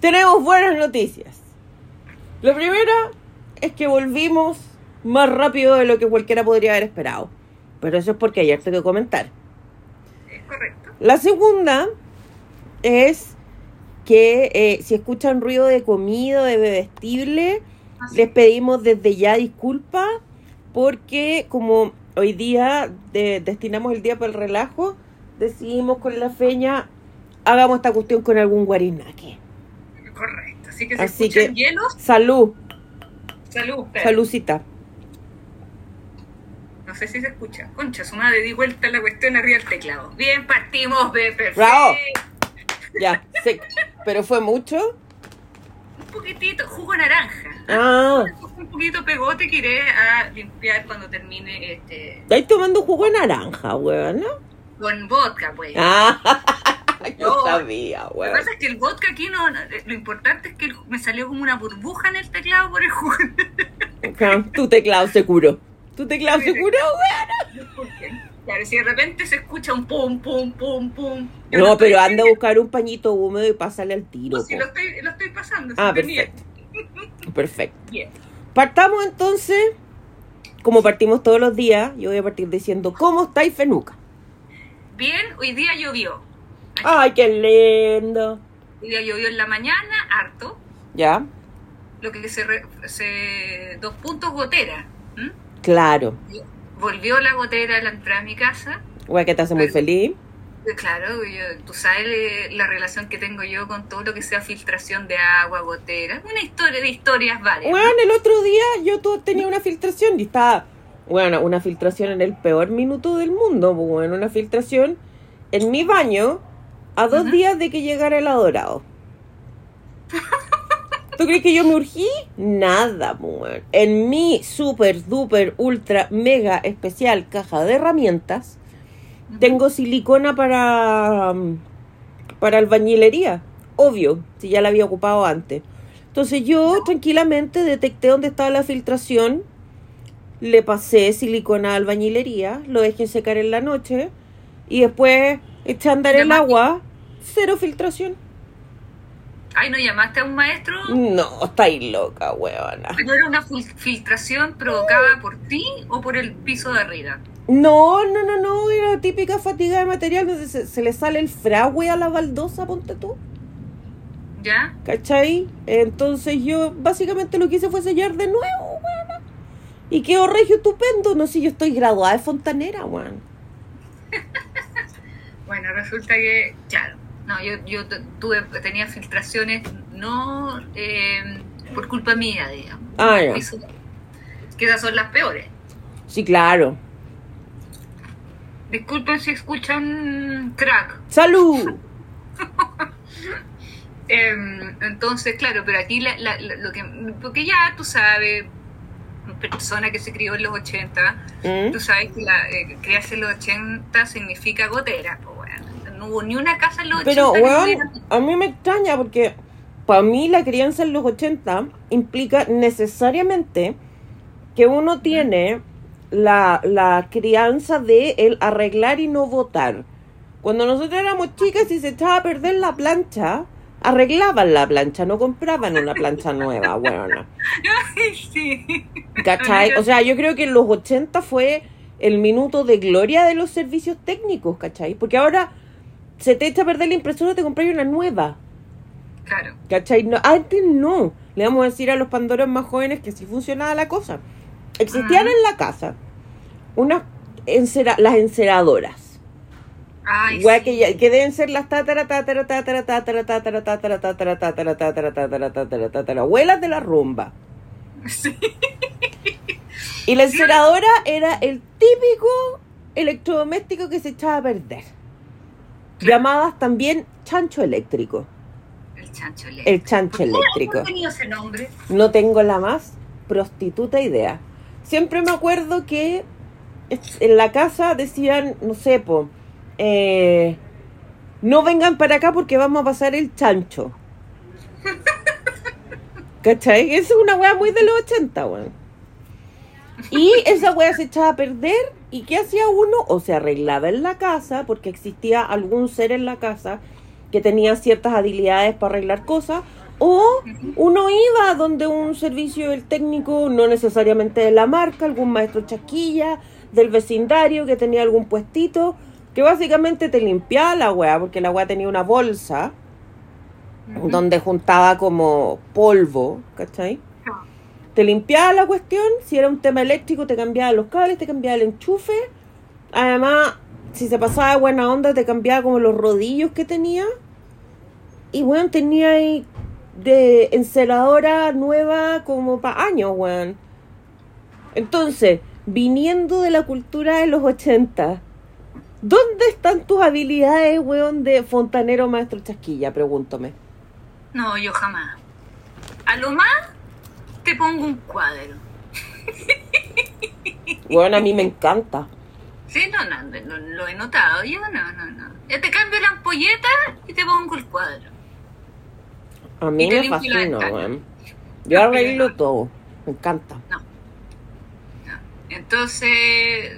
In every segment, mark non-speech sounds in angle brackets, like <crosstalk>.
tenemos buenas noticias. La primera es que volvimos más rápido de lo que cualquiera podría haber esperado. Pero eso es porque ayer tengo que comentar. Es correcto. La segunda es que eh, si escuchan ruido de comida, de bebestible, Así. les pedimos desde ya disculpas porque como hoy día de- destinamos el día para el relajo, decidimos con la feña hagamos esta cuestión con algún guarinaque. Correcto. Así que si Así escuchan que- hielos, Salud, salud. Pedro. saludcita. No sé si se escucha. Concha, su madre di vuelta la cuestión arriba del teclado. Bien, partimos, ve, perfecto. Bravo. Ya, sé, pero fue mucho. Un poquitito, jugo de naranja. Ah, Un poquito pegote que iré a limpiar cuando termine este estáis tomando jugo de naranja, weón, ¿no? con vodka, pues. Ah, <laughs> yo No. sabía, Lo que weón. pasa es que el vodka aquí no, lo importante es que me salió como una burbuja en el teclado por el jugo. <laughs> Tu teclado se curó. Tu teclado se curó, weón. Claro, si de repente se escucha un pum, pum, pum, pum. No, pero anda a buscar un pañito húmedo y pásale al tiro. No, si lo estoy, lo estoy pasando. Ah, tenía- perfecto. Perfecto. <laughs> Bien. Partamos entonces, como partimos todos los días, yo voy a partir diciendo, ¿cómo estáis, Fenuca? Bien, hoy día llovió. Ay, qué lindo. Hoy día llovió en la mañana, harto. ¿Ya? Lo que se, re- se dos puntos gotera. Claro. Volvió la gotera a la entrada de mi casa. Güey, que te hace muy feliz. Eh, Claro, yo- tú sabes eh, la relación que tengo yo con todo lo que sea filtración de agua, gotera. Una historia de historias varias. Bueno, el otro día yo tenía una filtración y estaba, bueno, una filtración en el peor minuto del mundo, pues, bueno, una filtración en mi baño a dos días de que llegara el adorado. ¿Tú crees que yo me urgí? Nada, pues, bueno. En mi super, duper, ultra, mega especial caja de herramientas, tengo silicona para, mm, para albañilería. Obvio, si ya la había ocupado antes. Entonces yo tranquilamente detecté dónde estaba la filtración, le pasé silicona a albañilería, lo dejé secar en la noche y después eché a andar el agua, cero filtración. Ay, ¿no llamaste a un maestro? No, estáis loca, huevona. ¿No era una fil- filtración provocada por ti o por el piso de arriba? No, no, no, no, era típica fatiga de material donde se, se le sale el fragüe a la baldosa, ponte tú. ¿Ya? ¿Cachai? Entonces yo básicamente lo que hice fue sellar de nuevo, weón. Y quedó regio estupendo. No sé, si yo estoy graduada de fontanera, weón. <laughs> Bueno, resulta que, claro, no, yo, yo tuve, tenía filtraciones no eh, por culpa mía, digamos. Ah, ya. Que esas son las peores. Sí, claro. Disculpen si escuchan crack. ¡Salud! <laughs> Em, entonces, claro, pero aquí la- la- la- lo que. Porque ya tú sabes, persona que se crió en los 80, ¿Mm? tú sabes que la, eh, criarse en los 80 significa gotera. Bueno, no hubo ni una casa en los 80 Pero, que no weón, hubiera- a mí me extraña porque para mí la crianza en los 80 implica necesariamente que uno tiene la, la crianza de el arreglar y no votar. Cuando nosotros éramos chicas y se echaba a perder la plancha, arreglaban la plancha, no compraban una plancha nueva. <laughs> Ay, sí. ¿Cachai? O sea, yo creo que en los 80 fue el minuto de gloria de los servicios técnicos, ¿cachai? Porque ahora se te echa a perder la impresora, te compras una nueva. Claro. ¿Cachai? No, antes no. Le vamos a decir a los pandoros más jóvenes que sí funcionaba la cosa. Existían Ah. en la casa unas encera- las enceradoras. Ay, sí. que, ya- que deben ser las tatara, tatara, tatara, tatara, tatara, tatara, tatara, tatara, tatara, tatara, tatara, tatara, abuelas de la rumba. Sí. Y la enceradora era el típico electrodoméstico que se echaba a perder. Llamadas también chancho eléctrico. El chancho eléctrico. El chancho eléctrico. ¿Cómo ha tenido ese nombre? No tengo la más prostituta idea. Siempre me acuerdo que en la casa decían, no sé, po, eh, no vengan para acá porque vamos a pasar el chancho. <laughs> ¿Cachai? Esa es una wea muy de los 80, weón. Y esa wea se echaba a perder. ¿Y qué hacía uno? O se arreglaba en la casa, porque existía algún ser en la casa que tenía ciertas habilidades para arreglar cosas, O uno iba donde un servicio del técnico, no necesariamente de la marca, algún maestro chaquilla, del vecindario que tenía algún puestito, que básicamente te limpiaba la weá, porque la weá tenía una bolsa donde juntaba como polvo, ¿cachai? Te limpiaba la cuestión, si era un tema eléctrico te cambiaba los cables, te cambiaba el enchufe, además si se pasaba buena onda te cambiaba como los rodillos que tenía, y bueno, tenía ahí de enceladora nueva como para años, weón. Entonces, viniendo de la cultura de los 80, ¿dónde están tus habilidades, weón, de fontanero maestro chasquilla? Pregúntame. No, yo jamás. A te pongo un cuadro. Bueno, a mí me encanta. Sí, no, no, no, lo he notado. Yo no, no, no. Yo te cambio la ampolleta y te pongo el cuadro. A mí me fascina, weón. Yo arreglo todo. Me encanta. No. No. Entonces,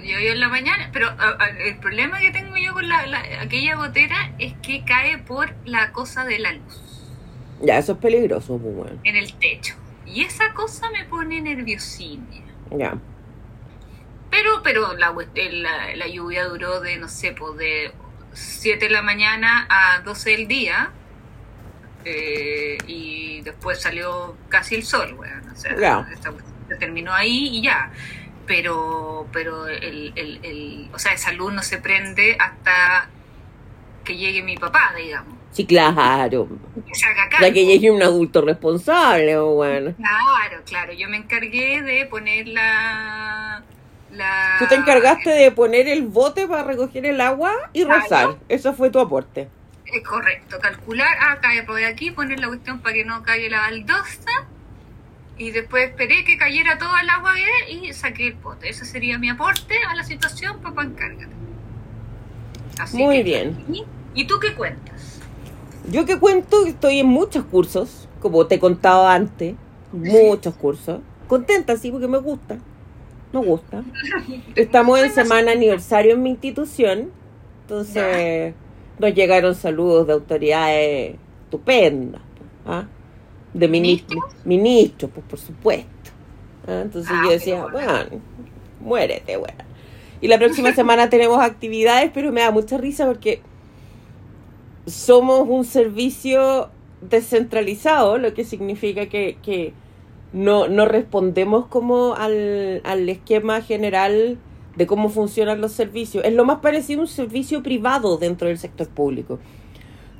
yo, yo en la mañana, pero a- a- el problema que tengo yo con la, la- aquella gotera es que cae por la cosa de la luz Ya, eso es peligroso, pues, weón. en el techo. Y esa cosa me pone nerviosina. Ya. Pero, pero la, la, la lluvia duró de, no sé, pues de 7 de la mañana a 12 del día. eh, y después salió casi el sol, weón. O sea, esta se terminó ahí y ya. Pero, pero el, el, el, o sea, esa luz no se prende hasta que llegue mi papá, digamos. Sí, claro. Que se haga que llegue un adulto responsable, weón. Claro, claro. Yo me encargué de poner la... la Tú te encargaste de poner el bote para recoger el agua y Claro. rezar. Eso fue tu aporte. Es correcto, calcular, ah, cae por aquí, poner la cuestión para que no caiga la baldosa y después esperé que cayera todo el agua y saqué el pote. Ese sería mi aporte a la situación, papá, encárgate. Así Muy que- bien. ¿Y, y tú qué cuentas? Yo que cuento estoy en muchos cursos, como te he contado antes, muchos cursos. Contenta, sí, porque me gusta. Me gusta. Estamos en semana aniversario en mi institución, entonces nos llegaron saludos de autoridades estupendas, ¿ah? de ministros, ministros, pues por supuesto. ¿ah? Entonces Ah, yo decía, bueno. bueno, muérete, weón. Y la próxima semana tenemos actividades, pero me da mucha risa porque somos un servicio descentralizado, lo que significa que, que no, no respondemos como al, al esquema general de cómo funcionan los servicios. Es lo más parecido a un servicio privado dentro del sector público.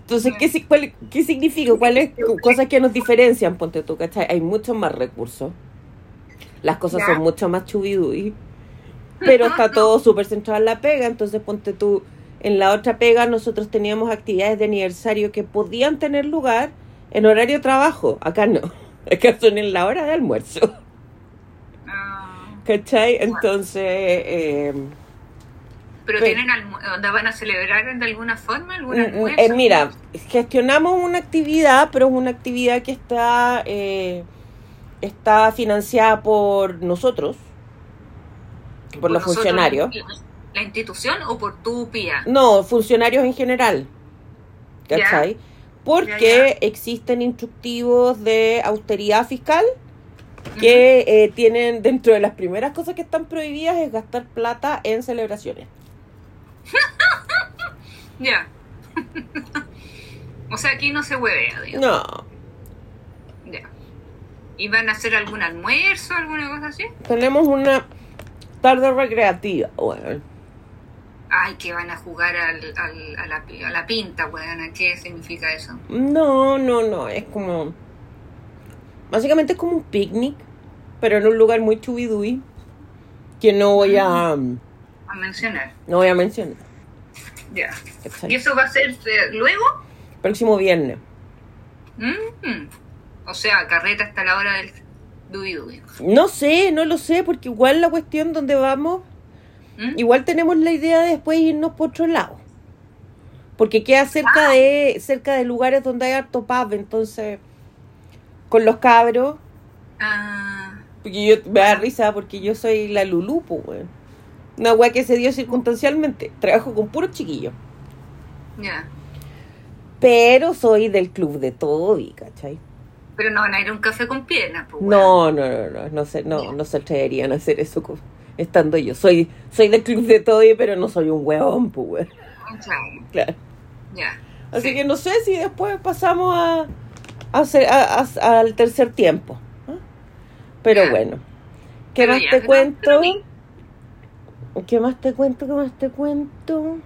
Entonces, ¿qué, cuál- qué significa? ¿Cuáles cosas que nos diferencian? Ponte tú, ¿cachai? Hay muchos más recursos. Las cosas son mucho más chubidui. Pero está todo súper centrado en la pega. Entonces, ponte tú, en la otra pega nosotros teníamos actividades de aniversario que podían tener lugar en horario de trabajo. Acá no. <laughs> Acá son en la hora de almuerzo. Ah, ¿Cachai? Entonces, eh, ¿Pero Pe- tienen almu- onda, van a celebrar de alguna forma algún mm, mm, almuerzo? eh, mira, gestionamos una actividad, pero es una actividad que está, eh, está financiada por nosotros, por, los nosotros, funcionarios. La, institución o por tu pía? No, funcionarios en general. ¿Cachai? Porque Ya, existen instructivos de austeridad fiscal que eh, tienen dentro de las primeras cosas que están prohibidas es gastar plata en celebraciones. <laughs> Ya. <laughs> o sea, aquí no se huevea. No, Ya. ¿Y van a hacer algún almuerzo, alguna cosa así? tenemos una tarde recreativa. Bueno, Ay, que van a jugar al, al- a, la, a la pinta, weón. ¿Qué significa eso? no, no, no, es como... Básicamente es como un picnic, pero en un lugar muy chubidui que no voy a... A mencionar. No voy a mencionar. Ya. ¿Y eso va a ser eh, luego? Próximo viernes. Mm. O sea, carreta hasta la hora del dubi. No sé, no lo sé, porque igual la cuestión donde vamos, ¿Mm? igual tenemos la idea de después irnos por otro lado. Porque queda cerca de cerca de lugares donde hay harto pub, entonces con los cabros, Ah, porque yo me da risa porque yo soy la Lulú, pues, weón. Una weá que se dio circunstancialmente. Trabajo con puros chiquillos. ya. Pero soy del club de Toby, ¿cachai? Pero no van a ir a un café con piernas, pues. No, no, no, no, no se, no, no se atreverían a hacer eso co- estando yo. Soy, soy del club de todo, pero no soy un huevón, pues, weón. Claro, ya. Así Sí. que no sé si después pasamos a, a hacer- a- a- al tercer tiempo. ¿ah? Pero bueno. ¿Qué Pero más ya, te cuento? ¿Qué más te cuento? ¿Qué más te cuento?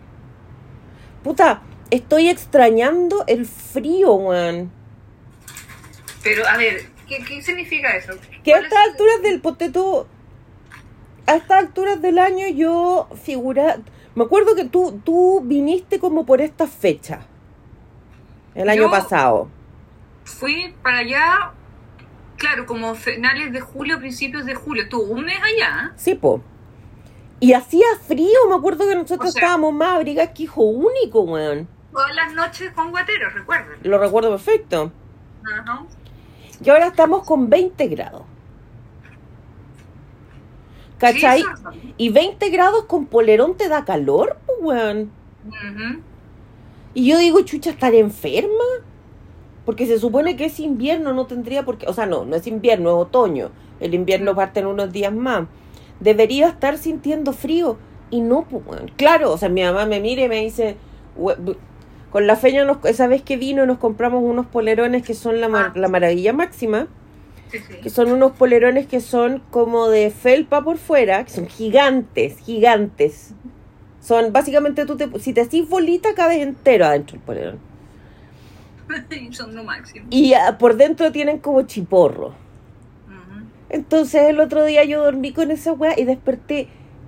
Puta, estoy extrañando el frío, weón. Pero, a ver, ¿qué, qué significa eso? Que a ¿Cuál estas es- alturas del poteto, a estas alturas del año yo figura, me acuerdo que tú, tú viniste como por esta fecha, el año Yo- pasado. Fui para allá, claro, como finales de julio, principios de julio. Estuvo un mes allá. Sí, po. Y hacía frío, me acuerdo que nosotros O sea- estábamos más abrigados que hijo único, weón. Todas las noches con guateros, recuerden. Lo recuerdo perfecto. Ajá. Y ahora estamos con 20 grados. ¿Cachai? Sí, y 20 grados con polerón te da calor, pues, weón. Y yo digo, chucha, ¿estar enferma? Porque se supone que es invierno, no tendría por qué. O sea, no, no es invierno, es otoño. El invierno parte en unos días más. Debería estar sintiendo frío. Y no, pues, weón. Claro, o sea, mi mamá me mira y me dice. "We- bu- Con la feña, nos, esa vez que vino, nos compramos unos polerones que son la, mar- Ah. la maravilla máxima. Sí, Que son unos polerones que son como de felpa por fuera, que son gigantes, gigantes. Son básicamente tú te, si te haces bolita, cabes entero adentro del polerón. <laughs> Son lo máximo. Y ah, por dentro tienen como chiporro. Entonces el otro día yo dormí con esa weá y desperté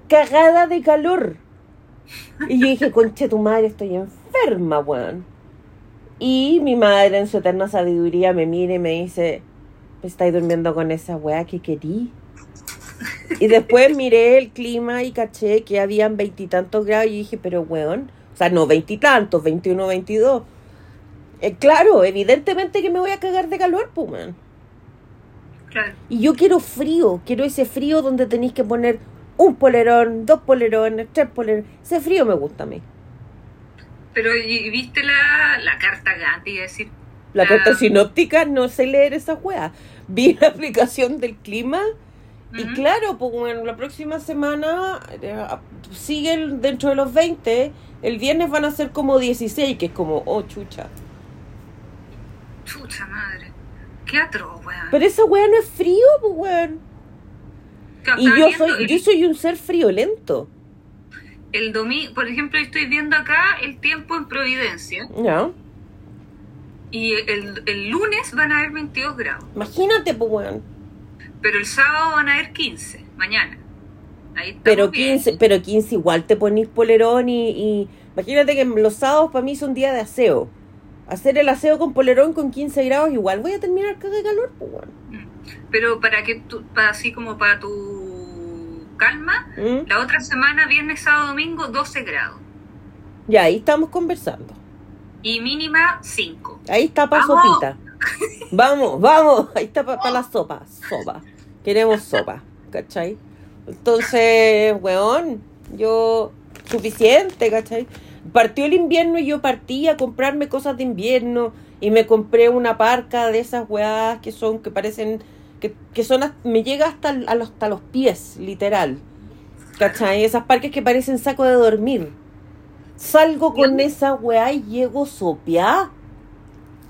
cagada de calor. Y yo dije, conche tu madre, estoy enferma, weón. Y mi madre en su eterna sabiduría me mira y me dice, estáis durmiendo con esa weá que querí. Y después miré el clima y caché que habían veintitantos grados y dije, pero weón, o sea, no veintitantos, veintiuno, veintidós. Eh, claro, evidentemente que me voy a cagar de calor, pues, weón. Claro. Y yo quiero frío, quiero ese frío donde tenéis que poner un polerón, dos polerones, tres polerones. Ese frío me gusta a mí. Pero, ¿y y viste la, la carta Gandhi? Es decir, La Ah. carta sinóptica no sé leer esa weá. Vi la <laughs> aplicación del clima y claro, pues bueno, la próxima semana eh, siguen dentro de los 20. El viernes van a ser como 16, que es como, oh chucha. Chucha madre. Qué atroz, weón. Pero esa weá no es frío, pues weón. Y yo soy, el- yo soy un ser friolento. El domingo, por ejemplo, estoy viendo acá el tiempo en Providencia ¿Ya? Y el, el lunes van a haber 22 grados, Imagínate, pues weón. pero el sábado van a haber 15, mañana. Ahí Pero bien. 15, pero 15 igual te ponís polerón y, y imagínate que los sábados para mí son día de aseo. Hacer el aseo con polerón con 15 grados igual voy a terminar caga de calor, pues bueno. Mm. Pero para que tú, para así como para tu calma, ¿Mm? la otra semana, viernes, sábado, domingo, 12 grados. Ya, ahí estamos conversando. Y mínima 5. Ahí está para sopita. Vamos, vamos. Ahí está para la sopa. Sopa. Queremos sopa. ¿Cachai? Entonces, weón, yo suficiente, ¿cachai? Partió el invierno y yo partí a comprarme cosas de invierno y me compré una parca de esas weás que son, que parecen, que, que son, me llega hasta, a los, hasta los pies, literal. ¿Cachai? Esas parques que parecen saco de dormir. Salgo con esa weá y llego sopeada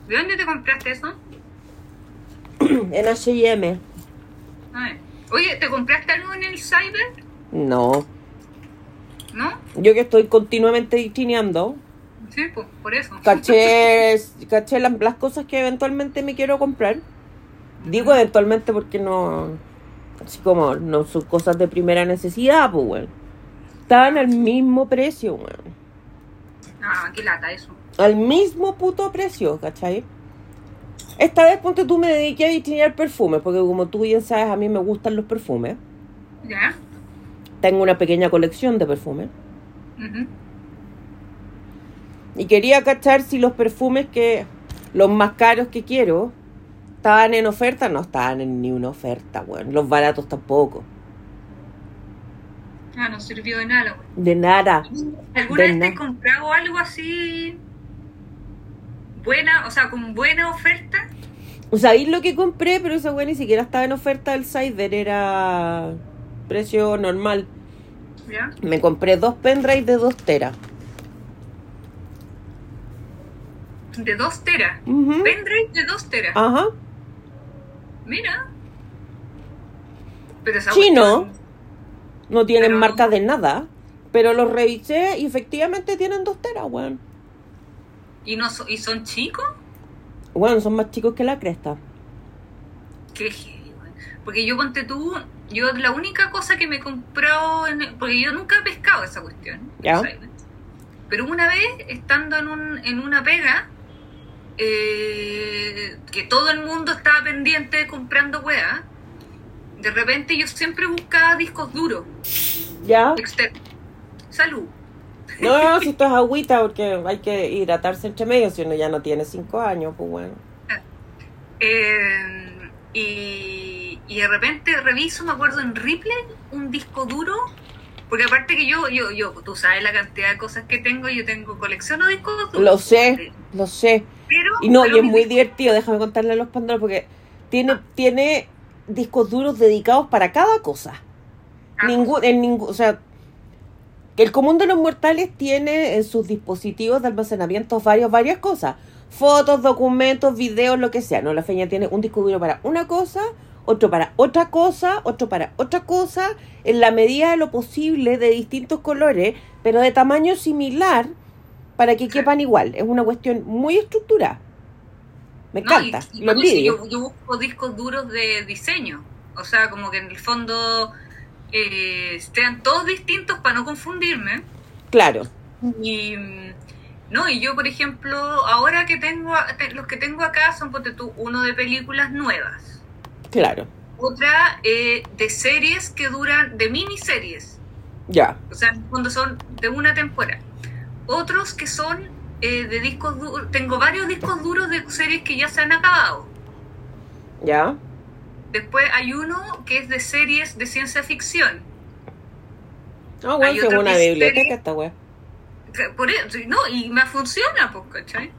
¿De dónde te compraste eso? <clears throat> en H&M. Oye, ¿te compraste algo en el cyber? No, ¿No? yo que estoy continuamente vitrineando, Sí, pues, por eso. caché, <laughs> caché las, las cosas que eventualmente me quiero comprar. Digo eventualmente porque no, así como no son cosas de primera necesidad, pues, weón. Estaban al mismo precio, weón. Ah, qué lata eso. Al mismo puto precio, ¿cachai? Esta vez, ponte tú, me dediqué a vitrinear perfumes, porque como tú bien sabes, a mí me gustan los perfumes. ¿Ya? Tengo una pequeña colección de perfumes. Y quería cachar si los perfumes que, los más caros que quiero, estaban en oferta. No estaban en ni una oferta, weón. Los baratos tampoco. Ah, no sirvió de nada. güey. De nada. ¿Alguna De vez te nada. has comprado algo así buena, o sea, con buena oferta? ¿Sabéis lo que compré? Pero esa weá ni siquiera estaba en oferta del Cyber, era precio normal. ¿Ya? Me compré dos pendrives de 2 teras. De 2 teras. Ujú. Pendrive de 2 teras. Ajá. Mira. Pero esa Chino. No tienen Pero- marca de nada. Pero los revisé y efectivamente tienen 2 teras, weón. ¿Y, no so- ¿Y son chicos? Weón, son más chicos que la cresta. Qué. Porque yo ponte tú, yo la única cosa que me compró, en- porque yo nunca he pescado esa cuestión. Ya. Pero una vez, estando en, un, en una pega, eh, que todo el mundo estaba pendiente de comprando weas, de repente yo siempre buscaba discos duros, ¿Ya? Salud. No, no, si esto es <laughs> agüita porque hay que hidratarse entre medio si uno ya no tiene 5 años, pues bueno. Eh, y, y de repente reviso, me acuerdo en Ripley, un disco duro, porque aparte que yo, yo, yo, tú sabes la cantidad de cosas que tengo, yo tengo colección de discos duros. Lo sé, lo sé. Pero, Y no, y es muy divertido, déjame contarle a los pandoros porque tiene, tiene discos duros dedicados para cada cosa. Ah, Ningún, en ningún, o sea, el común de los mortales tiene en sus dispositivos de almacenamiento varios, varias cosas. Fotos, documentos, videos, lo que sea. No, la feña tiene un disco duro para una cosa, otro para otra cosa, otro para otra cosa, en la medida de lo posible, de distintos colores, pero de tamaño similar, para que quepan igual. Es una cuestión muy estructurada. Me No, y- encanta, y lo eso envidio. Yo, yo busco discos duros de diseño. O sea, como que en el fondo eh, sean todos distintos para no confundirme. Claro, Y no, y yo por ejemplo, ahora que tengo los que tengo acá son ponte tú, uno de películas nuevas, claro. otra eh, de series que duran, de miniseries, Ya, o sea, en el fondo son de una temporada. Otros que son eh, de discos duros, tengo varios discos duros de series que ya se han acabado. ya. Después hay uno que es de series de ciencia ficción. Ah, bueno, otro una que biblioteca serie- esta wea. Por eso, no, y me funciona, pues, ¿cachai?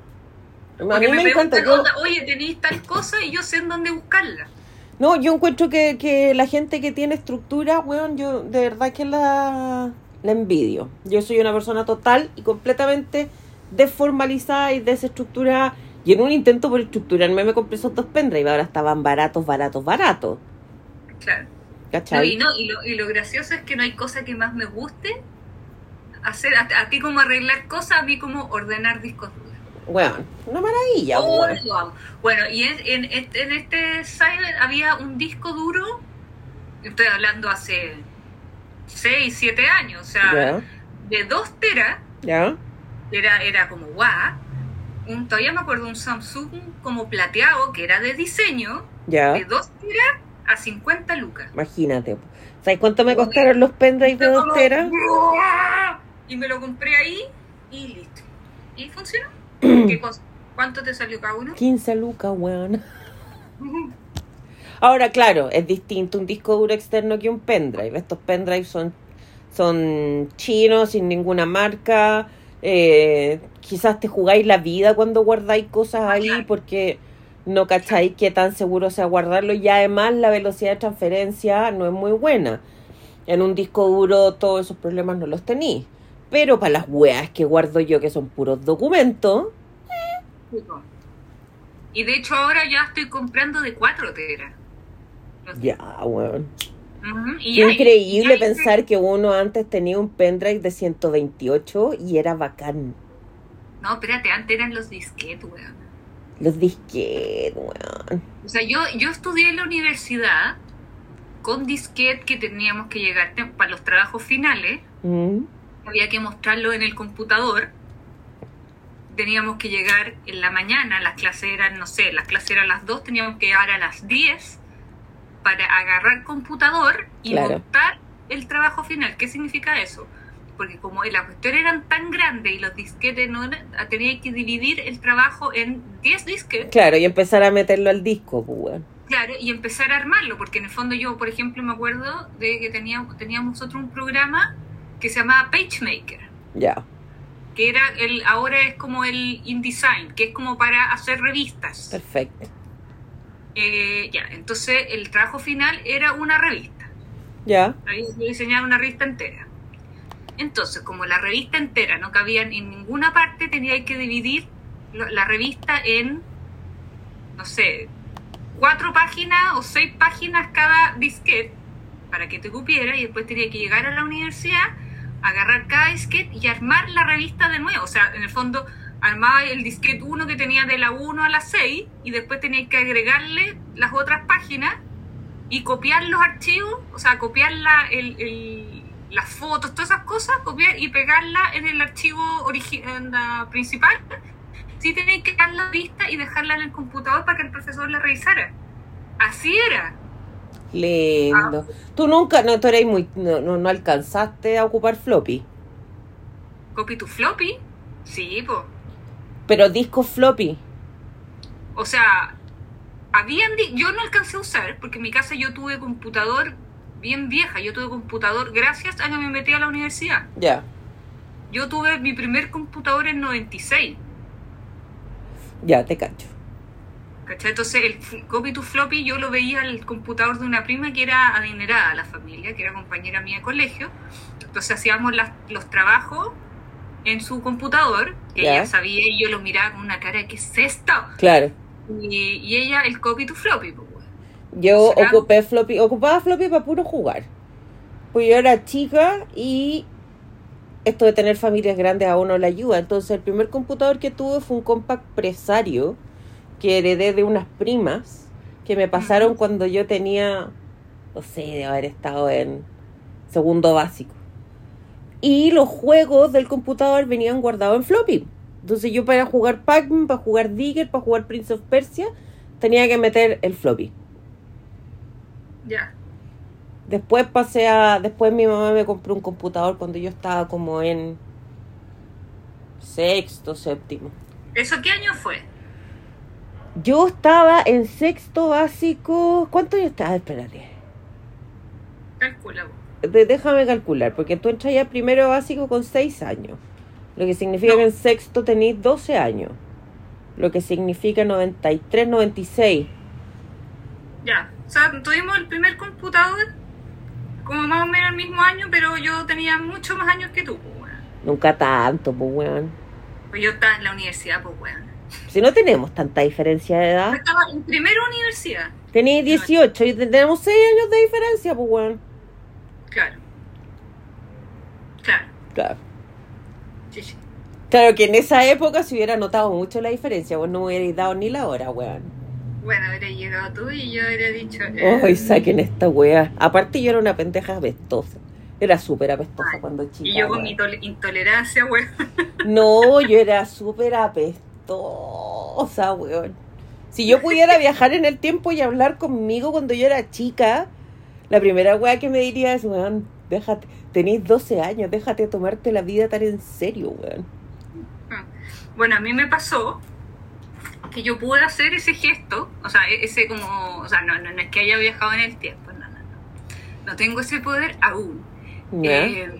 A mí me encanta. Yo, onda, oye, tenéis tal cosa y yo sé en dónde buscarla. no, yo encuentro que, que la gente que tiene estructura, weón, yo de verdad que la, la envidio. Yo soy una persona total y completamente desformalizada y desestructurada. Y en un intento por estructurarme me compré esos dos pendrive. Ahora estaban baratos, baratos, baratos. Claro. No, y, no, y, lo, y lo gracioso es que no hay cosa que más me guste hacer. A, a ti como arreglar cosas, a mí como ordenar discos duros. Weón, una maravilla, Oh, amo. Bueno, y en, en, este- en este Cyber había un disco duro, estoy hablando hace 6, 7 años, o sea, Ya, de 2 teras, ya, era, era como guau. Un, todavía me acuerdo un Samsung como plateado que era de diseño, ya. de 2 teras a 50 lucas. Imagínate. ¿Sabes cuánto me costaron los pendrive de dos Como, teras? ¡buah! Y me lo compré ahí y listo. ¿Y funcionó? <clears throat> ¿Qué cosa? ¿Cuánto te salió cada uno? 15 lucas, weón. <laughs> Ahora, claro, es distinto un disco duro externo que un pendrive. Estos pendrives son, son chinos, sin ninguna marca. Eh, quizás te jugáis la vida cuando guardáis cosas ahí porque no cacháis qué tan seguro sea guardarlo. Y además la velocidad de transferencia no es muy buena. En un disco duro todos esos problemas no los tenéis. Pero para las weas que guardo yo, que son puros documentos, Y de hecho ahora ya estoy comprando de 4 teras. ya, weón. Ujú, y Qué ya- increíble y pensar que uno antes tenía un pendrive de 128 y era bacán. No, espérate, antes eran los disquetes, weón. Los disquetes, weón. O sea, yo, yo estudié en la universidad con disquete que teníamos que llegar para los trabajos finales. Mm, Había que mostrarlo en el computador. Teníamos que llegar en la mañana, las clases eran, no sé, las clases eran a las 2, teníamos que llegar a las 10 para agarrar computador y Claro. montar el trabajo final. ¿Qué significa eso? Porque como las cuestiones eran tan grandes y los disquetes no eran, tenía que dividir el trabajo en 10 disquetes. Claro, y empezar a meterlo al disco, pues. Claro, y empezar a armarlo, porque en el fondo yo, por ejemplo, me acuerdo de que teníamos, teníamos nosotros un programa que se llamaba PageMaker, Ya. que era el, ahora es como el InDesign, que es como para hacer revistas. Perfecto. Eh, ya, entonces el trabajo final era una revista. Ya. Había que diseñar una revista entera. Entonces, como la revista entera no cabía en ninguna parte, tenía que dividir la revista en, no sé, cuatro páginas o seis páginas cada disquete para que te cupiera y después tenía que llegar a la universidad, agarrar cada disquete y armar la revista de nuevo. O sea, en el fondo armaba el disquete 1 que tenía de la 1 a la 6 y después tenía que agregarle las otras páginas y copiar los archivos, o sea, copiar la, el, el- las fotos, todas esas cosas, copiar y pegarla en el archivo en la principal. Sí tenéis que dar la vista y dejarla en el computador para que el profesor la revisara. Así era. Lindo. Tú nunca, no, tú eres muy, no, no, no alcanzaste a ocupar floppy. Copy to floppy. Sí, pues. Pero disco floppy. O sea, habían yo no alcancé a usar, porque en mi casa yo tuve computador bien vieja. Yo tuve computador gracias a que me metí a la universidad. Ya. Yo tuve mi primer computador en 96. Ya, te cacho. ¿Cachai? Entonces el copy to floppy yo lo veía al computador de una prima que era adinerada a la familia, que era compañera mía de colegio. Entonces hacíamos las- los trabajos en su computador, que ella sabía y yo lo miraba con una cara ¿qué es esto? Claro. Y, y ella el copy to floppy. Pues, weón. Yo ¿Será? ocupé floppy, ocupaba floppy para puro jugar. Pues yo era chica y esto de tener familias grandes a uno le ayuda. Entonces el primer computador que tuve fue un compact presario que heredé de unas primas que me pasaron cuando yo tenía, no sé, de haber estado en segundo básico. Y los juegos del computador venían guardados en floppy. Entonces yo para jugar Pac-Man, para jugar Digger, para jugar Prince of Persia, tenía que meter el floppy. Ya. Después pasé a. Después mi mamá me compró un computador cuando yo estaba como en sexto, séptimo. ¿Eso qué año fue? Yo estaba en sexto básico. ¿Cuánto yo estaba? Espérate. Calcula. De- déjame calcular, porque tú entras ya primero básico con seis años. Lo que significa No. que en sexto tenéis 12 años. Lo que significa 93, 96. Ya. O sea, tuvimos el primer computador como más o menos el mismo año, pero yo tenía mucho más años que tú, pues, weón. Nunca tanto, pues weón. Pues yo estaba en la universidad, pues, weón. Si no tenemos tanta diferencia de Yo edad. estaba en primera universidad. Tenéis 18 y tenemos 6 años de diferencia, pues weón. Claro. Claro. Claro. Sí, sí. Claro que en esa época se hubiera notado mucho la diferencia, vos no hubierais dado ni la hora, weón. Bueno, habría llegado tú y yo habría dicho. eh, Ay, saquen esta wea. Aparte yo era una pendeja apestosa. Era súper apestosa Ay, cuando chica. y yo con mi tol- intolerancia, weón. <laughs> No, yo era súper apestosa, weón. Si yo pudiera viajar en el tiempo y hablar conmigo cuando yo era chica, la primera wea que me diría es, weón, déjate, tenéis 12 años, déjate tomarte la vida tan en serio, weón. Bueno, a mí me pasó que yo pude hacer ese gesto, o sea, e- ese como, o sea, no, no, no es que haya viajado en el tiempo, no, no, no. No tengo ese poder aún. Eh,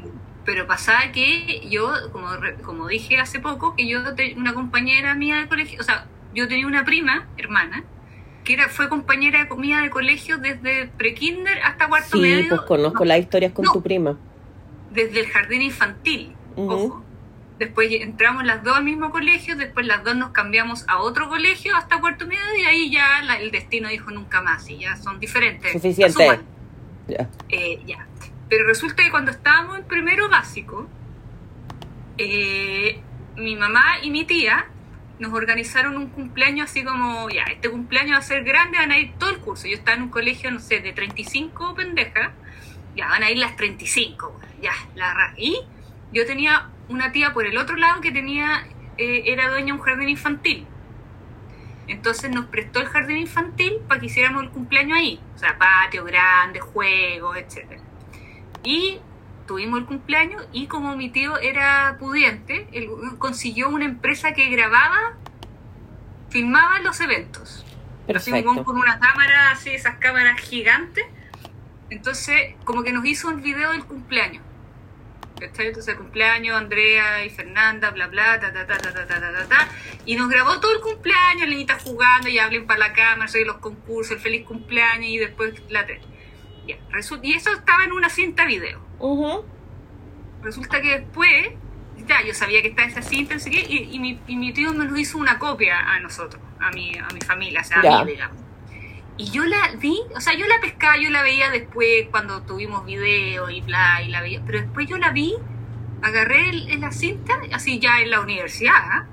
pero pasaba que yo, como, como dije hace poco, que yo, una compañera mía de colegio, o sea, yo tenía una prima, hermana, que era, fue compañera de- mía de colegio desde prekinder hasta cuarto sí, medio, pues conozco las historias con No. tu prima. desde el jardín infantil, ojo. Después entramos las dos al mismo colegio, después las dos nos cambiamos a otro colegio hasta cuarto medio y ahí ya la- el destino dijo nunca más y ya son diferentes. Suficiente. Ya. Eh, ya. Pero resulta que cuando estábamos en primero básico, eh, mi mamá y mi tía nos organizaron un cumpleaños así como, ya, este cumpleaños va a ser grande, van a ir todo el curso. Yo estaba en un colegio, no sé, de 35 pendejas, ya van a ir las 35, bueno, ya, la Y yo tenía una tía por el otro lado que tenía, eh, era dueña de un jardín infantil. Entonces nos prestó el jardín infantil para que hiciéramos el cumpleaños ahí. O sea, patio grande, juegos, etc. Y tuvimos el cumpleaños y como mi tío era pudiente, él consiguió una empresa que grababa, filmaba los eventos. Perfecto. con una cámara, así, esas cámaras gigantes. Entonces, como que nos hizo un video del cumpleaños. Entonces, cumpleaños, Andrea y Fernanda, bla, bla, ta, ta, ta, ta, ta, ta, ta, ta, ta. Y nos grabó todo el cumpleaños, la niñita jugando, y hablen para la cámara, los concursos, el feliz cumpleaños, y después la tele. Ya, y eso estaba en una cinta video. Ujú. Resulta que después, ya, yo sabía que estaba esa cinta, no sé qué, y, y mi, y mi tío me nos hizo una copia a nosotros, a mi, a mi familia, o sea, Ya. a mí, digamos. Y yo la vi, o sea, yo la pescaba, yo la veía después cuando tuvimos video y bla, y la veía, pero después yo la vi, agarré el- en la cinta, así ya en la universidad, ¿ah?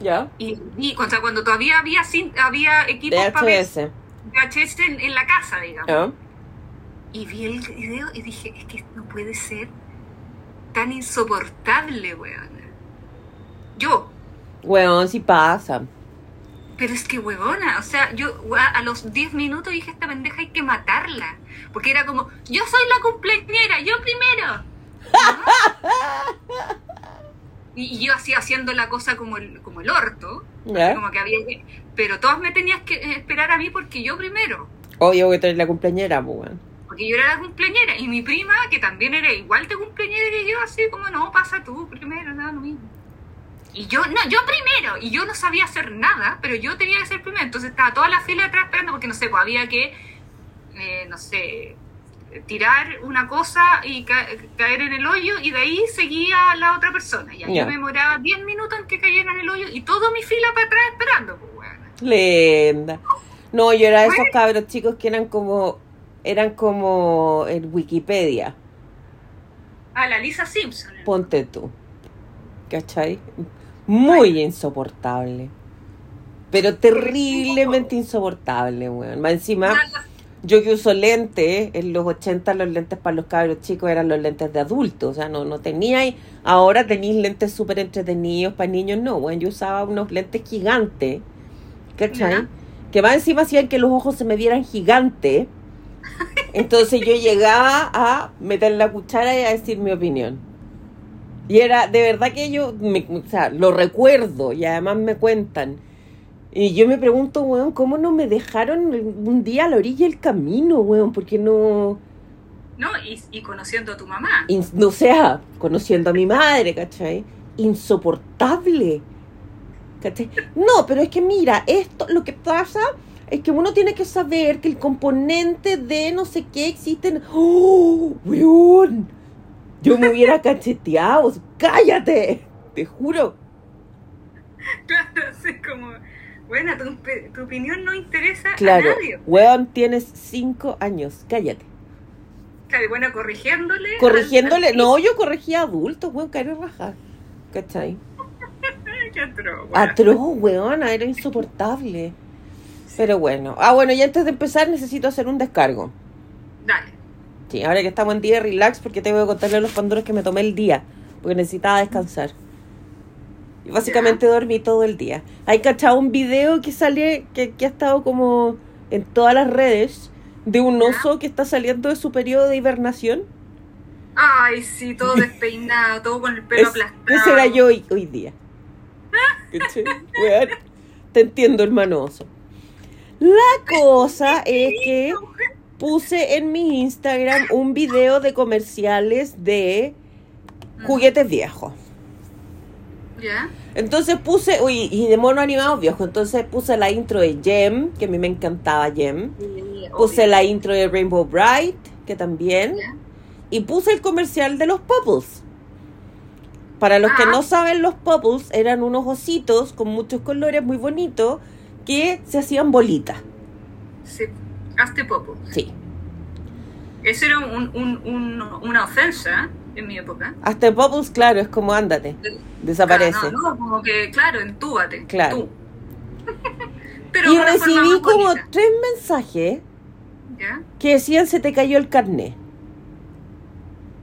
Ya. y o sea, cuando todavía había, cin- había equipos para ver DHS. VHS en, en la casa, digamos. Ya. Y vi el video y dije, es que no puede ser tan insoportable, weón. Yo, Weón, sí pasa. pero es que huevona, o sea, yo a los 10 minutos dije, esta pendeja hay que matarla. Porque era como, yo soy la cumpleañera, yo primero. <laughs> y, y yo así haciendo la cosa como el, como el orto, como que había que- Pero todas me tenías que esperar a mí porque yo primero. Obvio que tú eres la cumpleañera, pues, weón. Porque yo era la cumpleañera y mi prima, que también era igual de cumpleañera que yo, así como, no, pasa tú primero, nada, lo mismo. Y yo, no, yo primero, y yo no sabía hacer nada, pero yo tenía que ser primero, entonces estaba toda la fila atrás esperando, porque no sé, pues había que, eh, no sé, tirar una cosa y ca- caer en el hoyo, y de ahí seguía la otra persona. Y ahí Ya. yo me demoraba 10 minutos en que cayera en el hoyo, y toda mi fila para atrás esperando, pues, bueno. Lenda. No, yo era de esos cabros chicos que eran como, eran como en Wikipedia. Ah, la Lisa Simpson. Ponte tú. ¿Cachai? Muy insoportable. Pero terriblemente insoportable, weón. Más encima, yo que uso lentes, en los 80 los lentes para los cabros chicos eran los lentes de adultos. O sea, no, no teníais, ahora tenéis lentes súper entretenidos para niños, no, weón. Yo usaba unos lentes gigantes, ¿cachai? Ya. Que más encima hacían que los ojos se me vieran gigantes. Entonces yo llegaba a meter la cuchara y a decir mi opinión. Y era, de verdad que yo, me- o sea, lo recuerdo y además me cuentan. Y yo me pregunto, weón, ¿cómo no me dejaron un día a la orilla del camino, weón? Porque no, No, y, y conociendo a tu mamá. in- no sea, conociendo a mi madre, ¿cachai? Insoportable. ¿Cachai? No, pero es que mira, esto, lo que pasa es que uno tiene que saber que el componente de no sé qué existen. ¡Oh, weón! Yo me hubiera <laughs> cacheteado. ¡Cállate! Te juro. Claro, así como, bueno, tu, tu opinión no interesa Claro, a nadie. weón, tienes cinco años. Cállate. Claro, bueno, corrigiéndole. Corrigiéndole. al- No, yo corregía a adultos, weón, cara raja. ¿Cachai? <laughs> Qué atroz, bueno. Atroz, weona, era insoportable. Pero bueno. Ah, bueno, y antes de empezar necesito hacer un descargo. Dale. Sí, ahora que estamos en día de relax, porque tengo que contarle a los panduros que me tomé el día, porque necesitaba descansar. Y básicamente dormí todo el día. Hay cachado un video que sale, que, que ha estado como en todas las redes, de un Ya. oso que está saliendo de su periodo de hibernación. Ay, sí, todo despeinado, todo con el pelo Es- aplastado. ese era yo hoy, hoy día. <laughs> Te entiendo, hermano oso. La <laughs> cosa es que puse en mi Instagram un video de comerciales de juguetes viejos. ¿Ya? Entonces puse, uy, y de mono animados viejos. Entonces puse la intro de Gem, que a mí me encantaba Gem. Puse la intro de Rainbow Bright, que también. Y puse el comercial de los Popples. Para los que Ah. no saben, los Popples eran unos ositos con muchos colores muy bonitos que se hacían bolitas. Sí. Hazte popo. Sí. Eso era un, un, un- una ofensa en mi época. Hasta Popples, claro, es como ándate. Desaparece. Ah, no, no, como que, claro, entúbate. Claro. Tú. <laughs> Pero y recibí como bonita, tres mensajes ¿Ya? que decían se te cayó el carnet.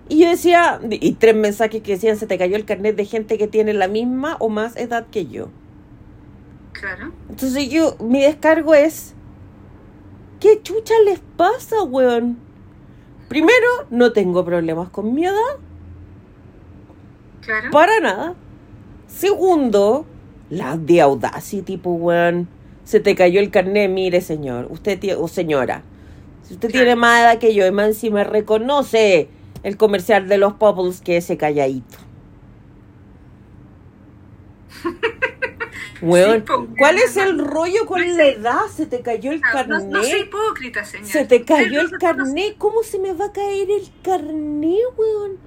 Y yo decía, y tres mensajes que decían se te cayó el carnet de gente que tiene la misma o más edad que yo. Claro. Entonces yo, mi descargo es, ¿qué chucha les pasa, weón? Primero, no tengo problemas con mi edad, Claro. para nada. Segundo, la de Audacity, tipo, weón. Se te cayó el carnet, mire, señor, usted o señora. Si usted Claro. tiene más edad que yo y más encima reconoce El comercial de los Popples que ese calladito. <laughs> Weón, Sí, ¿cuál es el rollo con la edad? Se te cayó el No, carnet. no soy hipócrita, señor. se te cayó el no- carnet. ¿Cómo se me va a caer el carnet, weón?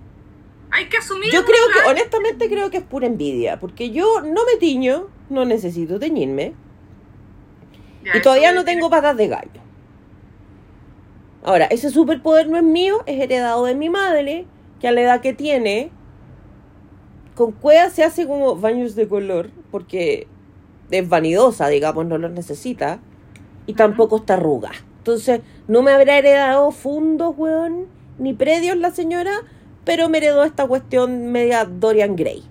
Hay que asumir. Yo creo que, honestamente, creo que es pura envidia. Porque yo no me tiño, no necesito teñirme. Ya, Y todavía no tengo patas de gallo. Ahora, ese superpoder no es mío, es heredado de mi madre, que a la edad que tiene, con cueva se hace como baños de color, porque es vanidosa, digamos, no los necesita, y tampoco está arruga. Entonces, no me habrá heredado fundos, weón, ni predios la señora, pero me heredó esta cuestión media Dorian Gray.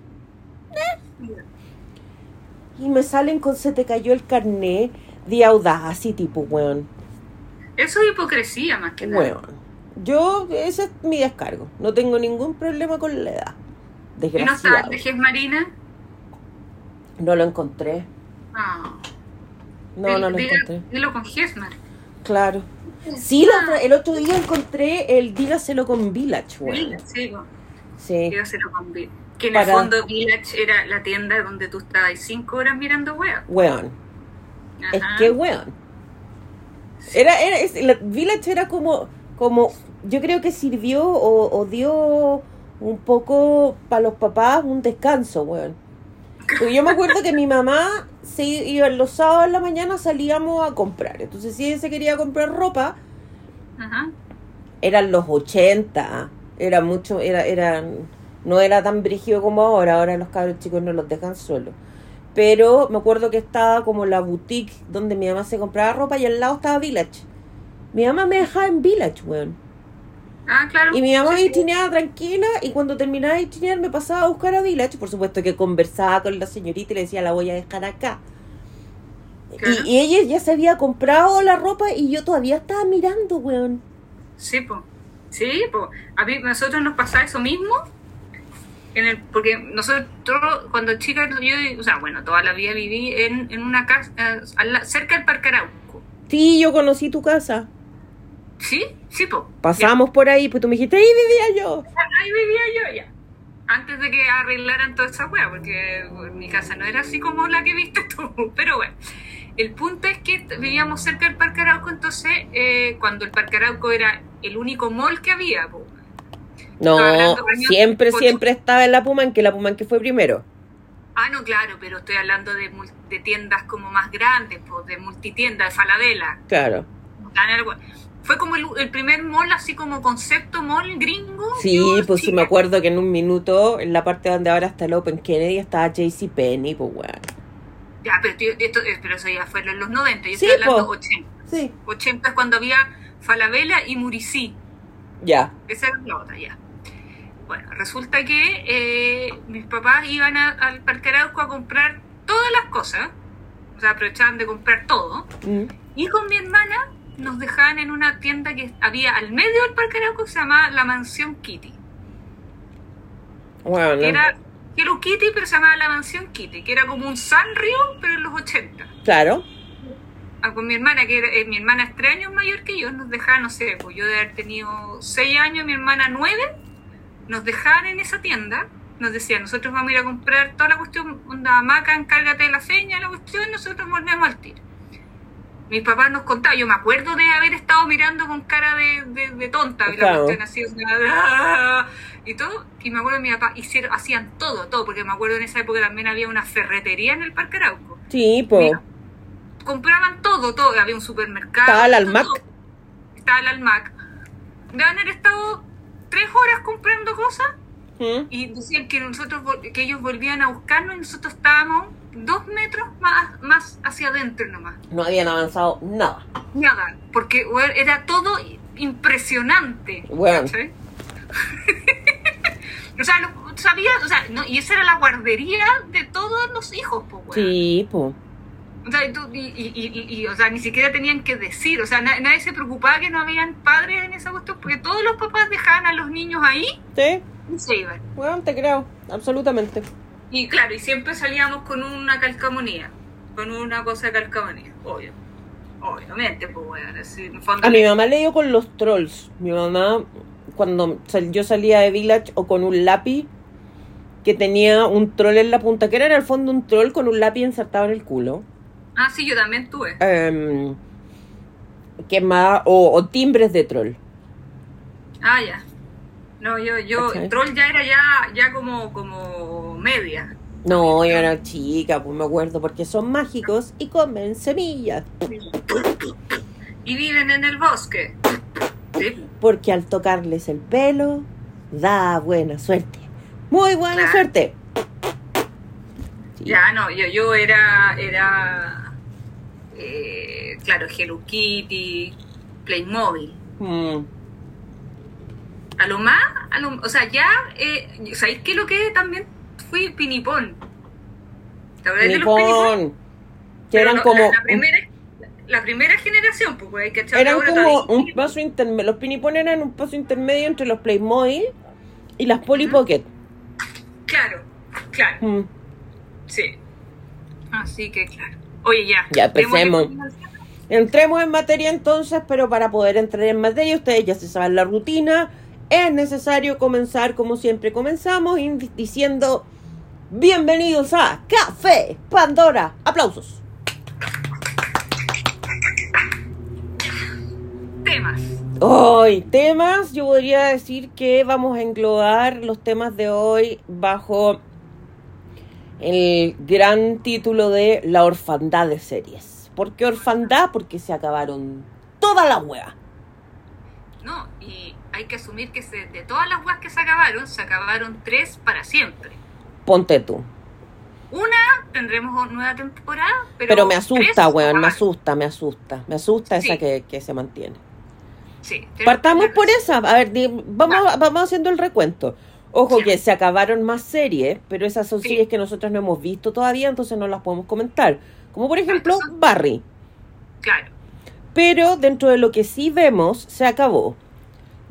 Y me salen con se te cayó el carné de audaz, así tipo, weón. Eso es hipocresía más que nada. Weón. Yo, ese es mi descargo. No tengo ningún problema con la edad. ¿Y no está Desgraciado. Marina? No lo encontré. No. No, no lo encontré. Dilo con Gesmar. Claro. Sí, la el otro día encontré el Dígaselo con Village, weón. Village, sí. Sí. Hacerlo con Vi- Que en Para- el fondo Village era la tienda donde tú estabas cinco horas mirando wea. Weón. Es que weón. Era, era, es- la Village era como, como, yo creo que sirvió o, o dio un poco para los papás un descanso, weón. Porque yo me acuerdo que mi mamá se iba los sábados en la mañana salíamos a comprar. Entonces si ella se quería comprar ropa, Ajá. eran los 80, era mucho, era, eran, no era tan brígido como ahora, ahora los cabros chicos no los dejan solos. Pero me acuerdo que estaba como la boutique donde mi mamá se compraba ropa y al lado estaba Village. Mi mamá me dejaba en Village, weón. Ah, claro. Y mi mamá Sí, me chineaba tranquila y cuando terminaba de chinear me pasaba a buscar a Village. Por supuesto que conversaba con la señorita y le decía, la voy a dejar acá. Claro. Y, y ella ya se había comprado la ropa y yo todavía estaba mirando, weón. Sí, po. Sí, po. A mí, nosotros nos pasaba eso mismo. En el, porque nosotros, cuando chicas, yo, o sea, bueno, toda la vida viví en, en una casa eh, cerca del Parque Arauco. Sí, yo conocí tu casa. ¿Sí? Sí, po. Pasamos por ahí, pues tú me dijiste, ahí vivía yo. Ahí vivía yo ya. Antes de que arreglaran toda esa wea, porque mi casa no era así como la que viste tú. <laughs> Pero bueno, el punto es que vivíamos cerca del Parque Arauco, entonces, eh, cuando el Parque Arauco era el único mall que había, po. No, siempre, siempre estaba en la Puman, que la Puman que fue primero. Ah, no, claro, pero estoy hablando de, de tiendas como más grandes, pues, de multitienda, de Falabella. Claro. Algo- Fue como el, el primer mall, así como concepto mall gringo. Sí, pues sí me acuerdo que en un minuto, en la parte donde ahora está el Open Kennedy, estaba JC Penny, pues weón. Ya, pero, tío, esto, eh, pero eso ya fue en los 90, yo Sí, estoy hablando po. 80. Sí. 80 es cuando había Falabella y Muricí. Ya. Esa era la otra, ya. Bueno, resulta que eh, mis papás iban a- al Parque Arauco a comprar todas las cosas. O sea, aprovechaban de comprar todo. Mm. Y con mi hermana nos dejaban en una tienda que había al medio del Parque Arauco que se llamaba La Mansión Kitty. Bueno, Que Era Hello Kitty, pero se llamaba La Mansión Kitty, que era como un Sanrio, pero en los 80. claro. Ah, con mi hermana, que era, eh, mi hermana es tres años mayor que yo, nos dejaban, no sé, pues yo de haber tenido seis años, mi hermana nueve, nos dejaban en esa tienda, nos decían, nosotros vamos a ir a comprar toda la cuestión, onda maca, encárgate de la seña, la cuestión, nosotros volvemos al tiro. Mis papás nos contaban, yo me acuerdo de haber estado mirando con cara de, de, de tonta, y la así, sea, y todo, y me acuerdo de mi papá, hicieron, hacían todo, todo, porque me acuerdo en esa época también había una ferretería en el Parque Arauco Sí, pues. Compraban todo, todo. Había un supermercado. Estaba el todo. Almac. Estaba el Almac. Deben haber estado tres horas comprando cosas ¿Mm? y decían que nosotros que ellos volvían a buscarnos y nosotros estábamos dos metros más, más hacia adentro nomás. No habían avanzado nada. Nada, porque era todo impresionante. Bueno. <laughs> o sea, lo- sabías, o sea, no, y esa era la guardería de todos los hijos, pues, weón. Sí, pues. O sea, y, tú- y, y- y- y, o sea, ni siquiera tenían que decir, o sea, na- nadie se preocupaba que no habían padres en esa cuestión, porque todos los papás dejaban a los niños ahí Sí, y se iban. bueno, te creo, absolutamente. Y claro, y siempre salíamos con una calcamonía, con una cosa de calcamonía, obvio. Obviamente, pues bueno, así, en fondo. A mi mamá le dio con los trolls. Mi mamá cuando sal- yo salía de Village o con un lápiz que tenía un troll en la punta, que era en el fondo un troll con un lápiz insertado en el culo. Ah, sí, yo también tuve. ¿Qué más? O, o timbres de troll. Ah, ya. No, yo, yo, ¿Cachai? troll ya era ya, ya como, como media. No, yo era chica, pues me acuerdo, porque son mágicos y comen semillas. Y viven en el bosque. Sí. Porque al tocarles el pelo, da buena suerte. Muy buena Claro. suerte. Sí. Ya, no, yo, yo era, era, eh, claro, Hello Kitty, Playmobil. Mm. A lo más, a lo, o sea, ya, eh, ¿sabéis qué lo que también fui pinipón? ¿Te de los pinipón? Nipón. Que eran no, como. La, la primera, la primera generación, pues, güey, ¿cachai? Eran Ahora como todavía- un paso intermedio. Los pinipón eran un paso intermedio entre los Playmobil y las Polly. Pocket. Claro, claro, Mm. sí. Así que, claro. Oye, ya. Ya, empecemos. Entremos en materia entonces, pero para poder entrar en materia, ustedes ya se saben la rutina. Es necesario comenzar como siempre comenzamos, diciendo bienvenidos a Café Pandora. Aplausos. Temas. Hoy, temas, yo podría decir que vamos a englobar los temas de hoy bajo el gran título de La orfandad de series. ¿Por qué orfandad? Porque se acabaron toda la hueá. No, y hay que asumir que se- de todas las weas que se acabaron, se acabaron tres para siempre. Ponte tú. Una, tendremos nueva temporada, pero. Pero, me asusta, weón, me asusta, me asusta. Me asusta esa que, que se mantiene. Sí, Partamos por esa. A ver, vamos, vamos haciendo el recuento. Ojo que se acabaron más series, pero esas son Sí. series que nosotros no hemos visto todavía, entonces no las podemos comentar. Como por ejemplo son- Barry. Claro. Pero dentro de lo que sí vemos, se acabó.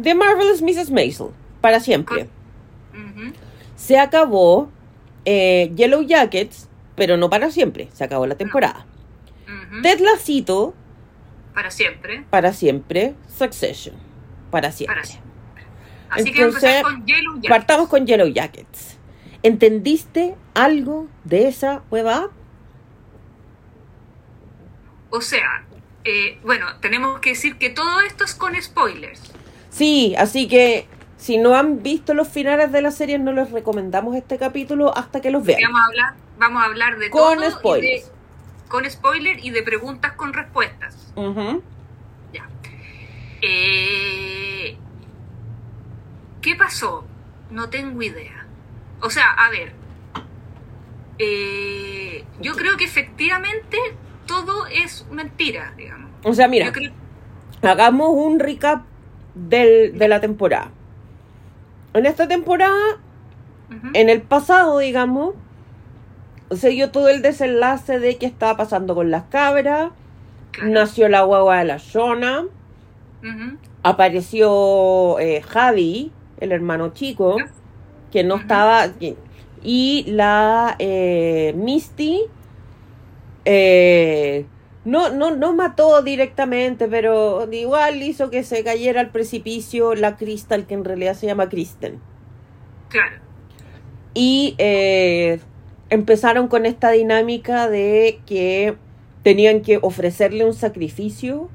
The Marvelous Mrs. Maisel, para siempre. Ujú. Se acabó eh, Yellow Jackets, pero no para siempre. Se acabó la temporada. Ujú. Ted Lassito, Para siempre. para siempre. Succession, para siempre. Para siempre. Así que Entonces, empezar con Yellow Jackets. Partamos con Yellow Jackets. ¿Entendiste algo de esa hueva? O sea, eh, bueno, tenemos que decir que todo esto es con spoilers. Sí, así que si no han visto los finales de la serie, no les recomendamos este capítulo hasta que los vean. Vamos a hablar, vamos a hablar de Con todo. spoilers. de- con spoiler y de preguntas con respuestas. Ujú. Ya. Eh, ¿Qué pasó? No tengo idea. O sea, a ver. eh, yo creo que efectivamente todo es mentira, digamos. O sea, mira, creo- hagamos un recap del- de la temporada. En esta temporada, en el pasado, digamos, se dio todo el desenlace de qué estaba pasando con las cabras, claro. nació la guagua de la Ujú, apareció eh, Javi, el hermano chico, que no estaba, y la eh, Misty eh, no, no, no mató directamente, pero igual hizo que se cayera al precipicio la Crystal, que en realidad se llama Kristen. Claro. Y eh, empezaron con esta dinámica de que tenían que ofrecerle un sacrificio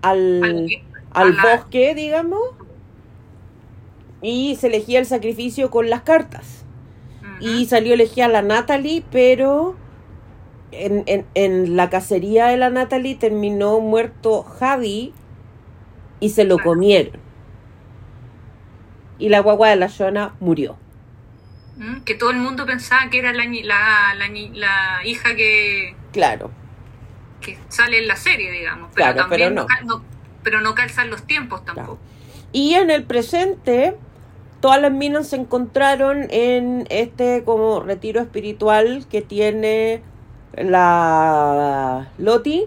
al, Al- bosque, digamos, y se elegía el sacrificio con las cartas. Y salió elegida la Natalie, pero en, en, en la cacería de la Natalie terminó muerto Javi y se lo comieron. Y la guagua de la Shona murió. Mm, Que todo el mundo pensaba que era la, ni- la, la, ni- la hija que, Claro. que sale en la serie, digamos. Pero Claro, también pero no- pero no calzan los tiempos tampoco. Y en el presente, todas las minas se encontraron en este como retiro espiritual que tiene la Loti.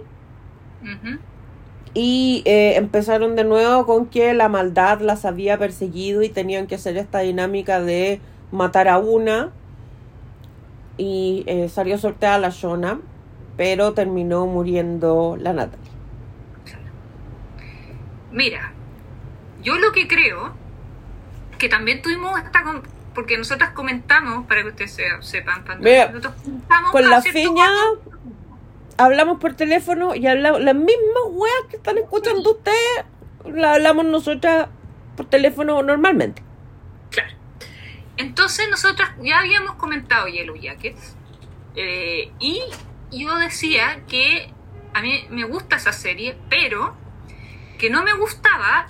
Y eh, empezaron de nuevo con que la maldad las había perseguido y tenían que hacer esta dinámica de matar a una. Y eh, salió sorteada la Shona, pero terminó muriendo la Natalie. Mira, yo lo que creo que también tuvimos esta... Porque nosotras comentamos, para que ustedes se- sepan, Mira, nosotros comentamos Con la feña hablamos por teléfono y hablamos, las mismas weas que están escuchando ustedes, las hablamos nosotras por teléfono normalmente. Claro. Entonces nosotras ya habíamos comentado Yellow Jackets eh, y yo decía que a mí me gusta esa serie, pero que no me gustaba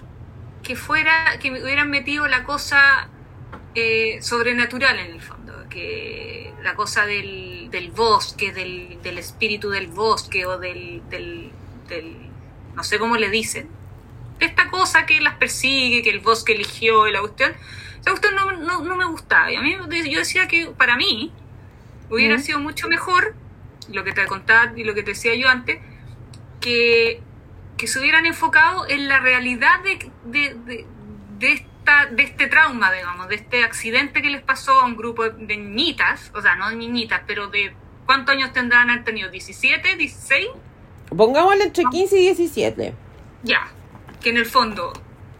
que fuera que me hubieran metido la cosa eh, sobrenatural en el fondo, que la cosa del, del bosque, del, del espíritu del bosque o del, del, no sé cómo le dicen, esta cosa que las persigue, que el bosque eligió y la cuestión, esa cuestión no, no, no me gustaba. Y a mí yo decía que para mí hubiera Mm. sido mucho mejor, lo que te contaba y lo que te decía yo antes, que, que se hubieran enfocado en la realidad de, de, de, de esta, de este trauma, digamos, de este accidente que les pasó a un grupo de niñitas, o sea, no de niñitas, pero de cuántos años tendrán han tenido, 17, 16, Pongámosle entre 15 y 17. ya, que en el fondo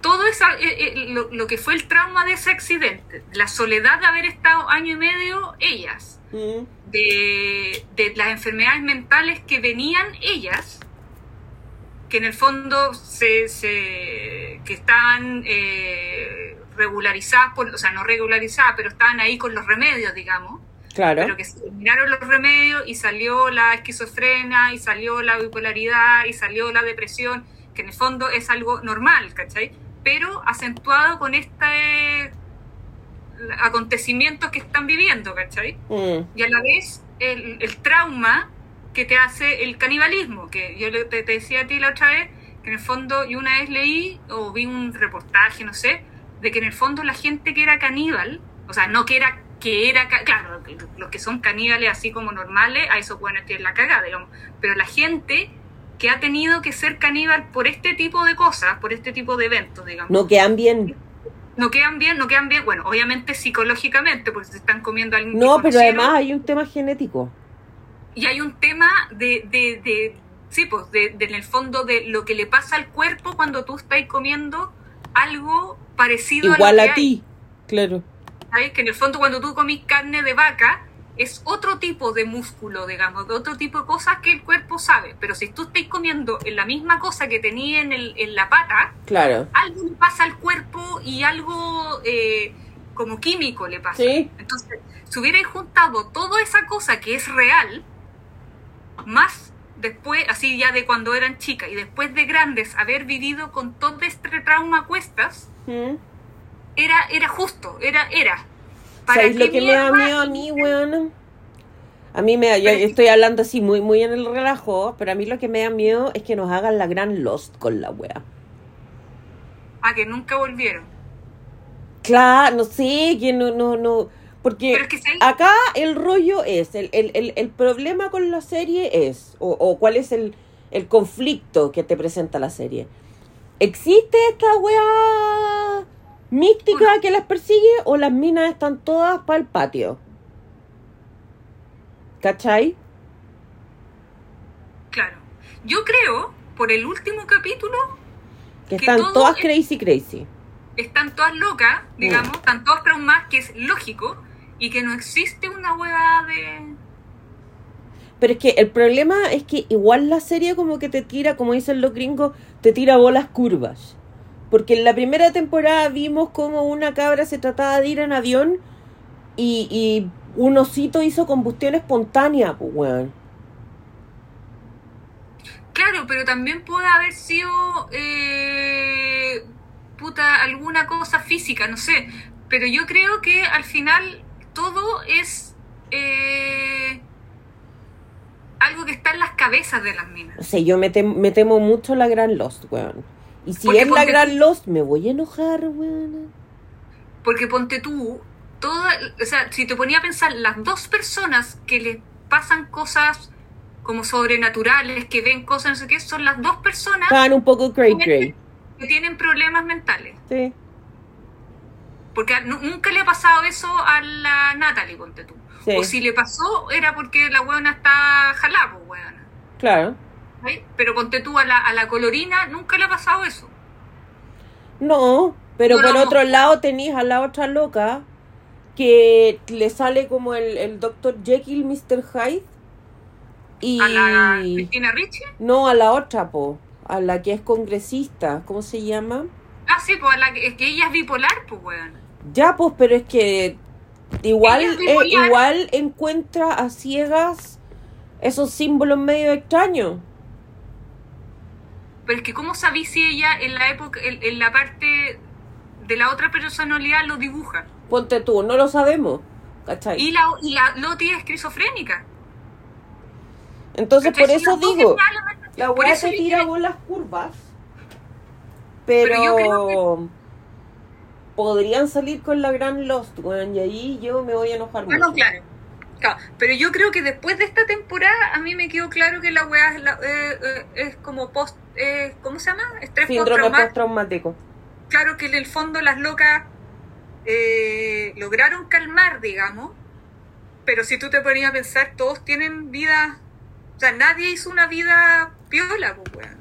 todo esa, eh, eh, lo, lo que fue el trauma de ese accidente, la soledad de haber estado año y medio ellas, Mm. de, de las enfermedades mentales que venían ellas, que en el fondo se, se- que estaban eh, regularizadas, por, o sea, no regularizadas, pero estaban ahí con los remedios, digamos, Claro. pero que se terminaron los remedios y salió la esquizofrenia y salió la bipolaridad y salió la depresión, que en el fondo es algo normal, ¿cachai? Pero acentuado con este acontecimientos que están viviendo, ¿cachai? Mm. y a la vez el, el trauma que te hace el canibalismo, que yo te, te decía a ti la otra vez, que en el fondo yo una vez leí o vi un reportaje, no sé, de que en el fondo la gente que era caníbal, o sea, no que era que era, claro, los que son caníbales así como normales, a eso pueden tener la cagada, digamos, pero la gente que ha tenido que ser caníbal por este tipo de cosas, por este tipo de eventos, digamos No quedan bien. no quedan bien, no quedan bien, bueno, obviamente psicológicamente, porque se están comiendo a alguien que No, pero además hay un tema genético. Y hay un tema de, de, de sí, pues, de, de en el fondo de lo que le pasa al cuerpo cuando tú estás comiendo algo parecido Igual a, lo a ti. Claro. ¿sabes? Que en el fondo cuando tú comís carne de vaca es otro tipo de músculo, digamos, de otro tipo de cosas que el cuerpo sabe. Pero si tú estás comiendo en la misma cosa que tenía en, el, en la pata, Claro. algo le pasa al cuerpo y algo eh, como químico le pasa. Sí. Entonces, si hubierais juntado toda esa cosa que es real, más después, así ya de cuando eran chicas y después de grandes, haber vivido con todo este trauma a cuestas, Mm. era, era justo, era, era. ¿Sabéis lo qué que me da miedo a mí, weón? A mí me da, yo estoy hablando así muy, muy en el relajo, pero a mí lo que me da miedo es que nos hagan la gran Lost con la wea. A que nunca volvieron. Claro, no sé, que no, no, no. Porque acá el rollo es, el, el, el, el problema con la serie es, o, o cuál es el, el conflicto que te presenta la serie. ¿Existe esta wea mística Uno. que las persigue o las minas están todas para el patio? ¿Cachai? Claro. Yo creo, por el último capítulo, Que Que están todas es- crazy crazy. están todas locas, digamos, están todas traumadas, que es lógico, y que no existe una hueá de... Pero es que el problema es que igual la serie como que te tira, como dicen los gringos, te tira bolas curvas. Porque en la primera temporada vimos como una cabra se trataba de ir en avión y, y un osito hizo combustión espontánea, pues weón. Claro, pero también puede haber sido, eh, puta, alguna cosa física, no sé. Pero yo creo que al final todo es eh, algo que está en las cabezas de las minas. No sé, yo me, tem- me temo mucho la gran Lost, weón. Y si Porque es la gran tú- Lost, me voy a enojar, weón. Porque ponte tú, toda, o sea, si te ponía a pensar, las dos personas que les pasan cosas como sobrenaturales, que ven cosas, no sé qué, son las dos personas Estaban un poco cray cray. que tienen problemas mentales. Sí. Porque nunca le ha pasado eso a la Natalie, ponte tú. Sí, O si le pasó, era porque la huevona está jalada, pues, huevona. claro. ¿sí? Pero ponte tú a la, a la colorina, nunca le ha pasado eso. No, Pero No por lo otro lado tenéis a la otra loca que le sale como el, el Dr. Jekyll, Mr. Hyde. Y... A la Cristina Ricci. No, a la otra, po. A la que es congresista. ¿Cómo se llama? Ah, sí, pues a la que, es que ella es bipolar, pues, weón. Ya, pues, pero es que igual, eh, igual encuentra a ciegas esos símbolos medio extraños. Pero es que, ¿cómo sabí si ella en la época, en, en la parte de la otra personalidad lo dibuja? Ponte tú, no lo sabemos. ¿Cachai? Y la, y la Loti es esquizofrénica. Entonces, por eso digo, la weá eso se tira con las curvas. Pero, Pero yo creo podrían salir con la gran Lost, weón, y ahí yo me voy a enojar Bueno, mucho. claro. Claro, Pero yo creo que después de esta temporada a mí me quedó claro que la weá es, la- eh, eh, es como post... eh, ¿Cómo se llama? Estrés Síndrome postraumático. Claro que en el fondo las locas eh, lograron calmar, digamos. Pero si tú te ponías a pensar, todos tienen vida... O sea, nadie hizo una vida piola, pues, weón.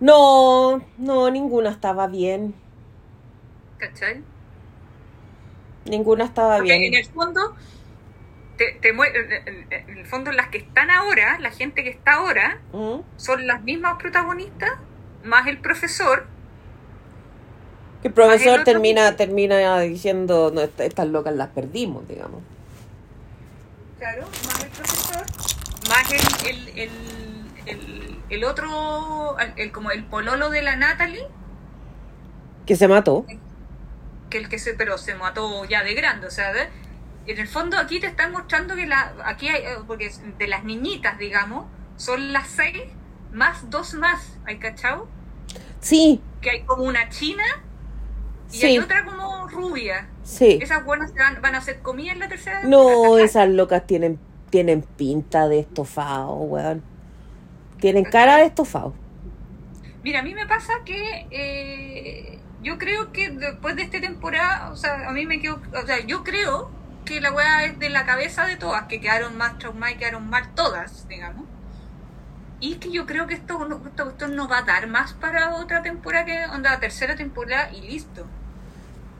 No, no, ninguna estaba bien. ¿Cachai? Ninguna estaba Porque bien. en el fondo, te, en, el fondo las que están ahora, la gente que está ahora, ¿Mm? son las mismas protagonistas, más el profesor, Que el profesor termina, termina diciendo, no, est- estas locas las perdimos, digamos. claro, más el profesor, más el, el, el, el, el otro, el, como el pololo de la Natalie, Que se mató. Que el que se, pero se mató ya de grande, o sea, en el fondo aquí te están mostrando que la, aquí hay, eh, porque de las niñitas, digamos, son las seis, más dos más, ¿hay cachao? Sí, que hay como una china y Sí. hay otra como rubia. sí. Esas buenas van, van a hacer comida en la tercera No, esas locas tienen, tienen pinta de estofado, weón. Tienen cara de estofado. Mira, a mí me pasa que eh, yo creo que después de esta temporada, o sea, a mí me quedo, o sea, yo creo que la weá es de la cabeza de todas, que quedaron más traumadas y quedaron mal todas, digamos. Y es que yo creo que esto no, esto, esto no va a dar más para otra temporada que onda la tercera temporada y listo.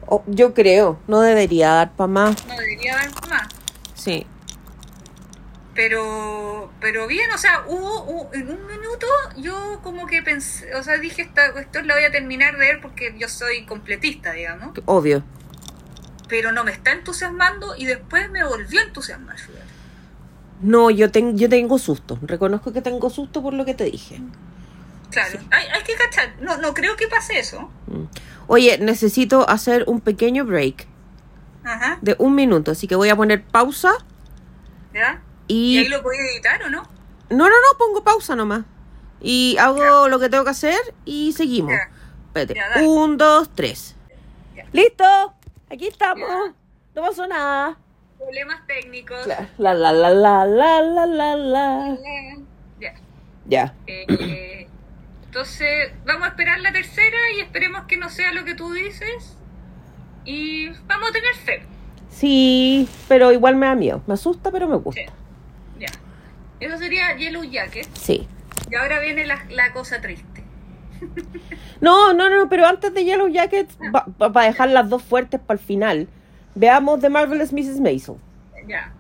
Oh, yo creo, no debería dar para más. No debería dar más. Sí. Pero, pero bien, o sea, hubo, hubo- en un minuto yo como que pensé, o sea, dije, esta cuestión la voy a terminar de ver porque yo soy completista, digamos, Obvio. pero no me está entusiasmando y después me volvió a entusiasmar. No, yo, ten- yo tengo susto. Reconozco que tengo susto por lo que te dije. Claro, hay, hay que cachar, no, no creo que pase eso. Mm. Oye, necesito hacer un pequeño break Ajá, de un minuto, así que voy a poner pausa ¿ya? ¿Y y... ahí lo podía editar o no? No, no, no, pongo pausa nomás. Y hago lo que tengo que hacer y seguimos. Espérate. Un, dos, tres. ¡Listo! Aquí estamos. No pasó nada. Problemas técnicos. La, la, la, la, la, la, la, la. Ya. Ya. Eh, entonces, vamos a esperar la tercera y esperemos que no sea lo que tú dices. Y vamos a tener fe. Sí, pero igual me da miedo. Me asusta, pero me gusta. Sí. Eso sería Yellow Jacket. Sí. Y ahora viene la, la cosa triste. <laughs> No, no, no, pero antes de Yellow Jackets, para dejar las dos fuertes para el final, veamos The Marvelous Mrs. Maisel. Ya.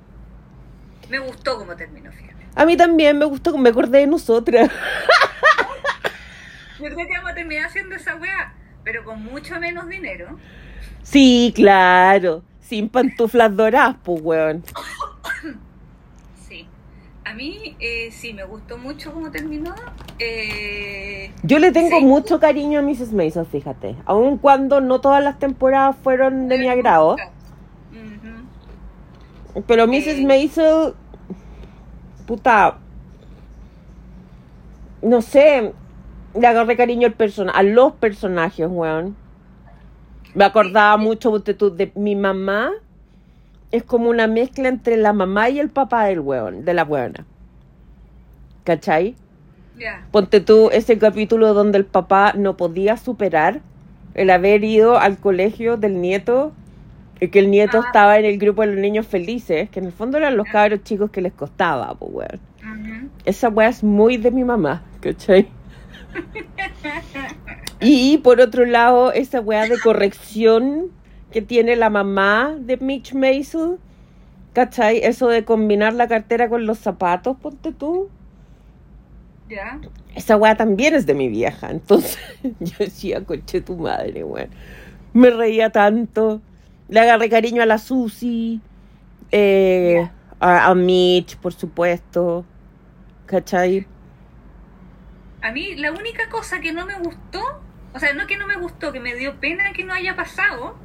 Me gustó cómo terminó, fíjate. A mí también me gustó, me acordé de nosotras. <laughs> Yo creo que vamos a terminar haciendo esa weá, pero con mucho menos dinero. Sí, claro. Sin pantuflas doradas, pues, weón. <coughs> A mí eh, sí me gustó mucho cómo terminó. Eh, Yo le tengo Sí. mucho cariño a Mrs. Maisel, fíjate. Aun cuando no todas las temporadas fueron de mi agrado. Pero Mrs. Eh. Maisel, puta, no sé, le agarré cariño al persona a los personajes, weón. Me acordaba mucho tú, de mi mamá. Es como una mezcla entre la mamá y el papá del weón, de la weona. ¿Cachai? Ponte tú ese capítulo donde el papá no podía superar el haber ido al colegio del nieto y que el nieto Ah. estaba en el grupo de los niños felices, que en el fondo eran los cabros chicos que les costaba, pues weón. Esa weá es muy de mi mamá, ¿cachai? <laughs> Y por otro lado, esa weá de corrección que tiene la mamá de Mitch Mason, ¿cachai? Eso de combinar la cartera con los zapatos, ponte tú. ¿Ya? Esa weá también es de mi vieja. Entonces <laughs> yo decía, coche tu madre, weón. Me reía tanto. Le agarré cariño a la Susi. Eh, a, a Mitch, por supuesto. ¿Cachai? A mí la única cosa que no me gustó, o sea, no que no me gustó, que me dio pena que no haya pasado,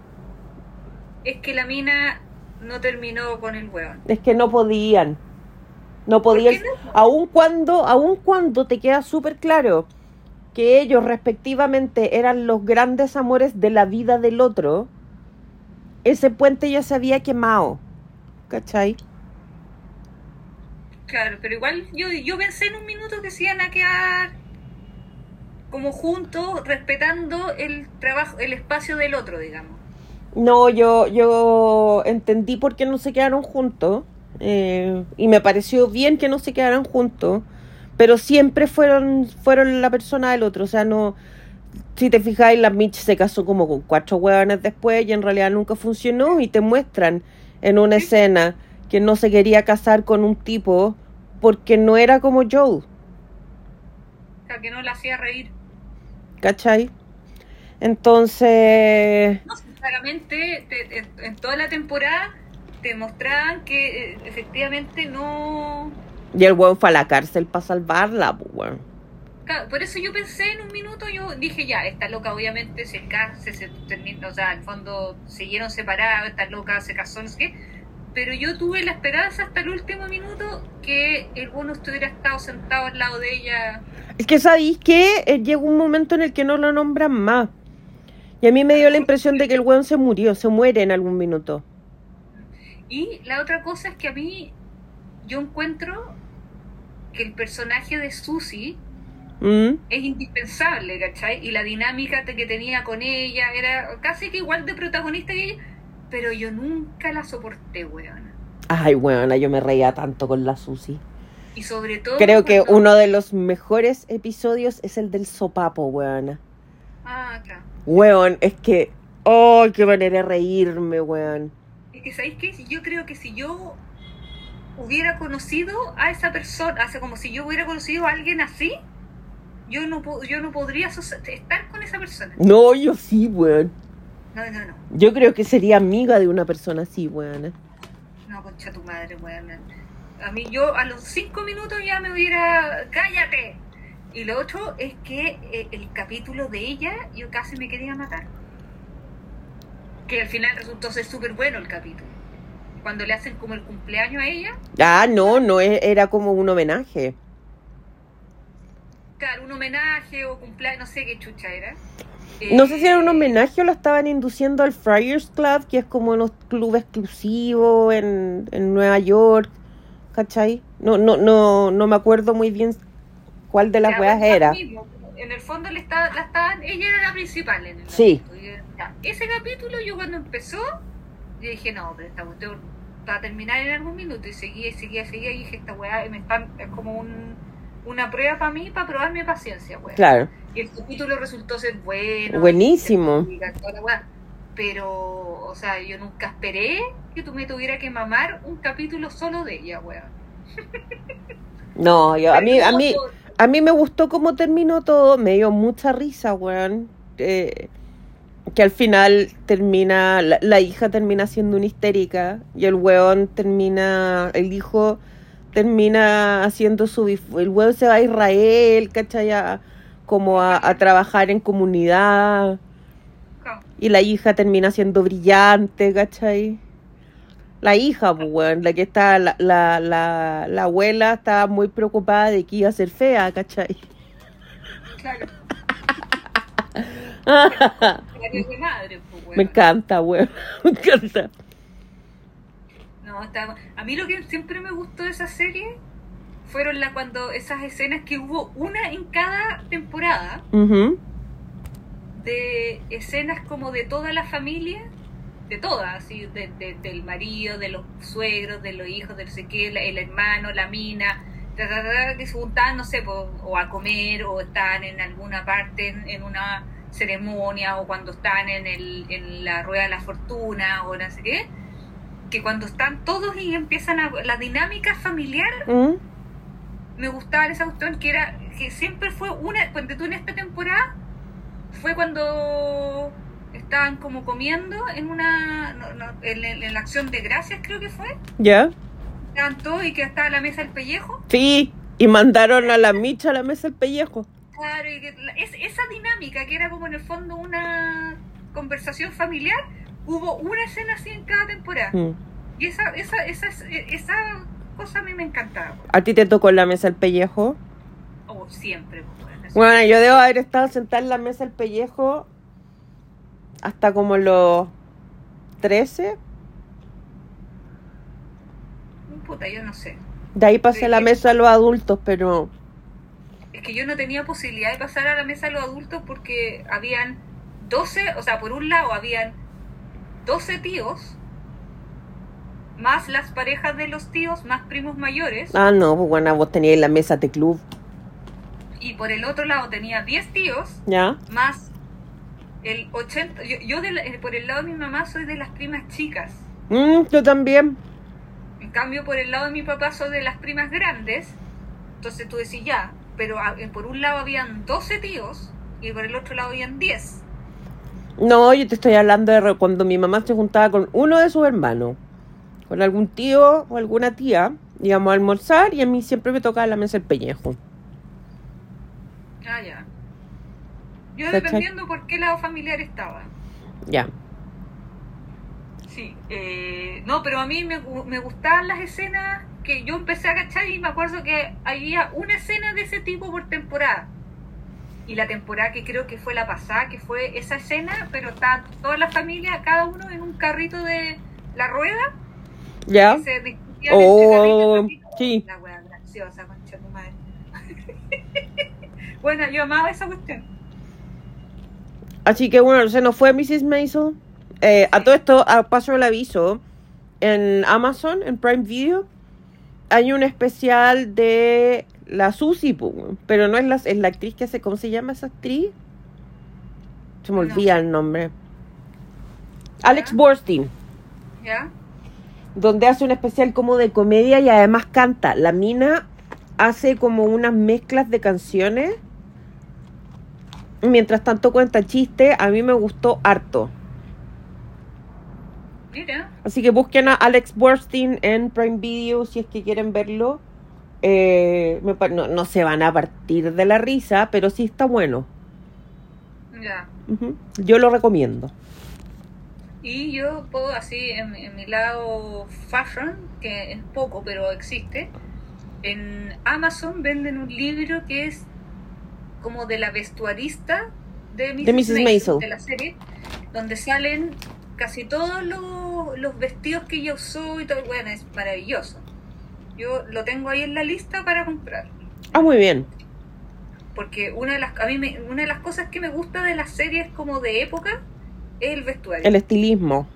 es que la mina no terminó con el weón. Es que no podían. No podían. no? Aun cuando, aun cuando te queda súper claro que ellos respectivamente eran los grandes amores de la vida del otro, ese puente ya se había quemado. ¿Cachai? Claro, pero igual yo, yo pensé en un minuto que se iban a quedar como juntos, respetando el trabajo, el espacio del otro, digamos. No, yo, yo entendí por qué no se quedaron juntos. eh, y me pareció bien que no se quedaran juntos. Pero siempre fueron, fueron la persona del otro. O sea, no. Si te fijáis, la Mitch se casó como con cuatro hueones después y en realidad nunca funcionó. Y te muestran en una escena que no se quería casar con un tipo porque no era como Joe. O sea, que no la hacía reír. ¿Cachai? Entonces. No, sinceramente, te- en, en toda la temporada te mostraban que eh, efectivamente no... Y el hueón fue a la cárcel para salvarla. Claro, Por eso yo pensé en un minuto, yo dije ya, esta loca obviamente se casa, se terminó, o sea, el fondo siguieron separados, esta loca se casó, no sé qué. Pero yo tuve la esperanza hasta el último minuto que el bueno estuviera estado sentado al lado de ella. Es que sabéis que eh, llegó un momento en el que no lo nombran más. Y a mí me dio la impresión de que el weón se murió, se muere en algún minuto. Y la otra cosa es que a mí yo encuentro que el personaje de Susie ¿Mm? es indispensable, ¿cachai? Y la dinámica que tenía con ella era casi que igual de protagonista que ella, pero yo nunca la soporté, weón. Ay, weona, yo me reía tanto con la Susi. Y sobre todo... Creo que uno de los mejores episodios es el del sopapo, weona. Ah, claro. Weón, es que... ¡Oh, qué manera de reírme, weón! Es que, ¿sabéis qué? Yo creo que si yo hubiera conocido a esa persona, o sea, como si yo hubiera conocido a alguien así, yo no, yo no podría estar con esa persona. No, yo sí, weón. No, no, no. Yo creo que sería amiga de una persona así, weona. No, concha tu madre, weón. A mí yo a los cinco minutos ya me hubiera... ¡Cállate! Y lo otro es que eh, el capítulo de ella yo casi me quería matar. Que al final resultó ser súper bueno el capítulo. Cuando le hacen como el cumpleaños a ella, Ah, no, no, e- era como un homenaje. claro, un homenaje o cumpleaños, no sé qué chucha era. No sé si era un Eh, homenaje o lo estaban induciendo al Friars Club, que es como unos club exclusivo en, en Nueva York, ¿cachai? No, no, no, no me acuerdo muy bien cuál de las weas bueno, era. mismo. En el fondo le está, la estaban, ella era la principal en el Sí. capítulo. Ese capítulo yo cuando empezó, yo dije, no, pero esta cuestión va a terminar en algún minuto. Y seguía, seguía, y seguía, y dije, esta weá me es como un, una prueba para mí, para probar mi paciencia, weá. Claro, Y el capítulo resultó ser bueno. Buenísimo. weá. Pero, o sea, yo nunca esperé que tú me tuviera que mamar un capítulo solo de ella, weá. no, yo, a mí, a mí, a mí me gustó cómo terminó todo, me dio mucha risa, weón. Eh, que al final termina, la, la hija termina siendo una histérica y el weón termina, el hijo termina haciendo su, el weón se va a Israel, ¿cachai? A- como a, a trabajar en comunidad y la hija termina siendo brillante, ¿cachai? La hija, pues, weón, la que está, la, la, la, la abuela estaba muy preocupada de que iba a ser fea, ¿cachai? Claro. De madre, pues, weón. <laughs> Me encanta, weón, me encanta. No, está- a mí lo que siempre me gustó de esa serie fueron la cuando esas escenas que hubo una en cada temporada Ujú. de escenas como de toda la familia, de todas, de- de- del marido, de los suegros, de los hijos, de no sé qué, el hermano, la mina, ta, ta, ta, que se juntaban, no sé, po, o a comer, o estaban en alguna parte, en, en una ceremonia o cuando están en, el, en la rueda de la fortuna o no sé qué, que cuando están todos y empiezan a, la dinámica familiar, ¿Mm? me gustaba esa cuestión que era, que siempre fue una, cuando tú en esta temporada, fue cuando estaban como comiendo en una, no, no, en, en la acción de gracias creo que fue, ¿Ya? estaban todos y que estaba la mesa del pellejo. Sí, y mandaron a la micha a la mesa el pellejo. Claro, y que la- es, esa dinámica que era como en el fondo una conversación familiar, hubo una escena así en cada temporada. Mm. Y esa, esa, esa, esa cosa a mí me encantaba. ¿A ti te tocó en la mesa el pellejo? Oh, siempre. pues, Bueno, yo debo haber estado sentada en la mesa el pellejo hasta como los 13. Puta, yo no sé. De ahí pasé a la mesa de los adultos, pero... Es que yo no tenía posibilidad de pasar a la mesa de los adultos porque habían 12, o sea, por un lado habían 12 tíos, más las parejas de los tíos, más primos mayores, Ah, no, pues bueno, vos teníais la mesa de club. y por el otro lado tenía 10 tíos, ¿Ya? más el 80, yo, yo de la- eh, por el lado de mi mamá soy de las primas chicas, Mm, yo también. en cambio por el lado de mi papá soy de las primas grandes, entonces tú decís ya, pero a- eh, por un lado habían 12 tíos y por el otro lado habían 10. No, yo te estoy hablando de cuando mi mamá se juntaba con uno de sus hermanos. Con algún tío o alguna tía. Íbamos a almorzar y a mí siempre me tocaba la mesa el pellejo. Ah, ya. Yo ¿Cachai? dependiendo por qué lado familiar estaba. Ya. Sí. eh, no, pero a mí me, gu- me gustaban las escenas que yo empecé a cachar y me acuerdo que había una escena de ese tipo por temporada. Y la temporada que creo que fue la pasada, que fue esa escena, pero está toda la familia, cada uno en un carrito de la rueda, ¿Ya? y se discutían Oh, sí. La wea graciosa, concha tu madre. <laughs> bueno, yo amaba esa cuestión. Así que bueno, se nos fue Mrs. Maisel. Eh, A todo esto, a paso el aviso, en Amazon, en Prime Video, hay un especial de la weón. pero no es la, es la actriz que hace, ¿cómo se llama esa actriz? Se me No. olvida el nombre. Alex. Borstein, ¿Ya? donde hace un especial como de comedia y además canta. La mina hace como unas mezclas de canciones. Mientras tanto cuenta chistes, a mí me gustó harto. Mira. Así que busquen a Alex Borstein en Prime Video si es que quieren verlo. Eh, no, no se van a partir de la risa, pero sí está bueno. Ya. Ujú. Yo lo recomiendo. Y yo puedo así, en, en mi lado fashion, que es poco, pero existe, en Amazon venden un libro que es como de la vestuarista de Mrs. De Mrs. Maisel. de la serie, donde salen casi todos los, los vestidos que ella usó y todo. Bueno, es maravilloso. Yo lo tengo ahí en la lista para comprar. Ah, muy bien. Porque una de las, a mí me- una de las cosas que me gusta de las series como de época es el vestuario. El estilismo.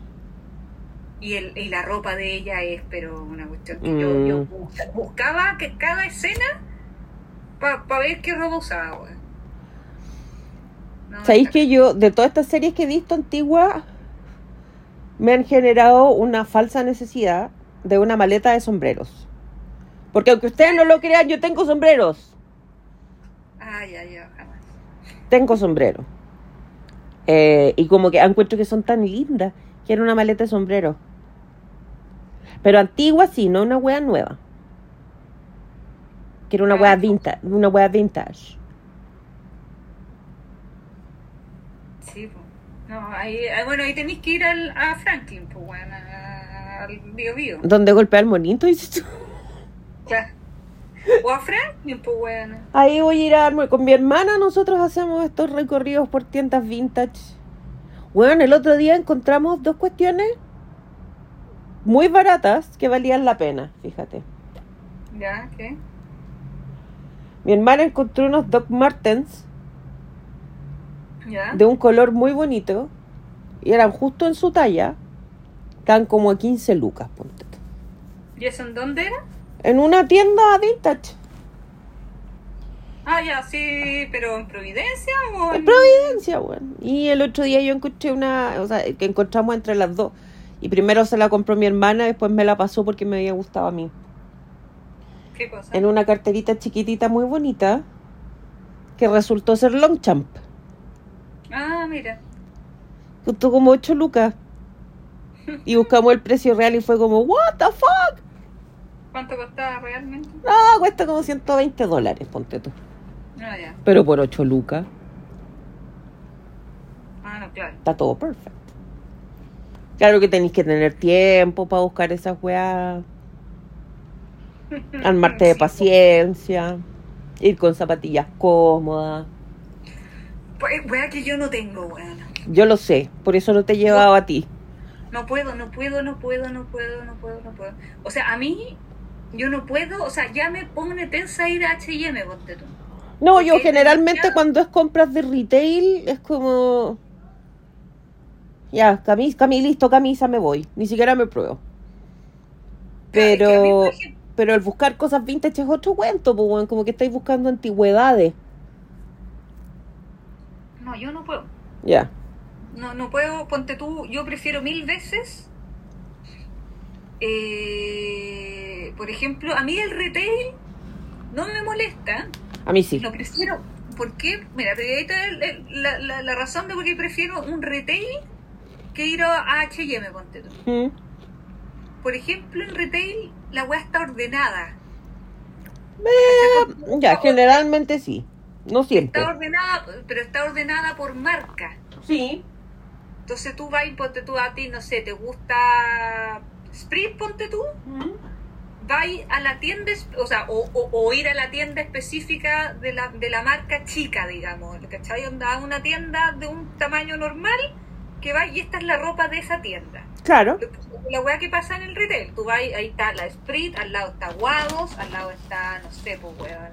Y, el, y la ropa de ella es, pero una cuestión que Mm. yo, yo busca- buscaba que cada escena para ver qué ropa usaba. ¿Sabéis que yo, de todas estas series que he visto antiguas, me han generado una falsa necesidad de una maleta de sombreros? Porque aunque ustedes no lo crean, yo tengo sombreros. Ay, ay, ay, jamás. Tengo sombrero. Eh, y como que encuentro que son tan lindas. Quiero una maleta de sombrero. Pero antigua sí, no una wea nueva. Quiero una wea vintage. Una wea vintage. Sí, pues. No, ahí, ah, bueno, ahí tenéis que ir al, a Franklin, pues, a- al Bio Bio. Donde golpea el monito, dices tú. Claro. O a Franklin, pues, weón. Ahí voy a ir a con mi hermana. Nosotros hacemos estos recorridos por tiendas vintage. Bueno, el otro día encontramos dos cuestiones muy baratas que valían la pena, fíjate. Ya, ¿qué? Mi hermana encontró unos Doc Martens Ya. de un color muy bonito y eran justo en su talla. Estaban como a 15 lucas, ponte. ¿Y eso en dónde era? En una tienda vintage. Ah, ya, sí, pero en Providencia o En Providencia, weón. Y el otro día yo encontré una, o sea, que encontramos entre las dos. Y primero se la compró mi hermana, después me la pasó porque me había gustado a mí. ¿Qué cosa? En una carterita chiquitita muy bonita, que resultó ser Longchamp. Ah, mira. Costó como 8 lucas. Y buscamos el precio real y fue como, ¿What the fuck? ¿Cuánto costaba realmente? No, cuesta como 120 dólares, ponte tú. Ah, ya. Pero por 8 lucas Ah, no, claro. está todo perfecto. Claro que tenéis que tener tiempo para buscar esas weas. <laughs> Armarte de paciencia. Ir con zapatillas cómodas. Pues, que yo no tengo, weón. Yo lo sé, por eso no te he llevado a ti. No puedo, no puedo, no puedo, no puedo, no puedo, no puedo. O sea, a mí, yo no puedo, o sea, ya me pone tensa ir a H&M, ponte tú. No, yo generalmente cuando es compras de retail es como... Ya, camisa, cami, listo, camisa, me voy. Ni siquiera me pruebo. Pero, pero el buscar cosas vintage es otro cuento, pues, como que estáis buscando antigüedades. No, yo no puedo. Ya. No, no puedo, ponte tú, yo prefiero mil veces. eh, por ejemplo, a mí el retail no me molesta. A mí sí. Lo prefiero. ¿Por qué? Mira, pero ahí está el- el- la, la- la razón de por qué prefiero un retail que ir a HM, ponte tú. Mm. Por ejemplo, en retail la weá está ordenada. Eh, ya, generalmente sí. No siempre. Está ordenada, pero está ordenada por marca. Sí. Entonces tú vas y ponte tú a ti, no sé, te gusta Sprint, ponte tú, vas a la tienda, o sea, o, o- o ir a la tienda específica de la, de la marca chica, digamos, ¿cachai? A una tienda de un tamaño normal que va y esta es la ropa de esa tienda. Claro. La weá que pasa en el retail, tú vas, ahí está la Sprint, al lado está Guados, al lado está, no sé, pues weón.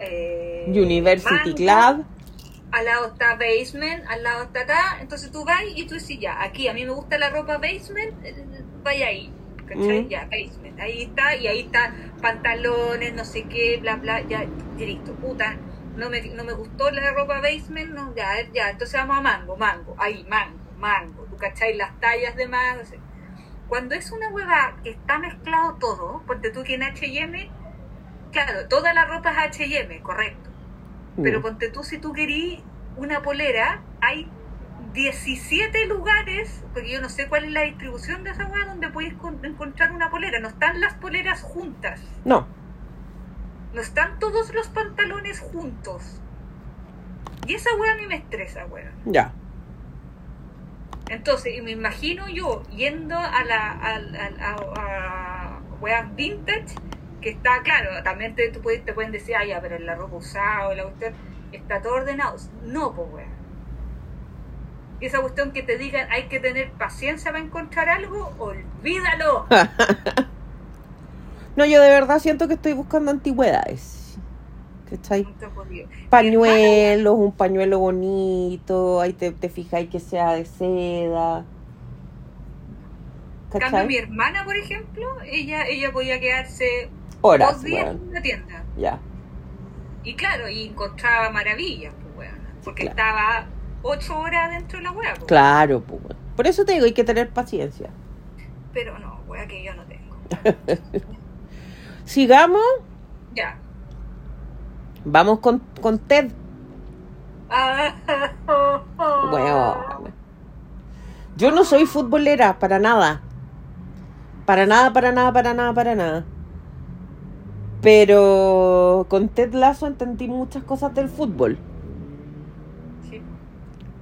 Eh, University Club. al lado está Basement, al lado está acá, entonces tú vas y tú dices ya, aquí a mí me gusta la ropa Basement, eh, vaya ahí, ¿cachai? Mm. Ya, Basement, ahí está, y ahí está pantalones, no sé qué, bla, bla, ya, listo, puta, no me, no me gustó la ropa Basement, no, ya, ya, entonces vamos a Mango, Mango, ahí, Mango, Mango, tú cachai, las tallas de Mango, no sé. Cuando es una hueva que está mezclado todo, porque tú que en H&M, claro, toda la ropa es H&M, correcto, pero Mm. ponte tú, si tú querís una polera, hay 17 lugares, porque yo no sé cuál es la distribución de esa weá, donde podéis con- encontrar una polera. No están las poleras juntas. No. No están todos los pantalones juntos. Y esa weá a mí me estresa, weá. Ya. Entonces, y me imagino yo yendo a la a, a, a- a weas vintage, que está claro, también te, tú puedes- te pueden decir, ah, ya, pero en la ropa usada o la cuestión, está todo ordenado. No, pues, weá. Y esa cuestión que te digan, hay que tener paciencia para encontrar algo, olvídalo. <laughs> No, yo de verdad siento que estoy buscando antigüedades. ¿Cachai? Pañuelos, un pañuelo bonito, ahí te, te fijáis que sea de seda. En cambio, ¿Cachai? mi hermana, por ejemplo, ella, ella podía quedarse Horas, dos días en una tienda. Ya. Y claro, y encontraba maravillas, pues, weón. Porque Claro. estaba ocho horas dentro de la weá, pues. Claro, pues. Por eso te digo, hay que tener paciencia. Pero no, weá, que yo no tengo. <laughs> Sigamos, Ya. vamos con, con Ted. Ah, Weón. Yo no soy futbolera, para nada. Para nada, para nada, para nada, para nada. Pero con Ted Lasso entendí muchas cosas del fútbol. Sí.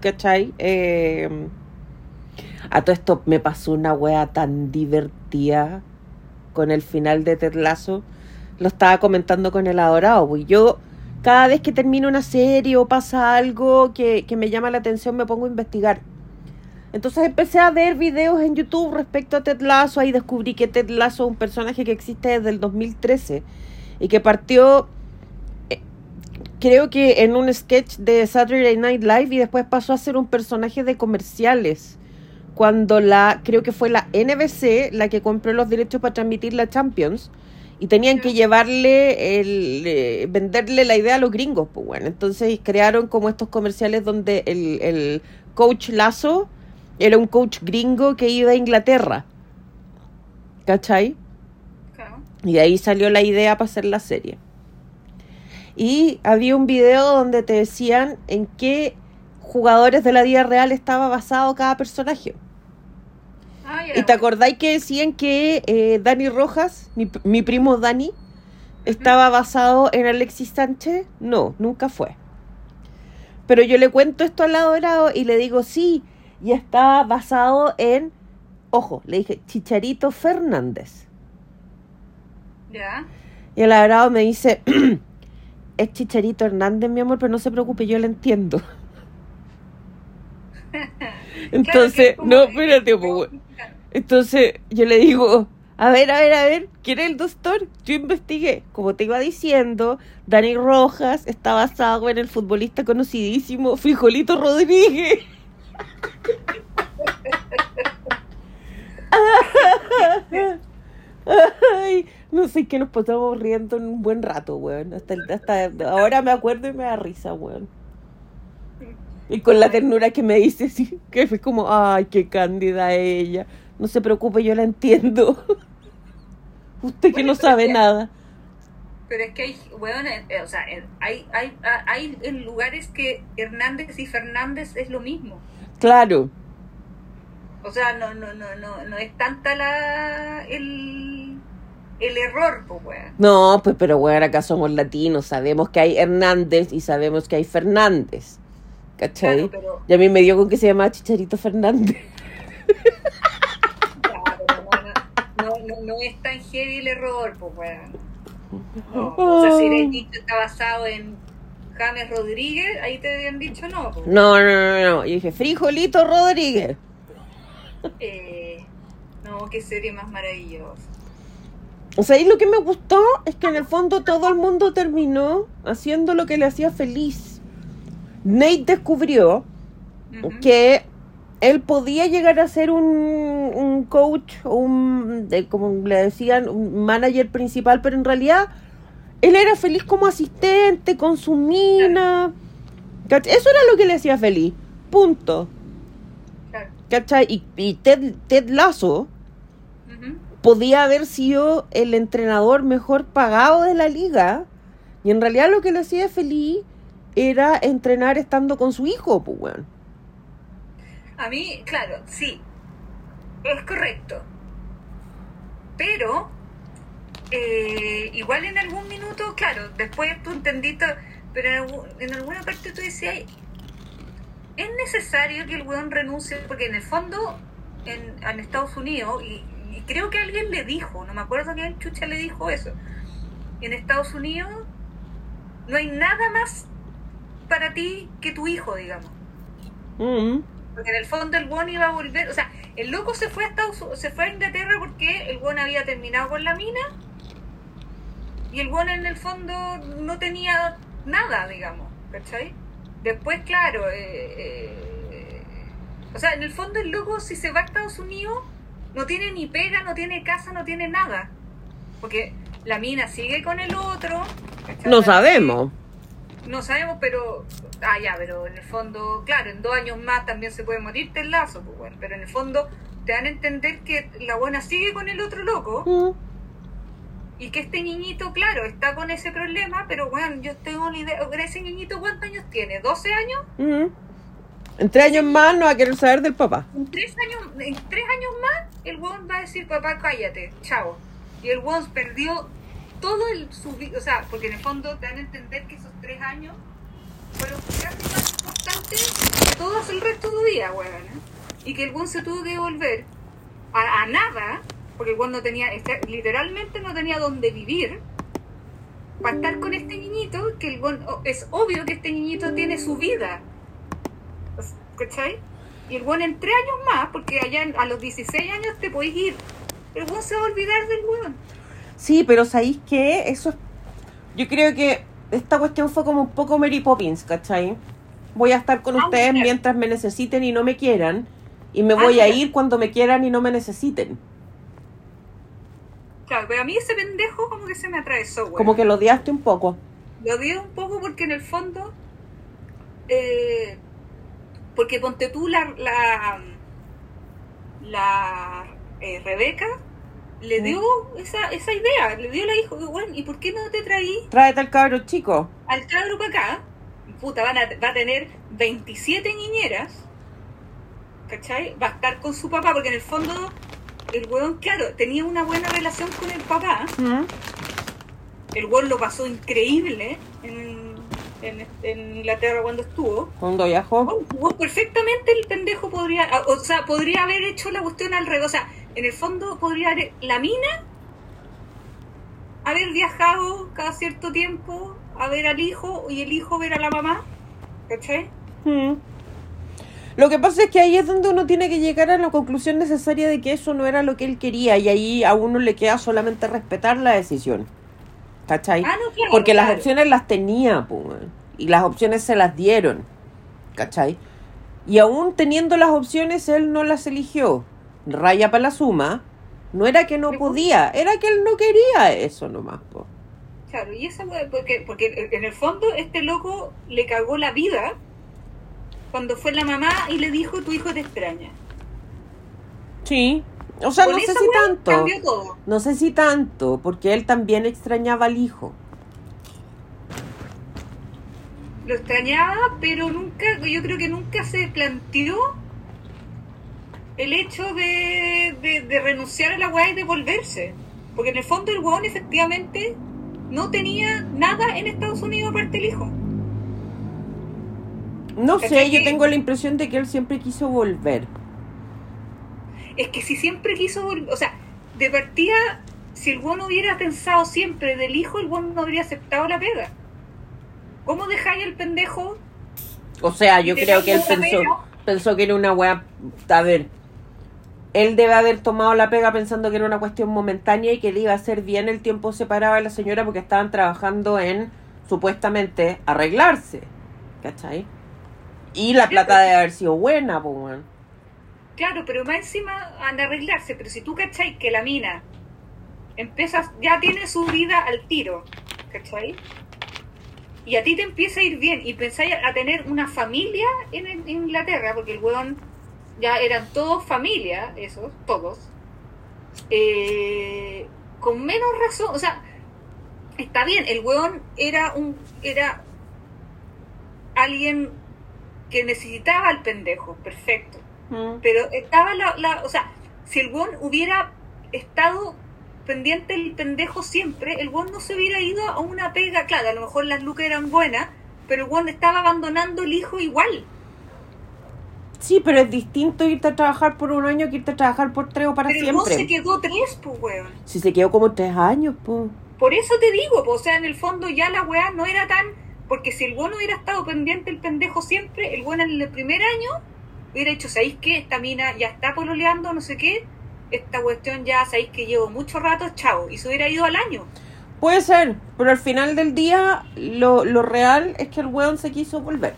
¿Cachai? Eh, a todo esto me pasó una wea tan divertida con el final de Ted Lasso. Lo estaba comentando con el adorado. Pues yo, cada vez que termino una serie o pasa algo que, que me llama la atención, me pongo a investigar. Entonces empecé a ver videos en YouTube respecto a Ted Lasso. Ahí descubrí que Ted Lasso es un personaje que existe desde el 2013 y que partió eh, creo que en un sketch de Saturday Night Live y después pasó a ser un personaje de comerciales cuando la creo que fue la NBC la que compró los derechos para transmitir la Champions Y tenían que llevarle, el, eh, venderle la idea a los gringos, pues bueno. Entonces crearon como estos comerciales donde el, el coach Lazo era un coach gringo que iba a Inglaterra. ¿Cachai? Y de ahí salió la idea para hacer la serie. Y había un video donde te decían en qué jugadores de la vida real estaba basado cada personaje. Ah, ¿Y te acordáis que decían que eh, Dani Rojas, mi, mi primo Dani, estaba basado en Alexis Sánchez? No, nunca fue. Pero yo le cuento esto al adorado y le digo, sí, y está basado en, ojo, le dije, Chicharito Fernández. Ya. Y el adorado me dice, <clears throat> es Chicharito Hernández, mi amor, pero no se preocupe, yo lo entiendo. <laughs> <laughs> Entonces, Claro no, es espérate, we- entonces yo le digo, a ver, a ver, a ver, ¿quién es el doctor? Yo investigué, como te iba diciendo, Dani Rojas está basado en el futbolista conocidísimo Frijolito Rodríguez. <laughs> Ay, no sé qué nos pasamos riendo en un buen rato, weón. Hasta, hasta ahora me acuerdo y me da risa, weón. Y con la ternura que me dice, sí, que fue como, ay, qué cándida ella. No se preocupe, yo la entiendo. <laughs> Usted que Bueno, no sabe ya- nada. Pero es que hay, weón, eh, eh, o sea, eh, hay, hay, hay en lugares que Hernández y Fernández es lo mismo. Claro. O sea, no, no, no, no, no es tanta la el, el error, pues weón. No, pues, pero bueno, acá somos latinos, sabemos que hay Hernández y sabemos que hay Fernández. ¿Cachai? Claro, pero, Y a mí me dio con que se llama Chicharito Fernández. <laughs> claro, no, no, no es tan heavy el error, pues weón. No, o sea, si el dicho está basado en James Rodríguez, ahí te habían dicho no, pues. No, no, no, no. Y dije, Frijolito Rodríguez. Eh, no, qué serie más maravillosa. O sea, y lo que me gustó es que en el fondo todo el mundo terminó haciendo lo que le hacía feliz. Nate descubrió que él podía llegar a ser un, un coach, un, de- como le decían, un manager principal, pero en realidad él era feliz como asistente, con su mina. Eso era lo que le hacía feliz. Punto. Claro. ¿Cachai? Y, y Ted, Ted Ujú. Podía haber sido el entrenador mejor pagado de la liga. Y en realidad lo que le hacía feliz era entrenar estando con su hijo, pues. A mí, claro, sí, es correcto. Pero, eh, igual en algún minuto, claro, después tú entendiste, pero en, algún- en alguna parte tú decías, es necesario que el weón renuncie, porque en el fondo, en, en Estados Unidos, y, y creo que alguien le dijo, no me acuerdo quién chucha le dijo eso, en Estados Unidos no hay nada más para ti que tu hijo, digamos. Mm. Porque en el fondo el Won iba a volver, o sea, el loco se fue a Estados se fue a Inglaterra porque el Won había terminado con la mina y el Won en el fondo no tenía nada, digamos, ¿cachai? Después, claro, eh, eh, o sea, en el fondo el loco si se va a Estados Unidos no tiene ni pega, no tiene casa, no tiene nada. Porque la mina sigue con el otro. ¿cachai? No sabemos. No sabemos, pero. Ah, ya, pero en el fondo, claro, en dos años más también se puede morir el lazo, pues bueno. Pero en el fondo te dan a entender que la buena sigue con el otro loco Mm. y que este niñito, claro, está con ese problema, pero bueno, yo tengo una idea. ¿Ese niñito cuántos años tiene? ¿12 años? Mm. En tres años más no va a querer saber del papá. En tres años, en tres años más, el weón va a decir, papá, cállate, chao. Y el weón perdió todo el, su o sea, porque en el fondo dan a entender que esos tres años fueron casi más importantes que todo el resto de tu vida, weón. ¿eh? Y que el weón se tuvo que volver a, nada, porque el weón no tenía, este- literalmente no tenía dónde vivir, para estar con este niñito, que el es obvio que este niñito tiene su vida. ¿Cachai? Y el weón en tres años más, porque allá a los 16 años te podéis ir. El weón se va a olvidar del weón. Sí, pero ¿sabéis qué? Eso es... Yo creo que esta cuestión fue como un poco Mary Poppins, ¿cachai? Voy a estar con Ah, ustedes mientras me necesiten y no me quieran. Y me Ah, voy a ir cuando me quieran y no me necesiten. Claro, pero a mí ese pendejo como que se me atravesó, weón. Como que lo odiaste un poco. Lo odié un poco porque en el fondo. eh, porque ponte tú la. La, la eh, Rebeca le dio esa, esa idea, le dio la hijo, bueno, ¿y por qué no te traí Tráete al cabro chico. al cabro para acá? Puta, van a, va a tener 27 niñeras, ¿cachai? Va a estar con su papá, porque en el fondo el weón, claro, tenía una buena relación con el papá. El weón lo pasó increíble en, en, en Inglaterra cuando estuvo. Cuando viajó. Oh, jugó perfectamente el pendejo podría, ah, o sea, podría haber hecho la cuestión al revés, o sea, en el fondo podría haber, la mina haber viajado cada cierto tiempo a ver al hijo y el hijo ver a la mamá, ¿cachai? Mm. Lo que pasa es que ahí es donde uno tiene que llegar a la conclusión necesaria de que eso no era lo que él quería y ahí a uno le queda solamente respetar la decisión. ¿Cachai? Ah, no, claro, Porque las opciones las tenía, weón. y las opciones se las dieron. ¿Cachai? Y aún teniendo las opciones, él no las eligió. Raya para la suma. No era que no podía, era que él no quería eso nomás, po. Claro, y esa porque, porque en el fondo este loco le cagó la vida cuando fue la mamá y le dijo tu hijo te extraña. Sí. O sea, Con no sé si tanto. Cambió todo. No sé si tanto, porque él también extrañaba al hijo. Lo extrañaba, pero nunca, yo creo que nunca se planteó el hecho de, de, de renunciar a la weá y de volverse. Porque en el fondo el weón efectivamente no tenía nada en Estados Unidos aparte del hijo. No sé, ¿Cachai yo tengo la impresión de que él siempre quiso volver. Es que si siempre quiso volver, o sea, de partida, si el weón hubiera pensado siempre del hijo, el weón no habría aceptado la pega. ¿Cómo dejáis al pendejo? O sea, yo creo que él pensó, pega. pensó que era una weá. A ver, él debe haber tomado la pega pensando que era una cuestión momentánea y que le iba a hacer bien el tiempo separado a la señora porque estaban trabajando en, supuestamente, arreglarse. ¿Cachai? Y la plata debe haber sido buena, pues. Claro, pero más encima han de arreglarse. Pero si tú cachai que la mina empiezas, ya tiene su vida al tiro, ¿cachai? Y a ti te empieza a ir bien y pensáis a tener una familia en, en Inglaterra, porque el weón ya eran todos familia, esos, todos. eh, con menos razón, o sea, está bien, el weón era un, era alguien que necesitaba al pendejo, perfecto. Mm. Pero estaba la, la o sea, si el weón hubiera estado pendiente del pendejo siempre, el weón no se hubiera ido a una pega, claro, a lo mejor las lucas eran buenas, pero el weón estaba abandonando el hijo igual. Sí, pero es distinto irte a trabajar por un año que irte a trabajar por tres o para pero el weón se siempre. quedó tres, pues weón. Si se quedó como tres años, pues. Por eso te digo, pues, o sea, en el fondo ya la weá no era tan, porque si el weón hubiera estado pendiente el pendejo siempre, el weón en el primer año hubiera dicho, ¿sabéis qué? Esta mina ya está pololeando, no sé qué, esta cuestión ya, ¿sabéis que llevo mucho rato? Chao. Y se hubiera ido al año. Puede ser, pero al final del día lo, lo real es que el weón se quiso volver.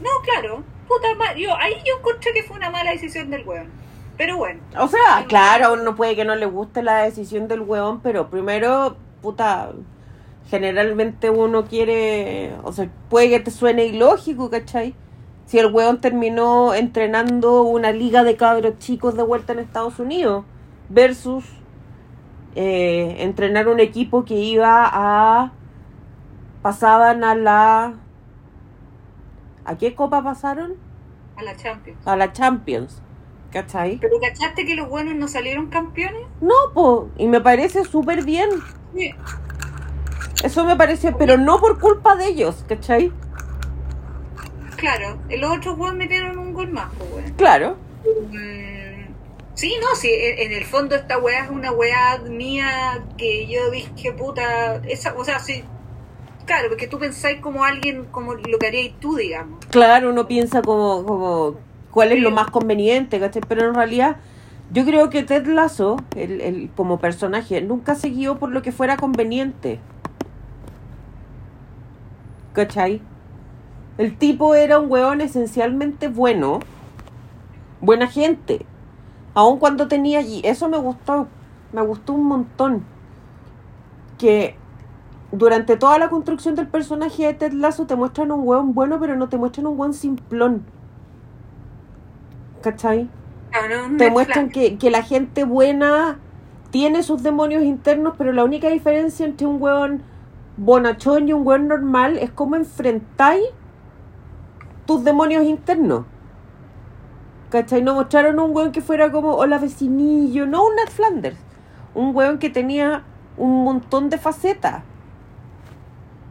No, claro. Puta ma- yo Ahí yo encontré que fue una mala decisión del weón. Pero bueno. O sea, claro, uno puede que no le guste la decisión del weón, pero primero, puta, generalmente uno quiere, o sea, puede que te suene ilógico, ¿cachai? Si el weón terminó entrenando una liga de cabros chicos de vuelta en Estados Unidos versus eh, entrenar un equipo que iba a... pasaban a la... ¿A qué copa pasaron? A la Champions. A la Champions, ¿cachai? ¿Pero cachaste que los buenos no salieron campeones? No, po, y me parece súper bien. Sí. Eso me parece, pero no por culpa de ellos, ¿cachai? Claro. Los otros weones metieron un gol más, pues weón. Claro. Mm, Sí, no, sí, en, en el fondo esta weá es una weá mía que yo dije, puta, esa, o sea, sí, claro, porque tú pensáis como alguien, como lo que harías tú, digamos. Claro, uno piensa como, como cuál es lo más conveniente, ¿cachai? Pero en realidad yo creo que Ted Lasso, el, el, como personaje, nunca se guió por lo que fuera conveniente. ¿Cachai? El tipo era un weón esencialmente bueno, buena gente. Aun cuando tenía allí, eso me gustó. me gustó un montón. Que durante toda la construcción del personaje de Ted Lasso te muestran un hueón bueno, pero no te muestran un hueón simplón. ¿Cachai? te muestran que, que, la gente buena tiene sus demonios internos, pero la única diferencia entre un hueón bonachón y un hueón normal es cómo enfrentáis tus demonios internos. ¿Cachai? No mostraron un hueón que fuera como, hola vecinillo, no un Ned Flanders. Un hueón que tenía un montón de facetas.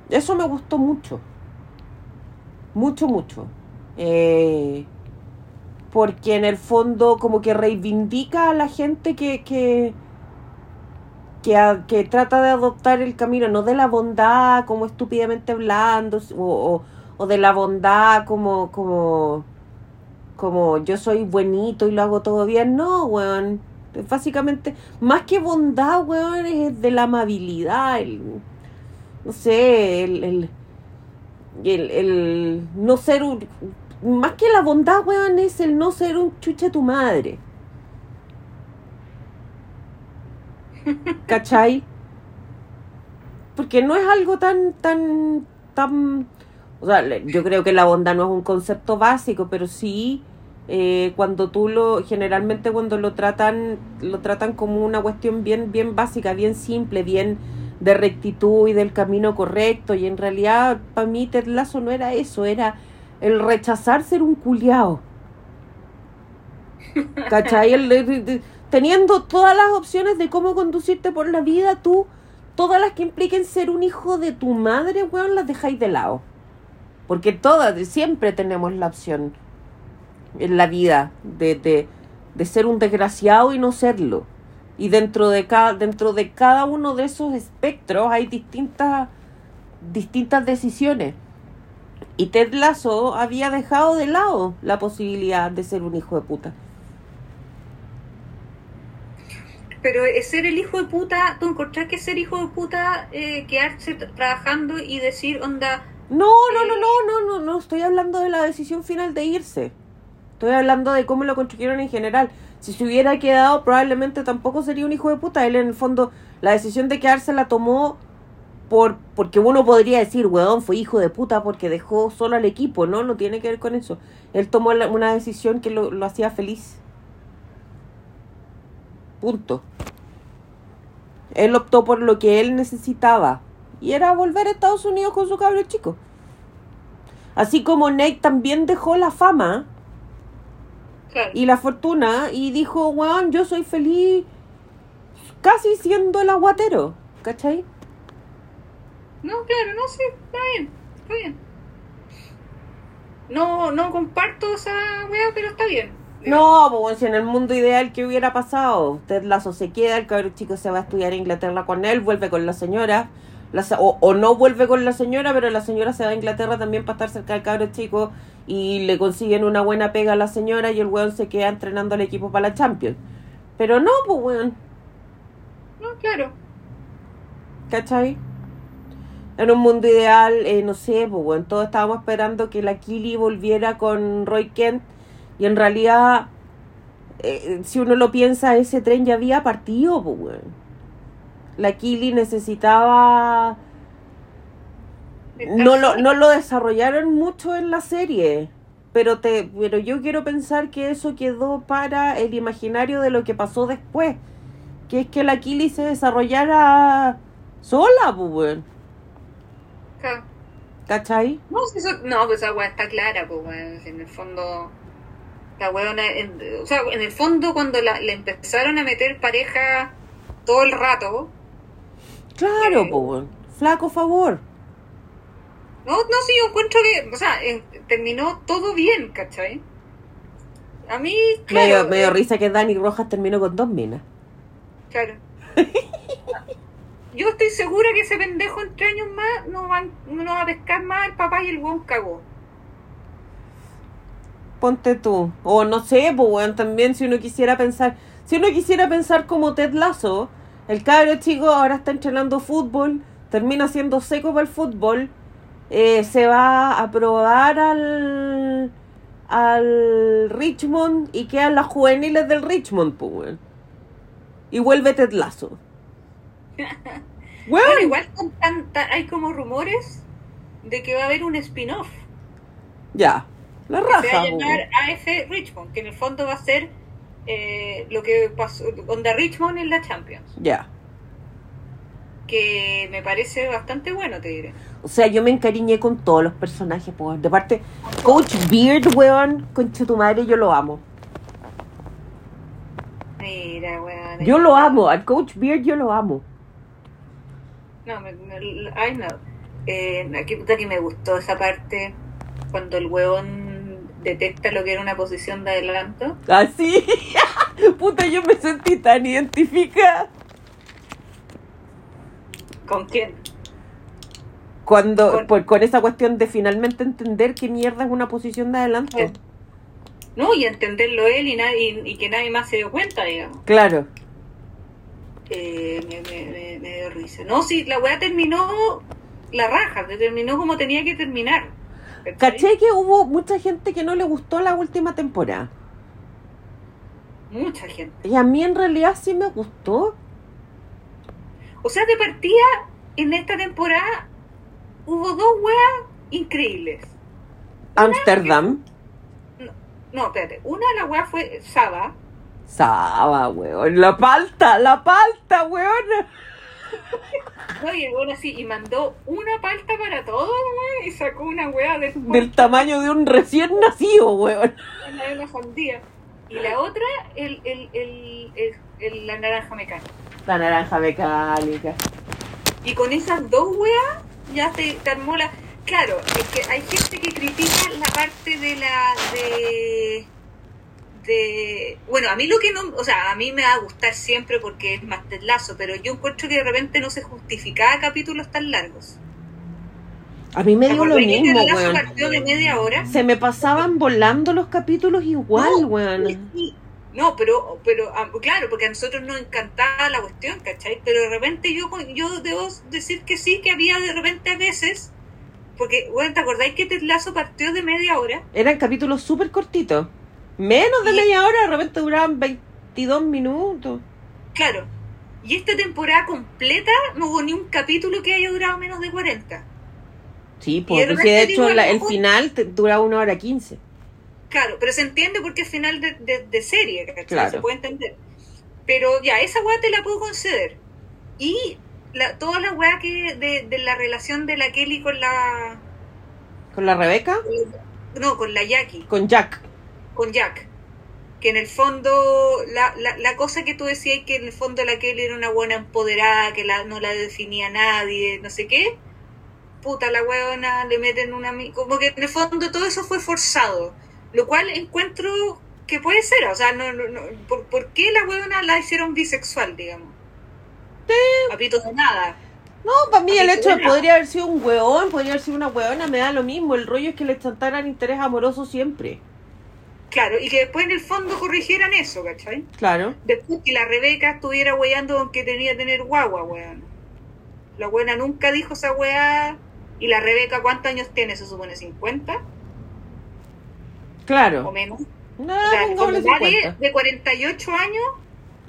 Eso me gustó mucho. Mucho, mucho. Eh, porque en el fondo como que reivindica a la gente que, que, que, trata de adoptar el camino, no de la bondad como estúpidamente blando, de la bondad como, como, como yo soy buenito y lo hago todo bien, no, weón. Básicamente, más que bondad, weón, es de la amabilidad, el, no sé, el, el, el, el no ser un, más que la bondad, weón, es el no ser un chuche tu madre. <laughs> ¿Cachai? Porque no es algo tan, tan, tan... O sea, yo creo que la bondad no es un concepto básico, pero sí eh, cuando tú lo, generalmente cuando lo tratan, lo tratan como una cuestión bien, bien básica, bien simple, bien de rectitud y del camino correcto, y en realidad para mí Ted Lasso no era eso, era el rechazar ser un culiao. ¿Cachai? El, teniendo todas las opciones de cómo conducirte por la vida, tú, todas las que impliquen ser un hijo de tu madre, weón, las dejáis de lado. Porque todas, siempre tenemos la opción en la vida de, de, de ser un desgraciado y no serlo. Y dentro de cada, dentro de cada uno de esos espectros hay distintas, distintas decisiones. Y Ted Lasso había dejado de lado la posibilidad de ser un hijo de puta. Pero ser el hijo de puta, ¿tú encontrás que ser hijo de puta, eh, quedarse trabajando y decir, onda... No, no, no, no, no, no, no, estoy hablando de la decisión final de irse. Estoy hablando de cómo lo construyeron en general. Si se hubiera quedado, probablemente tampoco sería un hijo de puta. Él, en el fondo, la decisión de quedarse la tomó por, porque uno podría decir, weón, fue hijo de puta porque dejó solo al equipo, ¿no? No tiene que ver con eso. Él tomó una decisión que lo, lo hacía feliz. Punto. Él optó por lo que él necesitaba. Y era volver a Estados Unidos con su cabro chico. Así como Nate también dejó la fama y la fortuna y dijo, weón, yo soy feliz casi siendo el aguatero. ¿Cachai? No, claro, no sé, está bien, está bien. No, no comparto esa weá, pero está bien. No, pues si en el mundo ideal, ¿qué hubiera pasado? Ted Lazo se queda, el cabrón chico se va a estudiar a Inglaterra con él, vuelve con la señora, o, o, no vuelve con la señora, pero la señora se va a Inglaterra también para estar cerca del cabrón chico y le consiguen una buena pega a la señora y el weón se queda entrenando al equipo para la Champions. Pero no, pues weón. No, claro. ¿Cachai? En un mundo ideal, eh, no sé, pues bueno, todos estábamos esperando que la Kili volviera con Roy Kent y en realidad, eh, si uno lo piensa, ese tren ya había partido, pues bueno. La Kili necesitaba... No lo, no lo desarrollaron mucho en la serie, pero, te, pero yo quiero pensar que eso quedó para el imaginario de lo que pasó después, que es que la Kili se desarrollara sola, pues ¿Cachai? No, no pues esa weá está clara, pues. En el fondo, la weona, o sea, en el fondo cuando la, le empezaron a meter pareja todo el rato. Claro, eh, pues, flaco favor. No, no, sí, yo encuentro que, o sea, terminó todo bien, ¿cachai? A mí, claro. Medio, eh, risa que Dani Rojas terminó con dos minas. Claro. <laughs> yo estoy segura que ese pendejo entre años más no, van, no va a pescar más el papá y el buen cagó. Ponte tú. O no sé, pues bueno, también si uno quisiera pensar, si uno quisiera pensar como Ted Lasso, el cabro chico ahora está entrenando fútbol, termina siendo seco para el fútbol, eh, se va a probar al al Richmond y quedan las juveniles del Richmond, pues Y vuelve Ted Lasso. <laughs> Bueno, igual tan- hay como rumores de que va a haber un spin-off. ya. La que se va a llamar AF Richmond, que en el fondo va a ser eh, lo que pasó, onda Richmond en la Champions. Ya. Que me parece bastante bueno, te diré. O sea, yo me encariñé con todos los personajes, pues. De parte, Coach Beard, weón, concha tu madre, yo lo amo. Mira, weón. Yo lo amo, al Coach Beard yo lo amo. No, me, me- ay, no. Eh, aquí puta que me gustó esa parte cuando el huevón detecta lo que era una posición de adelanto. Así. <laughs> Puta, yo me sentí tan identificada. ¿Con quién? Cuando, Con- por- con esa cuestión de finalmente entender qué mierda es una posición de adelanto. Eh. No, y entenderlo él y, nadie, y, y que nadie más se dio cuenta, digamos. Claro. Eh, me, me, me, me dio risa. No, sí, la weá terminó la raja, terminó como tenía que terminar. Caché que hubo mucha gente que no le gustó la última temporada. Mucha gente. Y a mí en realidad sí me gustó. O sea, de partida, en esta temporada hubo dos weas increíbles. Amsterdam. No, espérate. Una de las weas fue Saba. Saba, weón. La palta, la palta, weón. <laughs> ¿no? Y el weón así, y mandó una palta para todos, weón, y sacó una wea del <laughs> Del tamaño de un recién nacido, weón. una de la sandía. Y la otra, el, el, el, el- el- la naranja mecánica. La naranja mecánica. Y con esas dos weas ya te, te armó la... Claro, es que hay gente que critica la parte de la... de... de... Bueno, a mí lo que no... O sea, a mí me va a gustar siempre porque es más del lazo, pero yo encuentro que de repente no se justificaba capítulos tan largos. A mí me ¿Te dio lo mismo, weón. partió de media hora? Se me pasaban volando los capítulos igual, No, weón. sí. No, pero, pero ah, claro, porque a nosotros nos encantaba la cuestión, ¿cachai? Pero de repente yo, yo debo decir que sí, que había de repente a veces, porque, bueno, ¿te acordáis que Ted Lasso partió de media hora? Eran capítulos súper cortitos. Menos de Y- media hora, de repente duraban 22 minutos. Claro. Y esta temporada completa no hubo ni un capítulo que haya durado menos de 40. Sí, de porque de digo, hecho la- el final te- duraba una hora quince. Claro, pero se entiende porque es final de, de, de serie, ¿cachai? Claro. Se puede entender. Pero ya, esa weá te la puedo conceder. Y la, toda la weá que de, de la relación de la Kelly con la... ¿Con la Rebeca? No, con la Jackie, Con Jack. Con Jack. Que en el fondo, la, la, la cosa que tú decías, que en el fondo la Kelly era una buena empoderada, que la, no la definía nadie, no sé qué. Puta, la weona le meten una... Como que en el fondo todo eso fue forzado. Lo cual encuentro que puede ser. O sea, no, no, no, ¿por, por qué la weona la hicieron bisexual, digamos? Papito de nada. No, para mí el hecho de podría haber sido un hueón, podría haber sido una hueona, me da lo mismo. El rollo es que le chantaran interés amoroso siempre. Claro, y que después en el fondo corrigieran eso, ¿cachai? Claro. Después que la Rebeca estuviera weyando con que tenía que tener guagua, weón. La buena nunca dijo esa weá. Y la Rebeca, ¿cuántos años tiene? Se supone 50 o Claro. menos. No, o sea, fondo nadie 50. de 48 años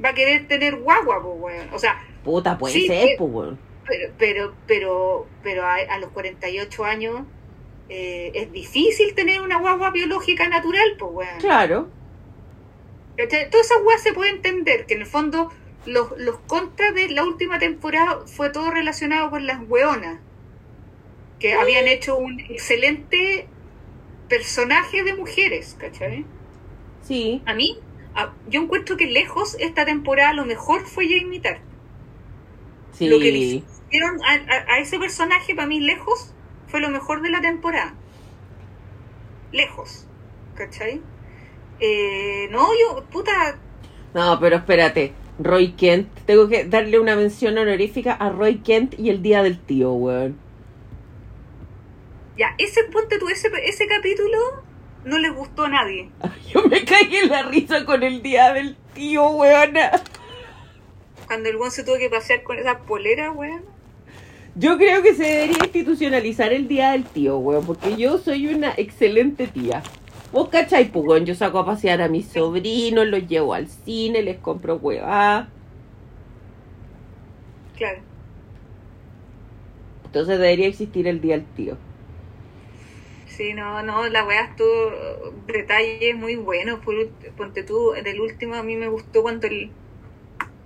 va a querer tener guagua, pues, weón. O sea, Puta, puede Sí, ser, pues, weón. pero, pero, pero, pero a, a los 48 años eh, es difícil tener una guagua biológica natural, pues, weón. Claro. Todas esas weas se puede entender, que en el fondo los, los contras de la última temporada fue todo relacionado con las weonas, que habían hecho un excelente personaje de mujeres, ¿cachai? Sí. A mí, a- yo encuentro que lejos esta temporada lo mejor fue Jamie Tart. Sí. Lo que le hicieron a, a- a ese personaje, para mí, lejos, fue lo mejor de la temporada. Lejos, ¿cachai? Eh, no, yo, puta, No, pero espérate. Roy Kent. Tengo que darle una mención honorífica a Roy Kent y el día del tío, weón. Ya, ese ponte tú, ese, ese capítulo no le gustó a nadie. Yo me caí en la risa con el día del tío, weona. Cuando el buen se tuvo que pasear con esa polera, weón. Yo creo que se debería institucionalizar el día del tío, weón, porque yo soy una excelente tía. Vos cachai, pues, weón, yo saco a pasear a mis sobrinos, los llevo al cine, les compro huevá. Claro. Entonces debería existir el día del tío. Sí, no, no, la weá estuvo detalles muy buenos. Ponte tú, del último a mí me gustó cuando el,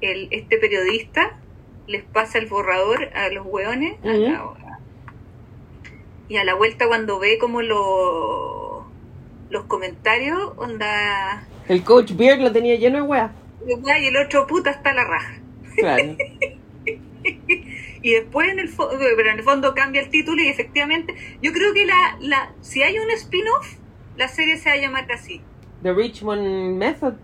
el este periodista les pasa el borrador a los a la- y a la vuelta cuando ve como lo- los comentarios, onda, El coach Beard lo tenía lleno de weas. y el otro puta está la raja. Claro. <laughs> Y después en el fondo, pero en el fondo cambia el título y efectivamente, yo creo que la, la si hay un spin-off, la serie se va a llamar así. The Richmond Method.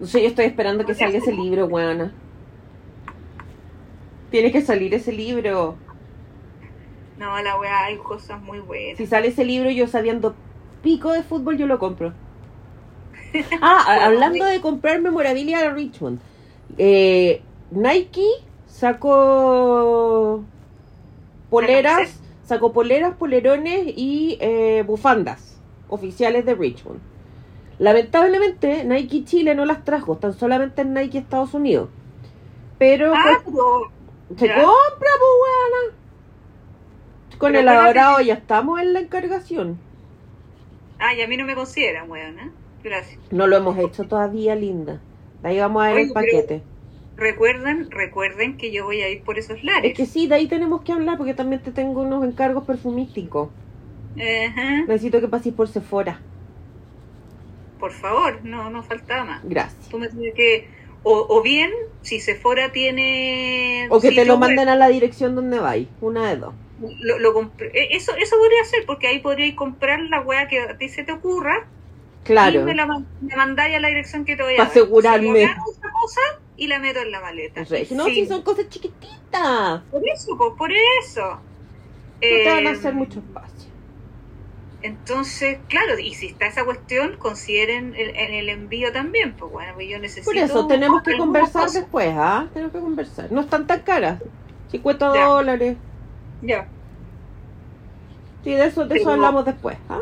No sé, yo estoy esperando que salga ese libro, weona. Tiene que salir ese libro. No, la weá, hay cosas muy buenas. Si sale ese libro, yo sabiendo pico de fútbol, yo lo compro. <laughs> Ah, hablando de comprar memorabilia a Richmond. Eh, Nike sacó poleras, sacó poleras, polerones y eh, bufandas oficiales de Richmond. Lamentablemente, Nike Chile no las trajo, están solamente en Nike Estados Unidos. Pero Ah, pues, pero se ya. compra, pues, weona. Con Pero el adorado que- ya estamos en la encargación. Ah, y a mí no me consideran, weón, ¿eh? Gracias. No lo hemos hecho todavía, linda. De ahí vamos a ver Oye, el paquete. Recuerden, recuerden que yo voy a ir por esos lares. Es que sí, de ahí tenemos que hablar porque también te tengo unos encargos perfumísticos. Ajá. Necesito que pases por Sephora. Por favor, no, no faltaba más. Gracias. Tú me tienes que, o, o bien, si Sephora tiene... O que te lo web, manden a la dirección donde vais. Una de dos. lo, lo eh, eso, eso podría ser, porque ahí podríais comprar la weá que a ti se te ocurra Claro. y me la me mandáis a la dirección que te voy a Pa' dar. asegurarme. Esa cosa y la meto en la maleta. Regi, No, Sí. si son cosas chiquititas. Por eso, pues, por eso. No te van a Eh, hacer mucho espacio. Entonces, claro, y si está esa cuestión, consideren el, en el envío también, pues bueno, pues yo necesito... Por eso tenemos que conversar cosa. después, ¿ah? Tenemos que conversar. No están tan caras. 50 Ya. dólares. Ya, Sí, de eso, de eso hablamos después, ¿ah?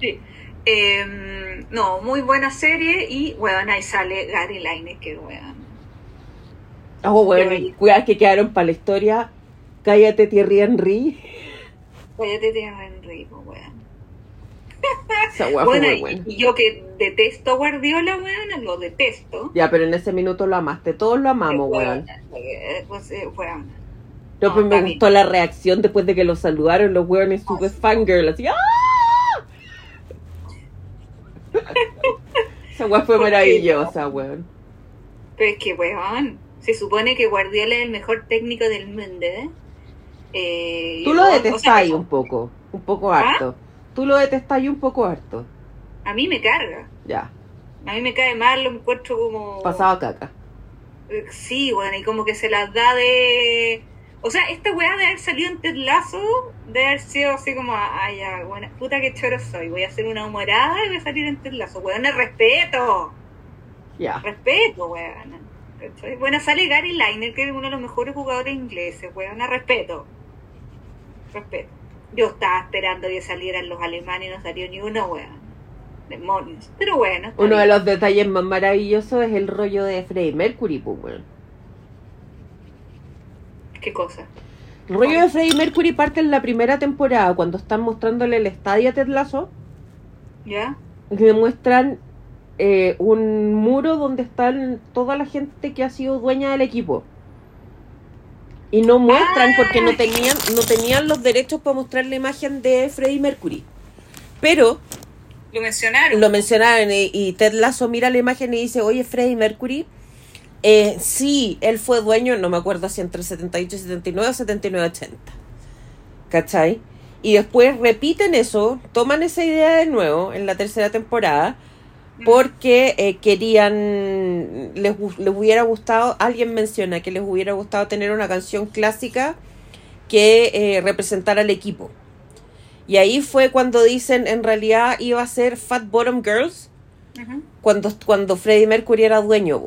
sí. Eh, no, muy buena serie y, weón, ahí sale Gary Lineker, weón. Oh, bueno, y cuidadas que quedaron para la historia. Cállate, Thierry Henry. Cállate, te Henry, pues, weón. Esa weá fue Bueno, muy y, buena. y yo que detesto a Guardiola, weón, lo detesto. Ya, pero en ese minuto lo amaste. Todos lo amamos, weón. pues, eh, weón. No, pues me gustó la reacción después de que lo saludaron los weones super fangirl. Así, ¡ah! <laughs> Esa weá fue ¿Por qué maravillosa, weón. Pero es que, weón, se supone que Guardiola es el mejor técnico del mundo, ¿eh? Eh, Tú lo o- o sea, detestáis un poco. Un poco ¿Ah? harto. Tú lo detestáis un poco harto. A mí me carga. Ya, A mí me cae mal, lo encuentro como... pasado a caca. Eh, Sí, bueno, y como que se las da de... O sea, esta weá de haber salido en Ted Lasso, de haber sido así como, ay, ya, buena, puta que choro soy, voy a hacer una humorada y voy a salir en Ted Lasso. Weón, es respeto, Ya. respeto, weón. Bueno, sale Gary Liner, que es uno de los mejores jugadores ingleses, weón, respeto. Respeto. Yo estaba esperando que salieran los alemanes y no salió ni uno, weón. Demonios. Pero bueno. Uno de los detalles más maravillosos es el rollo de Freddie Mercury, pues, weón. ¿Qué cosa? El rollo de Freddie Mercury parte en la primera temporada, cuando están mostrándole el estadio a Ted Lasso, ¿Ya? que muestran eh, un muro donde están toda la gente que ha sido dueña del equipo. Y no muestran Ah. porque no tenían, no tenían los derechos para mostrar la imagen de Freddie Mercury. Pero Lo mencionaron. lo mencionaron y, y Ted Lasso mira la imagen y dice, oye, Freddie Mercury, eh, sí, él fue dueño, no me acuerdo si entre 78 y 79 o 79 80. ¿Cachai? Y después repiten eso, toman esa idea de nuevo en la tercera temporada, porque eh, querían, les, les hubiera gustado, alguien menciona que les hubiera gustado tener una canción clásica que eh, representara al equipo. Y ahí fue cuando dicen, en realidad iba a ser Fat Bottom Girls, cuando, cuando Freddie Mercury era dueño.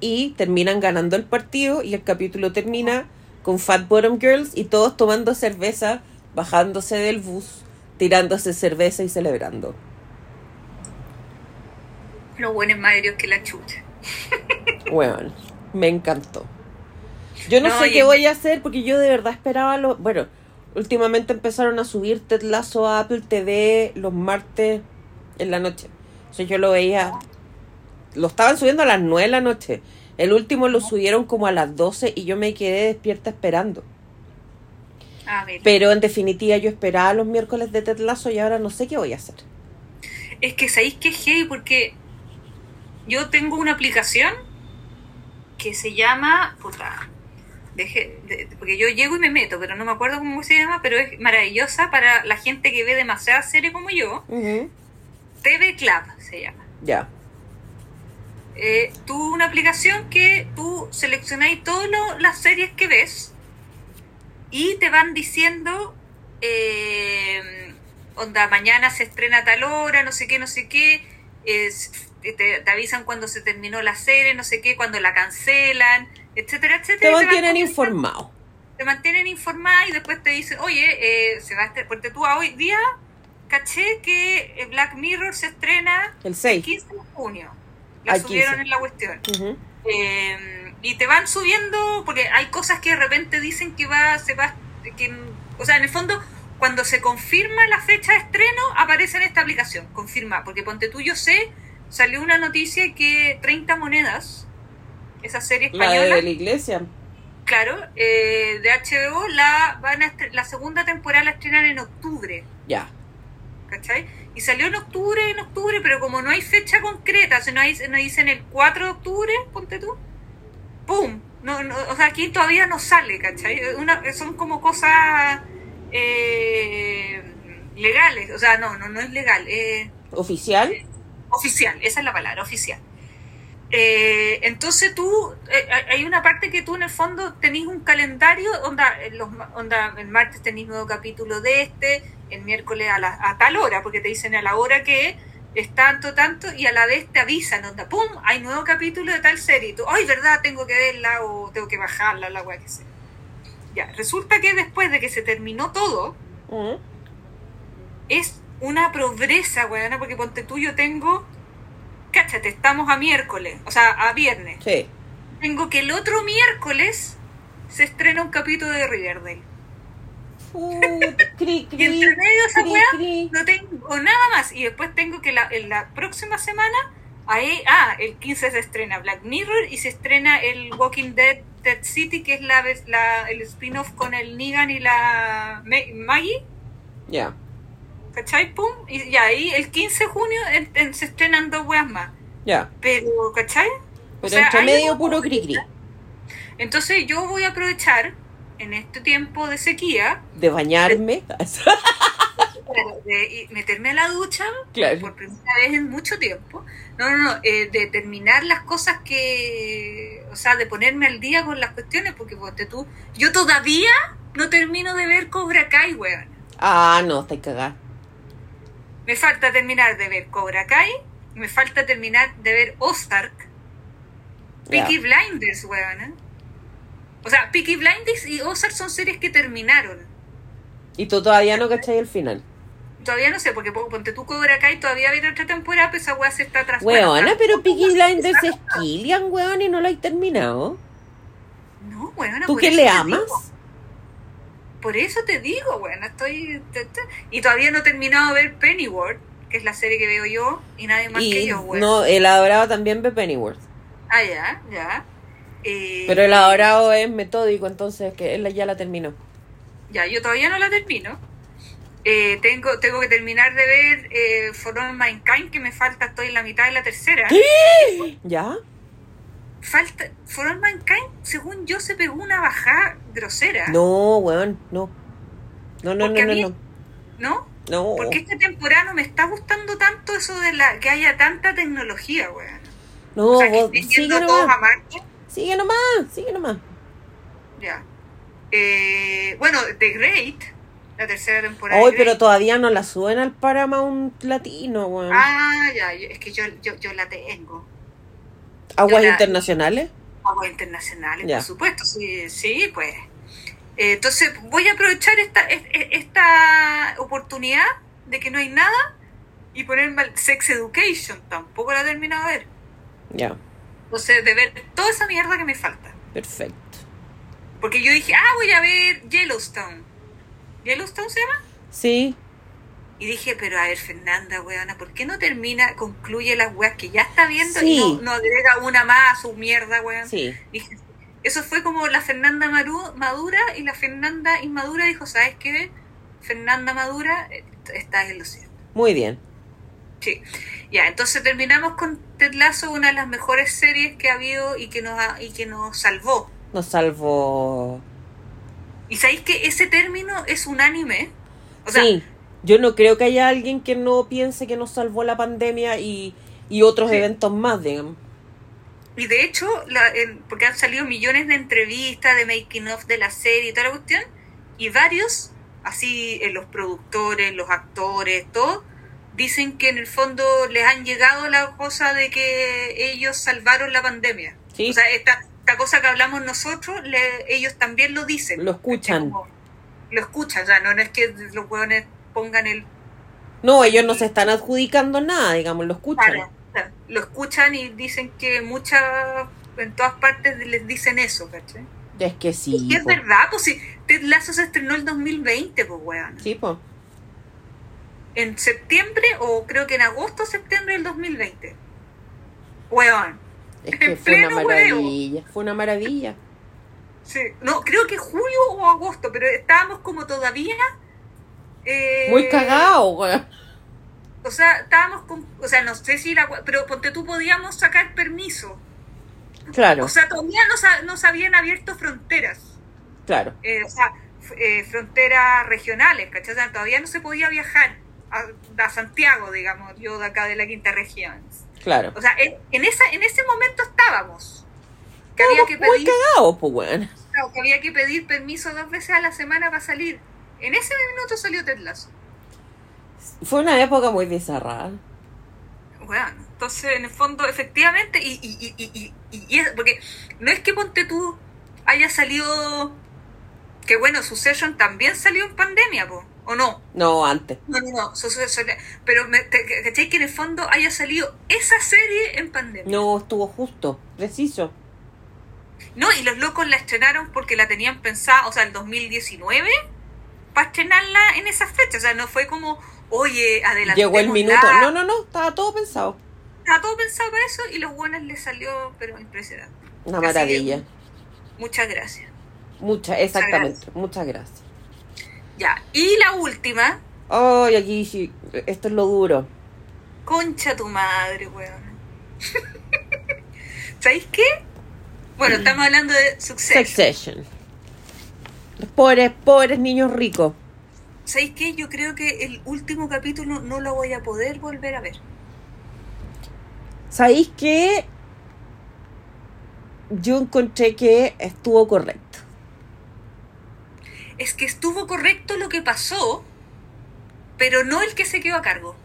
Y terminan ganando el partido y el capítulo termina con Fat Bottom Girls y todos tomando cerveza, bajándose del bus, tirándose cerveza y celebrando. Los buenos más que la chucha. Weón. Me encantó. Yo no, No, sé qué es- voy a hacer porque yo de verdad esperaba lo. Bueno, últimamente empezaron a subir Ted Lasso a Apple TV los martes en la noche. O sea, yo lo veía. Lo estaban subiendo a las 9 de la noche. El último lo subieron como a las 12 y yo me quedé despierta esperando. A ver. Pero en definitiva yo esperaba los miércoles de Ted Lasso y ahora no sé qué voy a hacer. Es que sabéis que es heavy porque yo tengo una aplicación que se llama. Puta. Deje, de- porque yo llego y me meto, pero no me acuerdo cómo se llama, pero es maravillosa para la gente que ve demasiadas series como yo. TV Club se llama. Ya. Eh, tú una aplicación que tú seleccionáis todas las series que ves y te van diciendo eh, onda mañana se estrena tal hora no sé qué no sé qué es- te, te avisan cuando se terminó la serie no sé qué cuando la cancelan etcétera etcétera Te mantienen informado. te mantienen informada y después te dicen, oye, eh, se va a estre- porque tú a hoy día caché que eh, Black Mirror se estrena El el 6. 15 de junio. La Al subieron 15. en la cuestión. Eh, y te van subiendo, porque hay cosas que de repente dicen que va, se va, que, o sea, en el fondo, cuando se confirma la fecha de estreno, aparece en esta aplicación, confirma, porque ponte tú, yo sé, salió una noticia que 30 monedas, esa serie La española, de la iglesia. claro, eh, de HBO, la, van a la segunda temporada la estrenan en octubre. Ya. ¿cachai? Y salió en octubre, en octubre, pero como no hay fecha concreta, sea, no, hay, no dicen el 4 de octubre, ponte tú, ¡pum! No, no, o sea, aquí todavía no sale, ¿cachai? Una, son como cosas eh, legales, o sea, no, no, no es legal, eh, ¿Oficial? Oficial, esa es la palabra, oficial. Eh, entonces tú, eh, hay una parte que tú en el fondo tenés un calendario, onda, los, onda el martes tenés nuevo capítulo de este, el miércoles a, la, a tal hora, porque te dicen a la hora que es tanto, tanto, y a la vez te avisan, onda, ¡pum! Hay nuevo capítulo de tal serie, y tú, ¡ay, verdad! Tengo que verla o tengo que bajarla, la weá que sea. Ya, resulta que después de que se terminó todo, Ujú. es una progresa, weona, porque ponte tú, yo tengo, cáchate, estamos a miércoles, o sea, a viernes. Sí. Tengo que el otro miércoles se estrena un capítulo de Riverdale. Puta, <laughs> cri, Y cri, entre medio de esa cri, weá cri. no tengo nada más. Y después tengo que la, en la próxima semana, ahí, ah, el 15 se estrena Black Mirror y se estrena el Walking Dead Dead City, que es la, vez- la el spin-off con el Negan y la Ma- Maggie. Ya. ¿Cachai? Pum. Y ya ahí el 15 de junio en- en- se estrenan dos weas más. Ya. Pero, ¿cachai? Pero O sea, entre medio puro cri cri. Entonces yo voy a aprovechar en este tiempo de sequía De bañarme. <laughs> de y- meterme a la ducha Claro. por primera vez en mucho tiempo. No, no, no, eh, de terminar las cosas que, o sea, de ponerme al día con las cuestiones, porque ponte tú, yo todavía no termino de ver Cobra Kai, weón. Ah, no, está cagada. Me falta terminar de ver Cobra Kai, me falta terminar de ver Ozark. Peaky Blinders, weón. ¿eh? O sea, Peaky Blinders y Ozark son series que terminaron. Y tú todavía no cachai el final. Todavía no sé, porque po- ponte tú Cobra Kai, todavía viene otra temporada, pues esa weá se está atrás. Weona, pero Peaky Blinders es Killian, weón, y no lo hay terminado. No, weona, ¿Tú eso le amas? digo. Por eso te digo, weona, estoy... Y todavía no he terminado de ver Pennyworth, que es la serie que veo yo, y nadie más que Y yo, weón. no, el adorado también ve Pennyworth. Ah, ya, ya. Eh, Pero el adorado es metódico, entonces que él ya la terminó. Ya, yo todavía no la termino. Eh, tengo, tengo que terminar de ver eh, For All Mankind, que me falta, estoy en la mitad de la tercera. ¿Ya? Falta, For All Mankind, según yo, se pegó una bajada grosera. No, weón, no. No, no, Porque no, a mí- no, no. ¿No? Porque esta temporada no me está gustando tanto eso de la que haya tanta tecnología, weón. No, o sea, que vos, sigue todos a nomás. Marte. Sigue nomás, sigue nomás. Ya. Eh, bueno, The Great, la tercera temporada. Hoy, pero todavía no la suben al Paramount Latino, weón. Ah, ya, es que yo, yo, yo la tengo. Aguas internacionales. Aguas internacionales, Ya. por supuesto, sí, sí, pues. Eh, entonces voy a aprovechar esta, es- es- esta oportunidad de que no hay nada y ponerme al Sex Education. Tampoco la he terminado de ver. Ya. Entonces, de ver toda esa mierda que me falta. Perfecto. Porque yo dije, ah, voy a ver Yellowstone. ¿Yellowstone se llama? Sí, Y dije, pero a ver, Fernanda, weona, ¿por qué no termina, concluye las weas que ya está viendo Sí. y no, no agrega una más a su mierda, weón? sí. Dije, eso fue como la Fernanda Maru- Madura y la Fernanda Inmadura dijo, ¿sabes qué? Fernanda Madura, eh, estás en lo cierto. Muy bien. Sí. Ya, entonces terminamos con Ted Lasso, una de las mejores series que ha habido y que nos, ha- y que nos salvó. Nos salvó. ¿Y sabéis que ese término es unánime? O sea, sí, yo no creo que haya alguien que no piense que nos salvó la pandemia y, y otros Sí. eventos más, digamos. Y de hecho, la- en- porque han salido millones de entrevistas, de making of de la serie y toda la cuestión, y varios, así eh, los productores, los actores, todo, dicen que en el fondo les han llegado la cosa de que ellos salvaron la pandemia. Sí. O sea, esta, esta cosa que hablamos nosotros, le- ellos también lo dicen. Lo escuchan. Como- lo escuchan, ya, no, no es que los hueones pongan el No, ellos no se están adjudicando nada, digamos, lo escuchan. Lo escuchan y dicen que muchas, en todas partes les dicen eso, ¿cachai? Es que sí. es po. verdad, pues si Ted Lasso se estrenó el 2020, pues weón. Sí, po. En septiembre o creo que en agosto o septiembre del 2020. Weón. Es que En fue una pleno huevo. maravilla. Fue una maravilla. Sí. No, creo que julio o agosto, pero estábamos como todavía... eh, Muy cagado, weón. O sea, estábamos con... O sea, no sé si la... Pero ponte tú podíamos sacar permiso. Claro, O sea, todavía no, no se habían abierto fronteras. claro. eh, o sea, eh, fronteras regionales, ¿cachai? O sea, todavía no se podía viajar a, a Santiago, digamos, yo de acá de la quinta región. Claro. O sea, en, en esa, en ese momento estábamos. Que había que, Muy pedir, cagados, pues, claro, que había que pedir permiso dos veces a la semana para salir. En ese minuto salió Ted Lasso. Fue una época muy bizarra. Bueno, entonces en el fondo, efectivamente, y, y, y, y, y- y es, porque no es que Ponte tú haya salido, que bueno, Succession también salió en pandemia, po, ¿o no? No, antes. No, no, no, pero me, ¿cachai? Que en el fondo haya salido esa serie en pandemia. No estuvo justo, preciso. No, y los locos la estrenaron porque la tenían pensada, o sea, el 2019, para estrenarla en esas fechas, o sea, no fue como, oye, adelante. Llegó el minuto. No, no, no, estaba todo pensado. Estaba todo pensado para eso y los buenos les salió, pero impresionante. Una Así que, maravilla. Muchas gracias. Muchas, exactamente. Muchas gracias. Ya, y la última, Ay, aquí sí, esto es lo duro. concha tu madre, weón. <laughs> ¿Sabéis qué? Bueno, estamos hablando de Succession. Succession. Pobres, pobres niños ricos. ¿Sabéis qué? Yo creo que el último capítulo no lo voy a poder volver a ver. ¿Sabéis qué? Yo encontré que estuvo correcto. Es que estuvo correcto lo que pasó, pero no el que se quedó a cargo.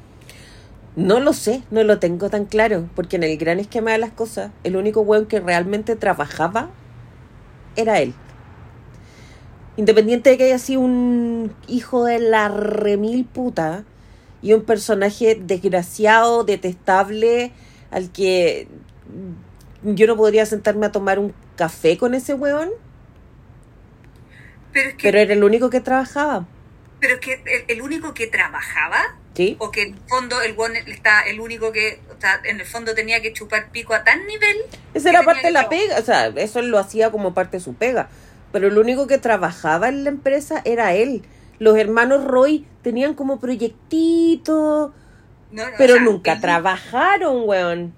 No lo sé, no lo tengo tan claro, porque en el gran esquema de las cosas, el único weón que realmente trabajaba era él. Independiente de que haya sido un hijo de la remil puta y un personaje desgraciado, detestable, al que yo no podría sentarme a tomar un café con ese weón, Pero es que, pero era el único que trabajaba. pero es que el, el único que trabajaba, ¿Sí? o que en el fondo el buen está el único que, o sea, en el fondo tenía que chupar pico a tal nivel. Esa era parte de la pega, o sea, eso lo hacía como parte de su pega. Pero el único que trabajaba en la empresa era él. Los hermanos Roy tenían como proyectitos, No, no, pero o sea, nunca el- trabajaron, weón.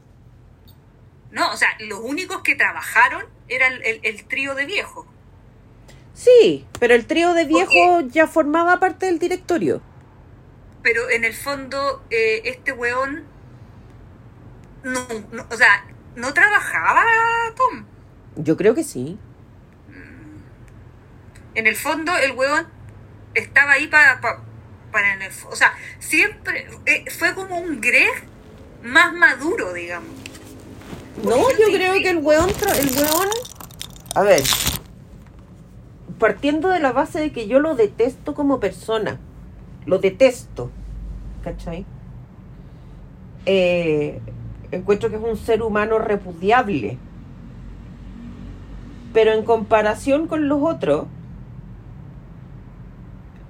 No, o sea, los únicos que trabajaron era el, el- el trío de viejos. Sí, pero el trío de viejos ya formaba parte del directorio. Pero en el fondo, eh, este weón. No, no, o sea, no trabajaba, Tom. Yo creo que sí. En el fondo, el weón estaba ahí para. para en el o sea, siempre. eh, fue como un Greg más maduro, digamos. No, yo creo que el weón, tra- el weón... A ver, partiendo de la base de que yo lo detesto como persona, lo detesto, ¿cachai? Eh, encuentro que es un ser humano repudiable. Pero en comparación con los otros,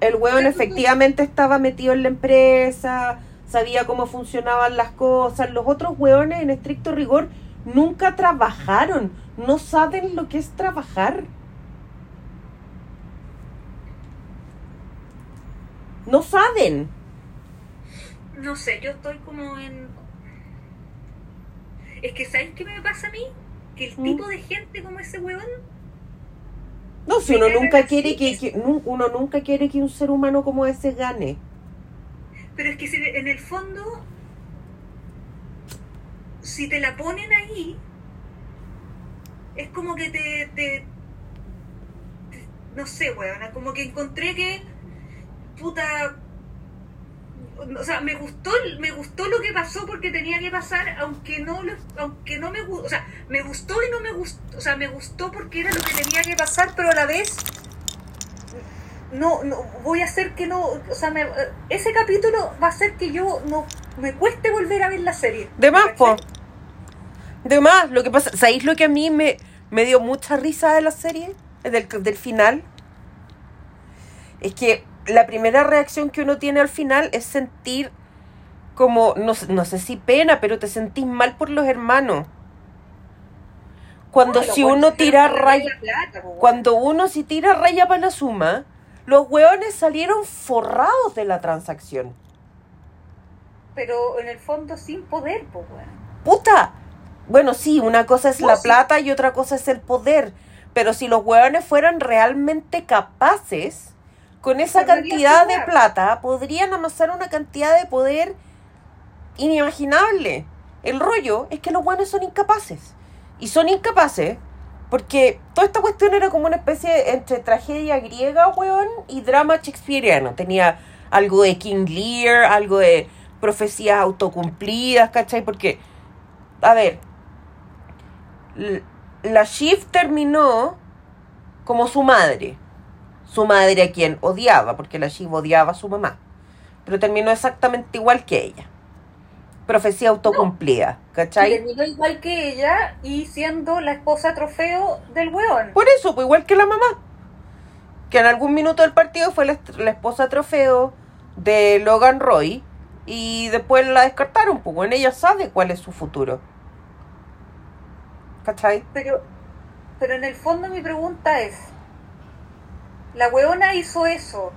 el weón efectivamente estaba metido en la empresa, sabía cómo funcionaban las cosas. Los otros weones, en estricto rigor, nunca trabajaron, no saben lo que es trabajar. No saben. No sé, yo estoy como en. Es que, ¿sabes qué me pasa a mí? Que el Mm. tipo de gente como ese weón. No, si uno nunca quiere que, uno nunca quiere que un ser humano como ese gane. Pero es que si en el fondo, si te la ponen ahí, es como que te, te- te- no sé, weona, como que encontré que, puta, o sea, me gustó, me gustó lo que pasó porque tenía que pasar, aunque no, lo- aunque no me gustó, o sea, me gustó y no me gustó, o sea, me gustó porque era lo que tenía que pasar, pero a la vez no, no voy a hacer que no, o sea, me- ese capítulo va a hacer que yo no me cueste volver a ver la serie. De más, po. De más, lo que pasa, ¿sabéis lo que a mí me, me dio mucha risa de la serie? Del, del final. Es que la primera reacción que uno tiene al final es sentir como, no, sé- no sé si pena, pero te sentís mal por los hermanos. Cuando si uno tira raya, plata, cuando uno si tira raya para la suma, los hueones salieron forrados de la transacción. Pero en el fondo sin poder, pues. Puta. Bueno, sí, una cosa es No, la sí. plata y otra cosa es el poder. Pero si los hueones fueran realmente capaces, con esa cantidad de plata, podrían amasar una cantidad de poder inimaginable. El rollo es que los hueones son incapaces. Y son incapaces porque toda esta cuestión era como una especie entre tragedia griega, weón, y drama shakespeariano. Tenía algo de King Lear, algo de profecías autocumplidas, ¿cachai? Porque, a ver, la Shiv terminó como su madre. Su madre a quien odiaba, porque la Shiv odiaba a su mamá. Pero terminó exactamente igual que ella. Profecía autocumplida, ¿cachai? Terminó igual que ella y siendo la esposa trofeo del weón. Por eso, pues igual que la mamá. Que en algún minuto del partido fue la esposa trofeo de Logan Roy. Y después la descartaron, pues bueno, ella sabe cuál es su futuro. ¿Cachai? Pero, pero en el fondo mi pregunta es, la weona hizo eso.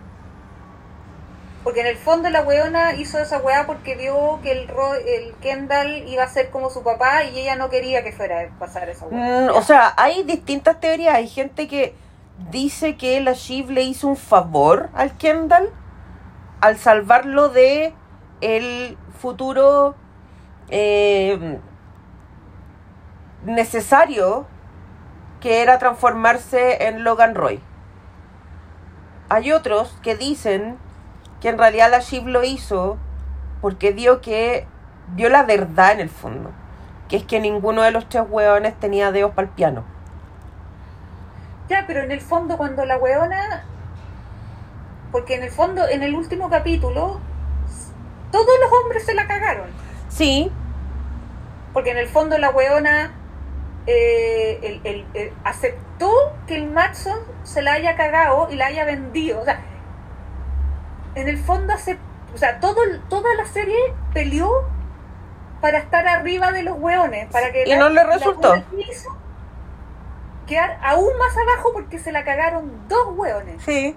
Porque en el fondo la weona hizo esa weá porque vio que el, Ro- el Kendall iba a ser como su papá y ella no quería que fuera a pasar esa weá. Mm, o sea, hay distintas teorías. Hay gente que dice que la Shiv le hizo un favor al Kendall al salvarlo de el futuro eh, necesario que era transformarse en Logan Roy. Hay otros que dicen que en realidad la Shiv lo hizo porque vio que vio la verdad en el fondo, que es que ninguno de los tres hueones tenía dedos para el piano. Ya, pero en el fondo cuando la weona... Porque en el fondo, en el último capítulo, todos los hombres se la cagaron. Sí, Porque en el fondo la weona eh, el- el- el- aceptó que el Matson se la haya cagado y la haya vendido. O sea, en el fondo hace, o sea, todo, toda la serie peleó para estar arriba de los weones. Para que Y la- no le resultó. hizo quedar aún más abajo porque se la cagaron dos weones. sí.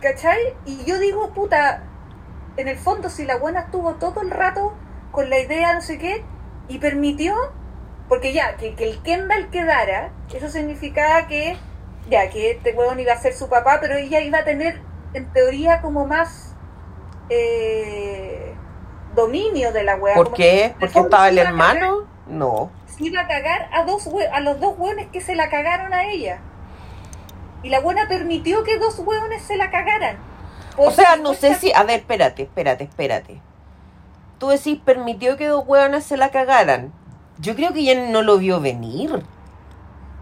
¿Cachai? Y yo digo, puta, en el fondo, si la buena estuvo todo el rato con la idea, no sé qué, y permitió, porque ya, que, que el Kendall quedara, eso significaba que, ya, que este weón iba a ser su papá, pero ella iba a tener, en teoría, como más eh, dominio de la weá. ¿Por qué? ¿Porque estaba el cagar- hermano? No. se iba a cagar a, dos hue- a los dos hueones que se la cagaron a ella. Y la buena permitió que dos hueones se la cagaran. O sea, no sé si... A ver, espérate, espérate, espérate. Tú decís, permitió que dos hueones se la cagaran. Yo creo que ella no lo vio venir.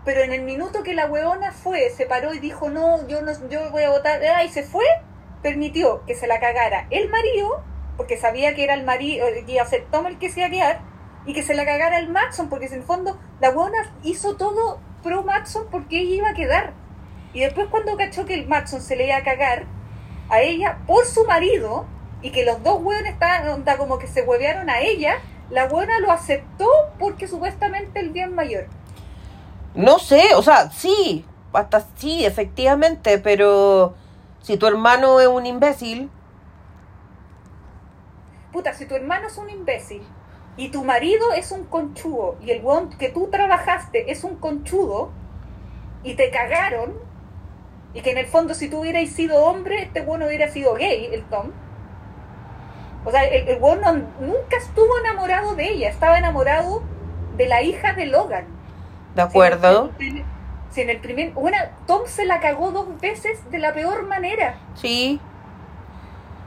Pero en el minuto que la hueona fue, se paró y dijo, no, yo no yo voy a votar, ah, y se fue, permitió que se la cagara el marido porque sabía que era el marido, y aceptó el que se iba a quedar, y que se la cagara el Matson, porque en el fondo la buena hizo todo pro Matson porque ella iba a quedar. Y después cuando cachó que el Matson se le iba a cagar a ella por su marido, y que los dos hueones estaban onda como que se huevearon a ella, la buena lo aceptó porque supuestamente el bien mayor. No sé, o sea, sí, hasta sí, efectivamente, pero si tu hermano es un imbécil. Puta, si tu hermano es un imbécil y tu marido es un conchudo y el weón que tú trabajaste es un conchudo y te cagaron y que en el fondo si tú hubieras sido hombre, este weón hubiera sido gay, el Tom. O sea, el, el nunca estuvo enamorado de ella, estaba enamorado de la hija de Logan. De acuerdo. Si en el primer. Bueno, Tom se la cagó dos veces de la peor manera. Sí.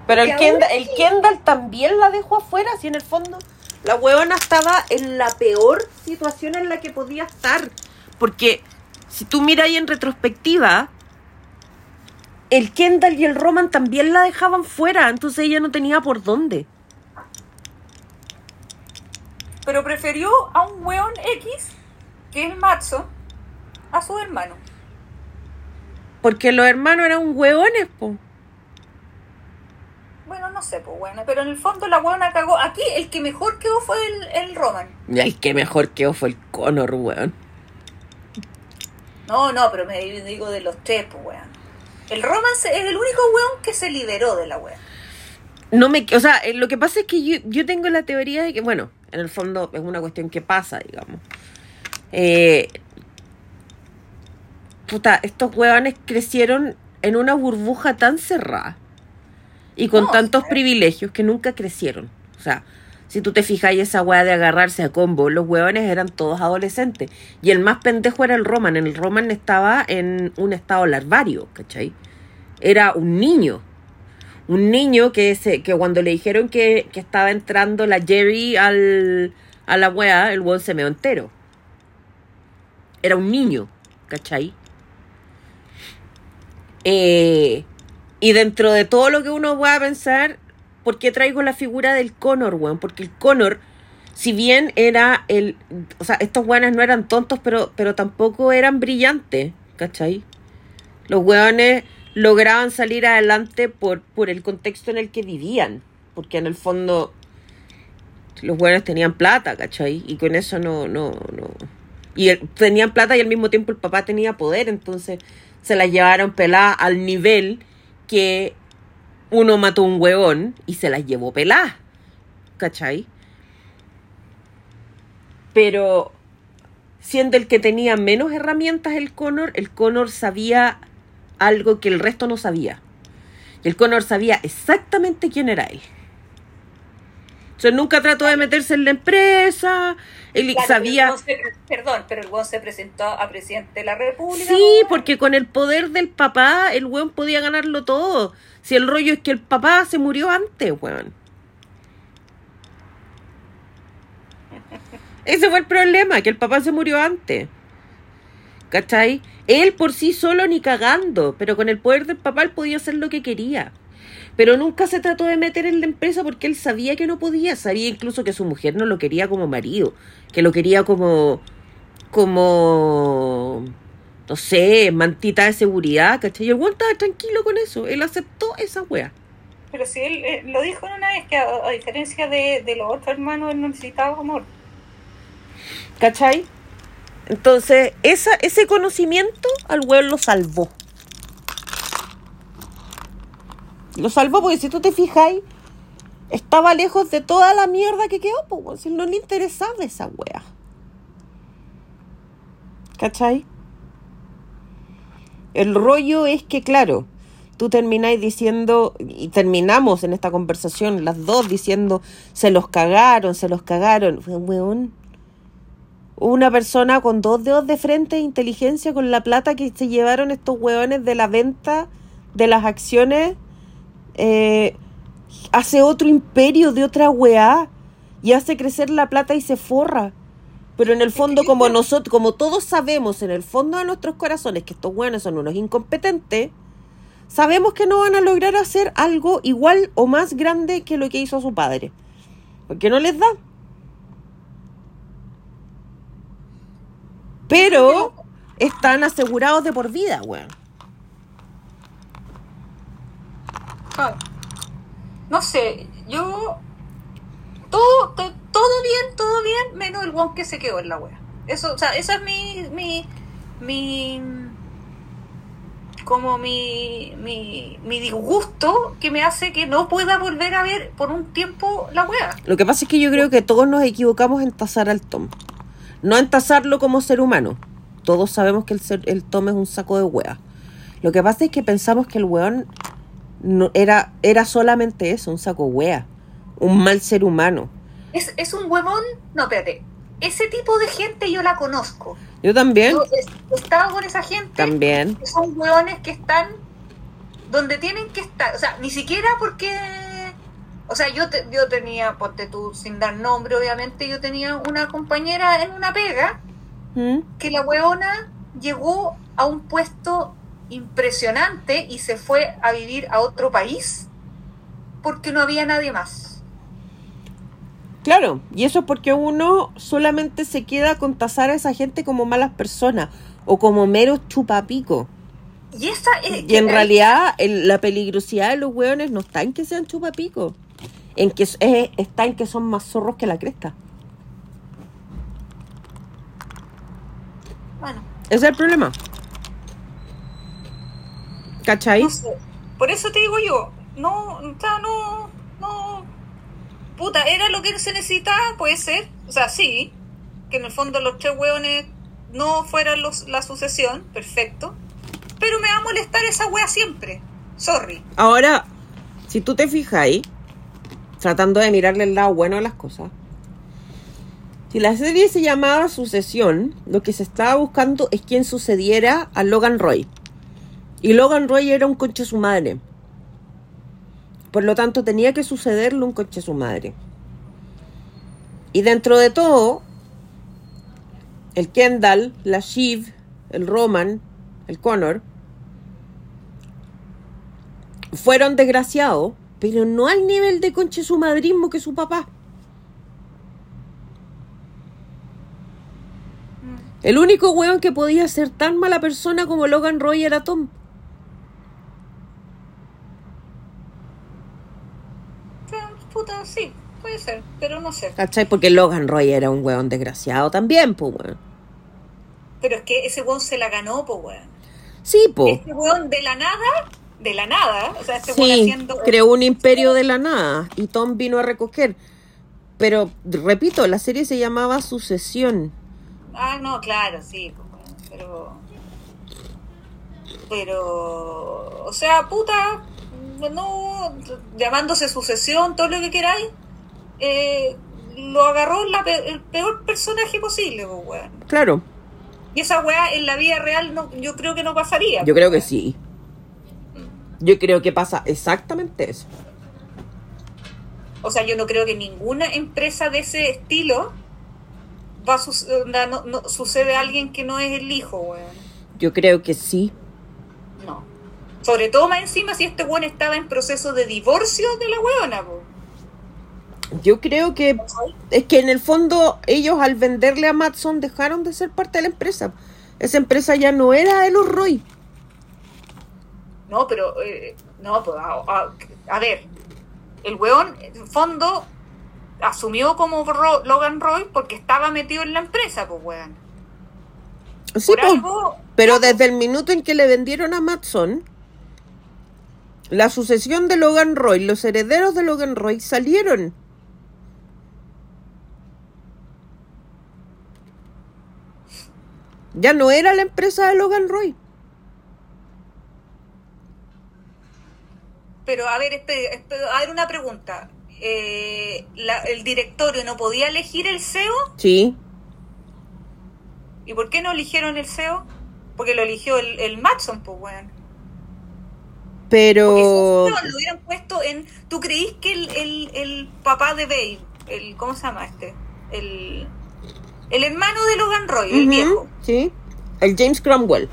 Pero el Kendall, el Kendall también la dejó afuera, si en el fondo la huevona estaba en la peor situación en la que podía estar. Porque si tú miras ahí en retrospectiva, el Kendall y el Roman también la dejaban fuera, entonces ella no tenía por dónde. Pero prefirió a un weón X, que es macho, a su hermano. Porque los hermanos eran hueones, po. Bueno, no sé, pues bueno, pero en el fondo la hueona cagó. Aquí el que mejor quedó fue el, el Roman. Y el que mejor quedó fue el Connor, weón. No, no, pero me digo de los tres, pues weón. El Roman es el único weón que se liberó de la weón. No me, o sea, eh, lo que pasa es que yo, yo tengo la teoría de que, bueno, en el fondo es una cuestión que pasa, digamos. Eh, puta, estos huevones crecieron en una burbuja tan cerrada y con tantos privilegios que nunca crecieron. O sea, si tú te fijas esa hueá de agarrarse a combo, los huevones eran todos adolescentes. Y el más pendejo era el Roman. El Roman estaba en un estado larvario, ¿cachai? Era un niño. Un niño que, se, que cuando le dijeron que, que estaba entrando la Jerry al, a la weá, el hueón se meó entero. Era un niño, ¿cachai? Eh, y dentro de todo lo que uno va a pensar, ¿por qué traigo la figura del Connor, weón? Porque el Connor, si bien era el. O sea, estos weones no eran tontos, pero, pero tampoco eran brillantes, ¿cachai? Los weones lograban salir adelante por, por el contexto en el que vivían. Porque en el fondo los weones tenían plata, ¿cachai? Y con eso no, no, no. Y tenían plata y al mismo tiempo el papá tenía poder, entonces se la llevaron pelada al nivel que uno mató un huevón y se las llevó pelada. ¿Cachai? Pero siendo el que tenía menos herramientas el Connor, el Connor sabía algo que el resto no sabía. Y el Connor sabía exactamente quién era él. O sea, nunca trató de meterse en la empresa. Él sabía. perdón, pero el weón se presentó a presidente de la República. Sí, porque con el poder del papá, el weón podía ganarlo todo. Si el rollo es que el papá se murió antes, weón. Ese fue el problema, que el papá se murió antes. ¿Cachai? Él por sí solo ni cagando, pero con el poder del papá él podía hacer lo que quería. Pero nunca se trató de meter en la empresa porque él sabía que no podía, sabía incluso que su mujer no lo quería como marido, que lo quería como, como, no sé, mantita de seguridad, ¿cachai? Y el weón estaba tranquilo con eso, él aceptó esa wea. Pero si él eh, lo dijo una vez, que a, diferencia de, de, los otros hermanos, él no necesitaba amor. ¿Cachai? Entonces, esa, ese conocimiento al weón lo salvó. Lo salvó porque si tú te fijáis, estaba lejos de toda la mierda que quedó, pues, si no le interesaba esa wea. ¿Cachai? El rollo es que, claro, tú termináis diciendo, y terminamos en esta conversación, las dos diciendo, se los cagaron, se los cagaron. Una persona con dos dedos de frente de inteligencia con la plata que se llevaron estos weones de la venta de las acciones eh, hace otro imperio de otra weá y hace crecer la plata y se forra. Pero en el fondo, como nosotros, como todos sabemos en el fondo de nuestros corazones que estos weones son unos incompetentes, sabemos que no van a lograr hacer algo igual o más grande que lo que hizo su padre. Porque no les da. Pero están asegurados de por vida, weón. Ay. No sé, yo. Todo, to- todo bien, todo bien, menos el guan que se quedó en la wea. Eso, o sea, esa es mi. mi. mi. como mi, mi, mi disgusto que me hace que no pueda volver a ver por un tiempo la wea. Lo que pasa es que yo creo que todos nos equivocamos en tasar al Tom. No en tasarlo como ser humano. Todos sabemos que el, el Tom es un saco de hueá. Lo que pasa es que pensamos que el weón no, era, era solamente eso, un saco hueá. Un mal ser humano. Es, es un huevón. No, espérate. Ese tipo de gente yo la conozco. Yo también. Yo he estado con esa gente. También. que son hueones que están donde tienen que estar. O sea, ni siquiera porque. O sea, yo, te- yo tenía, ponte tú, sin dar nombre, obviamente, yo tenía una compañera en una pega ¿Mm? que la hueona llegó a un puesto impresionante y se fue a vivir a otro país porque no había nadie más. Claro, y eso es porque uno solamente se queda con tasar a esa gente como malas personas o como meros chupapicos. Y esa es. Y en realidad el- la peligrosidad de los hueones no está en que sean chupapicos, en que es- está en que son más zorros que la cresta. Bueno, Ese es el problema. ¿Cachai? no sé. Por eso te digo yo, no, o sea, no, no, puta, era lo que se necesitaba, puede ser, o sea, sí, que en el fondo los tres hueones no fueran los, la sucesión, perfecto, pero me va a molestar esa wea siempre, sorry. Ahora, si tú te fijas ahí, tratando de mirarle el lado bueno a las cosas, si la serie se llamaba Sucesión, lo que se estaba buscando es quién sucediera a Logan Roy. Y Logan Roy era un conche su madre. Por lo tanto, tenía que sucederle un conche su madre. Y dentro de todo, el Kendall, la Shiv, el Roman, el Connor, fueron desgraciados, pero no al nivel de conche su madrismo que su papá. El único weón que podía ser tan mala persona como Logan Roy era Tom. O sea, puta, sí, puede ser, pero no sé. ¿Cachai? Porque Logan Roy era un weón desgraciado también, pues weón. Pero es que ese weón se la ganó, pues weón. Sí, po. Este weón de la nada, de la nada, o sea, este weón Sí, haciendo... creó un imperio de la nada y Tom vino a recoger. Pero, repito, la serie se llamaba Sucesión. Ah, no, claro, sí, pues, bueno, pero. Pero. O sea, puta, no. llamándose sucesión, todo lo que queráis, eh, lo agarró la pe- el peor personaje posible, pues, weón. Claro, Y esa weá en la vida real no, yo creo que no pasaría. yo creo que sí. Yo creo que pasa exactamente eso. O sea, yo no creo que ninguna empresa de ese estilo va a su- onda, no, no- sucede a alguien que no es el hijo, weón. Yo creo que sí. Sobre todo más encima si este weón estaba en proceso de divorcio de la weona, po. Yo creo que es que en el fondo ellos al venderle a Matson dejaron de ser parte de la empresa. Esa empresa ya no era de los Roy. No, pero, eh, no, pues, a, a- a ver, el weón, en el fondo, asumió como Ro- Logan Roy porque estaba metido en la empresa, pues, weón. Sí, algo, pero desde el minuto en que le vendieron a Matson, la sucesión de Logan Roy, los herederos de Logan Roy salieron. Ya no era la empresa de Logan Roy. pero, a ver, espere, espere, a ver, una pregunta. Eh, la- ¿El directorio no podía elegir el CEO? Sí. ¿Y por qué no eligieron el CEO? Porque lo eligió el, el Matson, pues, weón. Pero... Porque lo hubieran puesto en... ¿Tú creís que el, el, el papá de Bale, el, ¿cómo se llama este? El, el hermano de Logan Roy, el viejo. Sí. El James Cromwell.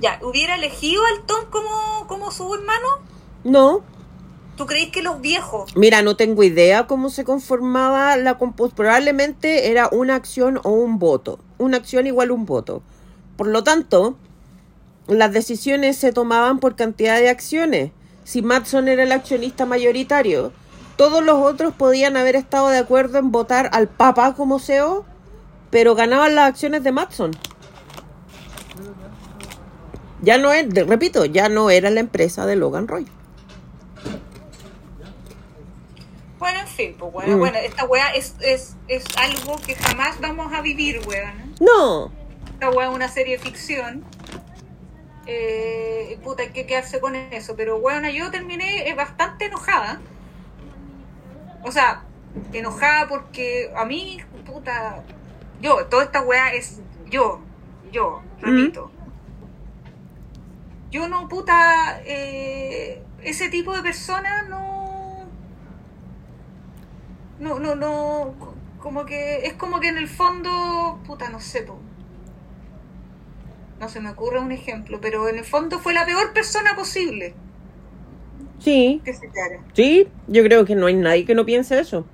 Ya, ¿hubiera elegido al Tom como, como su hermano? No, ¿Tú crees que los viejos? mira, no tengo idea cómo se conformaba la composición. Probablemente era una acción o un voto. Una acción igual a un voto. Por lo tanto, las decisiones se tomaban por cantidad de acciones. Si Matson era el accionista mayoritario, todos los otros podían haber estado de acuerdo en votar al Papa como CEO, pero ganaban las acciones de Matson. Ya no es, repito, ya no era la empresa de Logan Roy. Bueno, en fin, pues bueno, Mm. bueno, esta weá es, es, es algo que jamás vamos a vivir, weón. No, Esta weá es una serie de ficción. Eh, puta, hay que quedarse con eso. Pero weón, yo terminé eh, bastante enojada. O sea, enojada porque a mí, puta, yo, toda esta weá es yo, yo, repito. Yo no, puta, eh, ese tipo de persona no. No, no, no. Como que. Es como que en el fondo. Puta, no sé, po. No se me ocurre un ejemplo, pero en el fondo fue la peor persona posible sí, que se sí, yo creo que no hay nadie que no piense eso.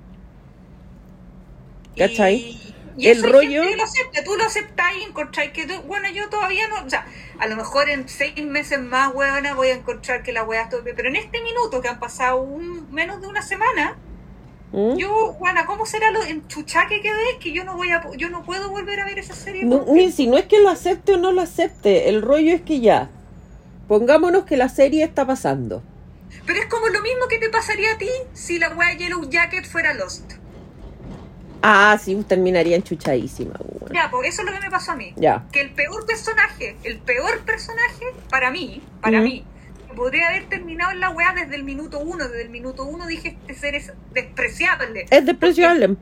¿Cachai? Y, y El eso rollo- gente que lo acepta, tú lo aceptas y encontráis que tú- bueno, yo todavía no, o sea, a lo mejor en seis meses más, huevona, voy a encontrar que la hueá bien, pero en este minuto que han pasado un, menos de una semana, ¿Mm? yo, Juana, ¿cómo será lo enchuchá que quedé? Que yo no voy a, yo no puedo volver a ver esa serie. No, ni si no es que lo acepte o no lo acepte, el rollo es que ya. Pongámonos que la serie está pasando. Pero es como lo mismo que te pasaría a ti si la hueá Yellow Jacket fuera Lost. Ah, sí, terminaría enchuchadísima. bueno. Ya, pues eso es lo que me pasó a mí. Ya. que el peor personaje, el peor personaje para mí, para Mm. mí, podría haber terminado en la weá desde el minuto uno. Desde el minuto uno dije, este ser es despreciable. Es despreciable.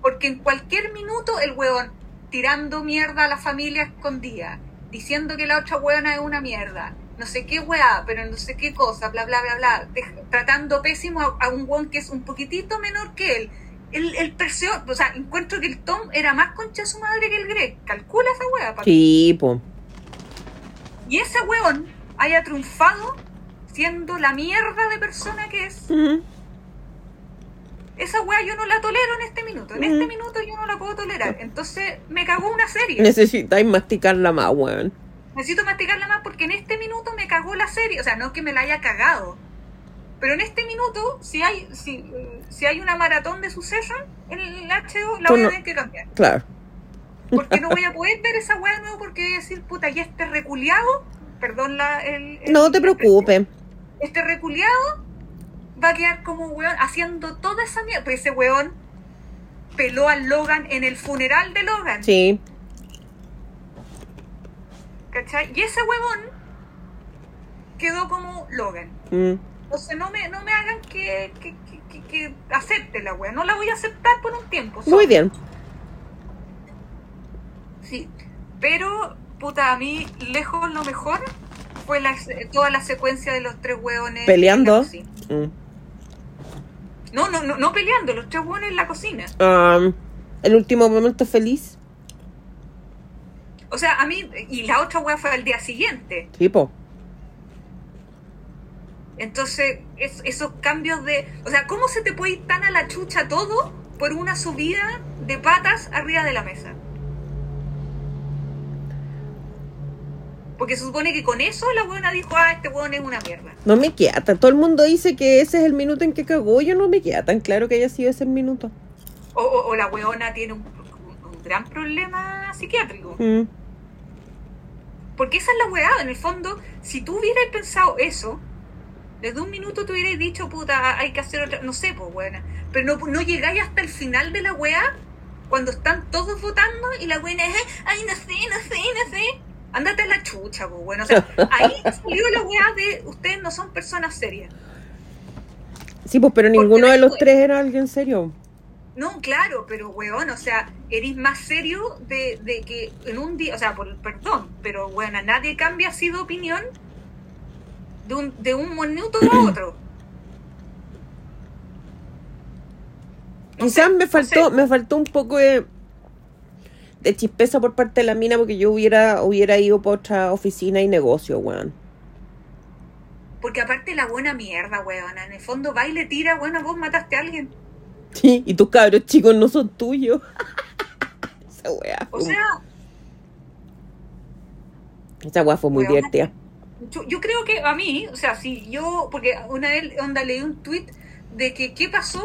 Porque en cualquier minuto el weón tirando mierda a la familia escondida, diciendo que la otra weona es una mierda, no sé qué weá, pero no sé qué cosa, bla, bla, bla, bla, tratando pésimo a, a un weón que es un poquitito menor que él. El, el o sea, encuentro que el Tom era más concha de su madre que el Greg. Calcula esa weá, pa' Sí, po. y ese weón haya triunfado siendo la mierda de persona que es. Esa weá yo no la tolero en este minuto. En este minuto yo no la puedo tolerar. Entonces me cagó una serie. Necesitáis masticarla más, weón. Necesito masticarla más porque en este minuto me cagó la serie. O sea, no es que me la haya cagado. Pero en este minuto, si hay, si, si hay una maratón de Succession en el HBO, la voy a tener que cambiar. Claro. Porque no voy <laughs> a poder ver esa weá de nuevo porque voy a decir, puta, y este reculeado, perdón la, el, el- No te preocupes. Este reculeado va a quedar como weón haciendo toda esa mierda. Pues ese weón peló al Logan en el funeral de Logan. Sí. ¿Cachai? Y ese huevón quedó como Logan. Mm. Entonces no me, no me hagan que, que, que, acepte la wea. No la voy a aceptar por un tiempo. Muy bien. Sí. Pero, puta, a mí, lejos lo mejor fue la, toda la secuencia de los tres hueones. Peleando. Mm. No, no, no, no peleando, los tres hueones en la cocina. Um, el último momento feliz. O sea, a mí, y la otra wea fue al día siguiente. Sí, po. Entonces, es- esos cambios de. O sea, ¿cómo se te puede ir tan a la chucha todo por una subida de patas arriba de la mesa? Porque se supone que con eso la buena dijo, ah, este hueón es una mierda. No me queda tan- Todo el mundo dice que ese es el minuto en que cagó. Yo no me queda tan claro que haya sido ese minuto. O, o- o la hueona tiene un, un- un gran problema psiquiátrico. Mm. Porque esa es la weá, en el fondo, si tú hubieras pensado eso, desde un minuto tú hubieras dicho, puta, hay que hacer otra, no sé, pues buena. Pero no, no llegáis hasta el final de la weá, cuando están todos votando y la buena es, ay, no sé, no sé, no sé. Ándate a la chucha, pues bueno. O sea, ahí <laughs> salió la weá de ustedes no son personas serias. Sí, pues, pero ninguno de los tres era alguien serio. No, claro, pero weón, o sea, eres más serio de, de que en un día, o sea, por, perdón, pero bueno, nadie cambia así de opinión de un, de un minuto a otro. <clears throat> No Quizás sé, me no faltó, sé. me faltó un poco de, de chispeza por parte de la mina porque yo hubiera, hubiera ido por otra oficina y negocio, weón. Porque aparte la buena mierda, weona. En el fondo va y le tira, bueno, vos mataste a alguien. Sí, y tus cabros chicos no son tuyos. <laughs> Esa weá. O sea, Esa weá fue muy weona, divertida. yo, yo creo que a mí, o sea, si yo, porque una vez onda leí un tweet de que qué pasó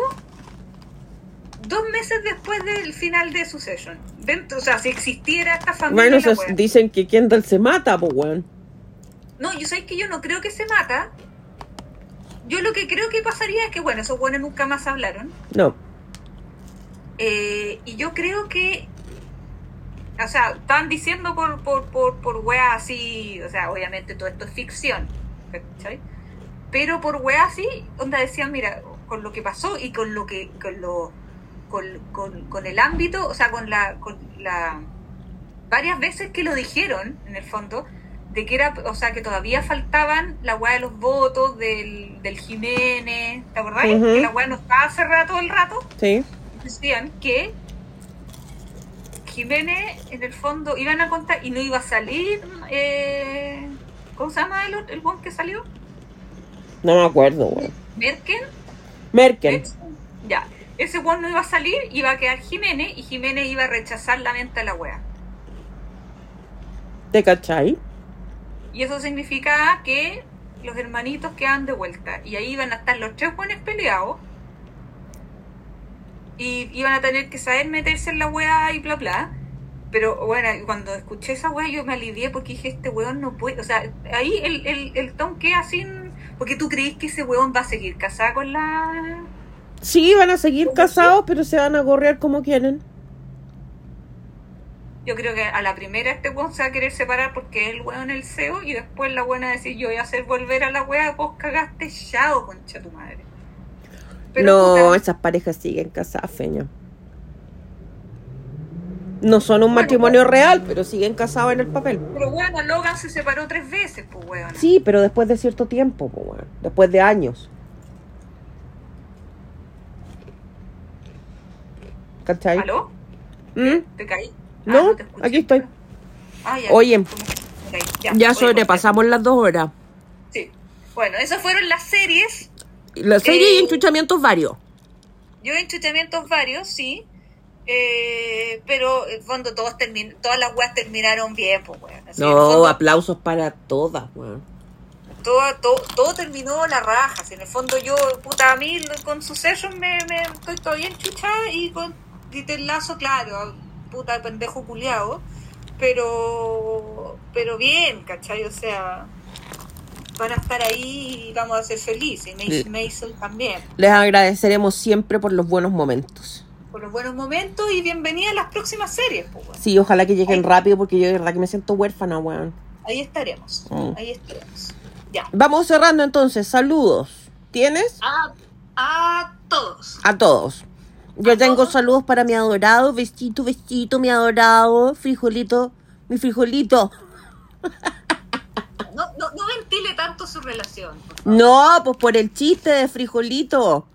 dos meses después del final de Succession. Dentro, o sea, si existiera esta familia. Bueno, dicen que Kendall se mata, pues weón. No, yo sé que yo no creo que se mata. Yo lo que creo que pasaría es que, bueno, esos buenos nunca más hablaron. No. Eh, y yo creo que, o sea, están diciendo por, por, por, por weas así, o sea, obviamente todo esto es ficción, ¿cachai? Pero por weas así, onda decían, mira, con lo que pasó y con lo que, con lo, con, con, con el ámbito, o sea, con la, con la, varias veces que lo dijeron, en el fondo, de que era, o sea, que todavía faltaban la weá de los votos del, del Jiménez, ¿te acordás? Que la weá no estaba cerrada todo el rato Sí. decían que Jiménez en el fondo iban a contar y no iba a salir eh, ¿cómo se llama el, el buen que salió? No me acuerdo, weón. Merkel Merkel. Ese buen no iba a salir iba a quedar Jiménez y Jiménez iba a rechazar la venta de la wea. ¿Te cachai? y eso significaba que los hermanitos quedan de vuelta. Y ahí iban a estar los tres buenos peleados. Y iban a tener que saber meterse en la wea y bla bla. Pero bueno, cuando escuché esa wea yo me alivié porque dije este weón no puede, o sea, ahí el, el, el Tom queda sin porque tú creís que ese weón va a seguir casado con la Sí, van a seguir casados, pero se van a gorrear como quieren. yo creo que a la primera este weón se va a querer separar porque es el weón el CEO y después la buena decir yo voy a hacer volver a la wea vos cagaste chao concha tu madre no, puta, esas parejas siguen casadas, feña. No son un Bueno, matrimonio real, pero siguen casados en el papel. Pero bueno, Logan se separó tres veces, pues weón. Sí, pero después de cierto tiempo, pues, weón. Después de años. ¿Cachai? ¿Aló? ¿Mm? ¿Te caí? No, te escuché. aquí estoy. Ah, ya. Oye, caí. Ya oye, sobrepasamos las dos horas. Sí. Bueno, esas fueron las series. La serie y Eh, enchuchamientos varios. Yo enchuchamientos varios, sí. Eh, pero en el fondo todos termin todas las weas terminaron bien, pues weón. Así, No, fondo, aplausos para todas, weón. todo, todo, todo terminó la raja. En el fondo yo, puta, a mí con Succession me, me estoy todavía enchuchada y con Dieter Lazo, claro, puta pendejo culiado. Pero, pero bien, ¿cachai? O sea, van a estar ahí y vamos a ser felices. Y Mason, también. Les agradeceremos siempre por los buenos momentos. Por los buenos momentos y bienvenida a las próximas series, pues, weón. Sí, ojalá que lleguen rápido porque yo de verdad que me siento huérfana, weón. Ahí estaremos. Mm. Ahí estaremos. Ya. Vamos cerrando entonces. Saludos. ¿Tienes? A, a todos. A todos. Yo tengo saludos para mi adorado, besito, besito, mi adorado, frijolito, mi frijolito. <laughs> No, no, no ventile tanto su relación. No, pues por el chiste de frijolito.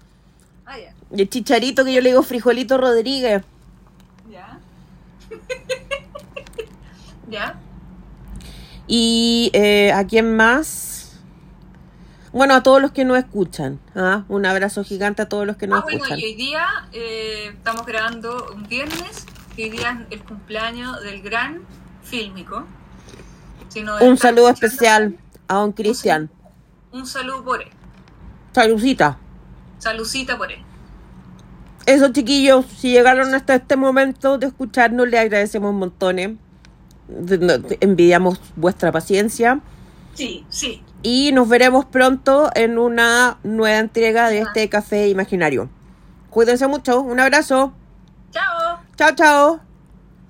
Ah, el chicharito que yo le digo frijolito Rodríguez. Ya. <laughs> ya. Y eh, a quién más? Bueno, a todos los que nos escuchan. ¿ah? Un abrazo gigante a todos los que nos Ah, bueno, escuchan. y hoy día eh, estamos grabando un viernes, que hoy día es el cumpleaños del gran fílmico. Si nos Un saludo escuchando, especial a don Cristian. Un saludo por él. Saludcita. Salucita por él. Eso, chiquillos, si llegaron hasta este momento de escucharnos, les agradecemos montones. No- Envidiamos vuestra paciencia. Sí, sí. Y nos veremos pronto en una nueva entrega de este café imaginario. Cuídense mucho. Un abrazo. Chao. Chao, chao.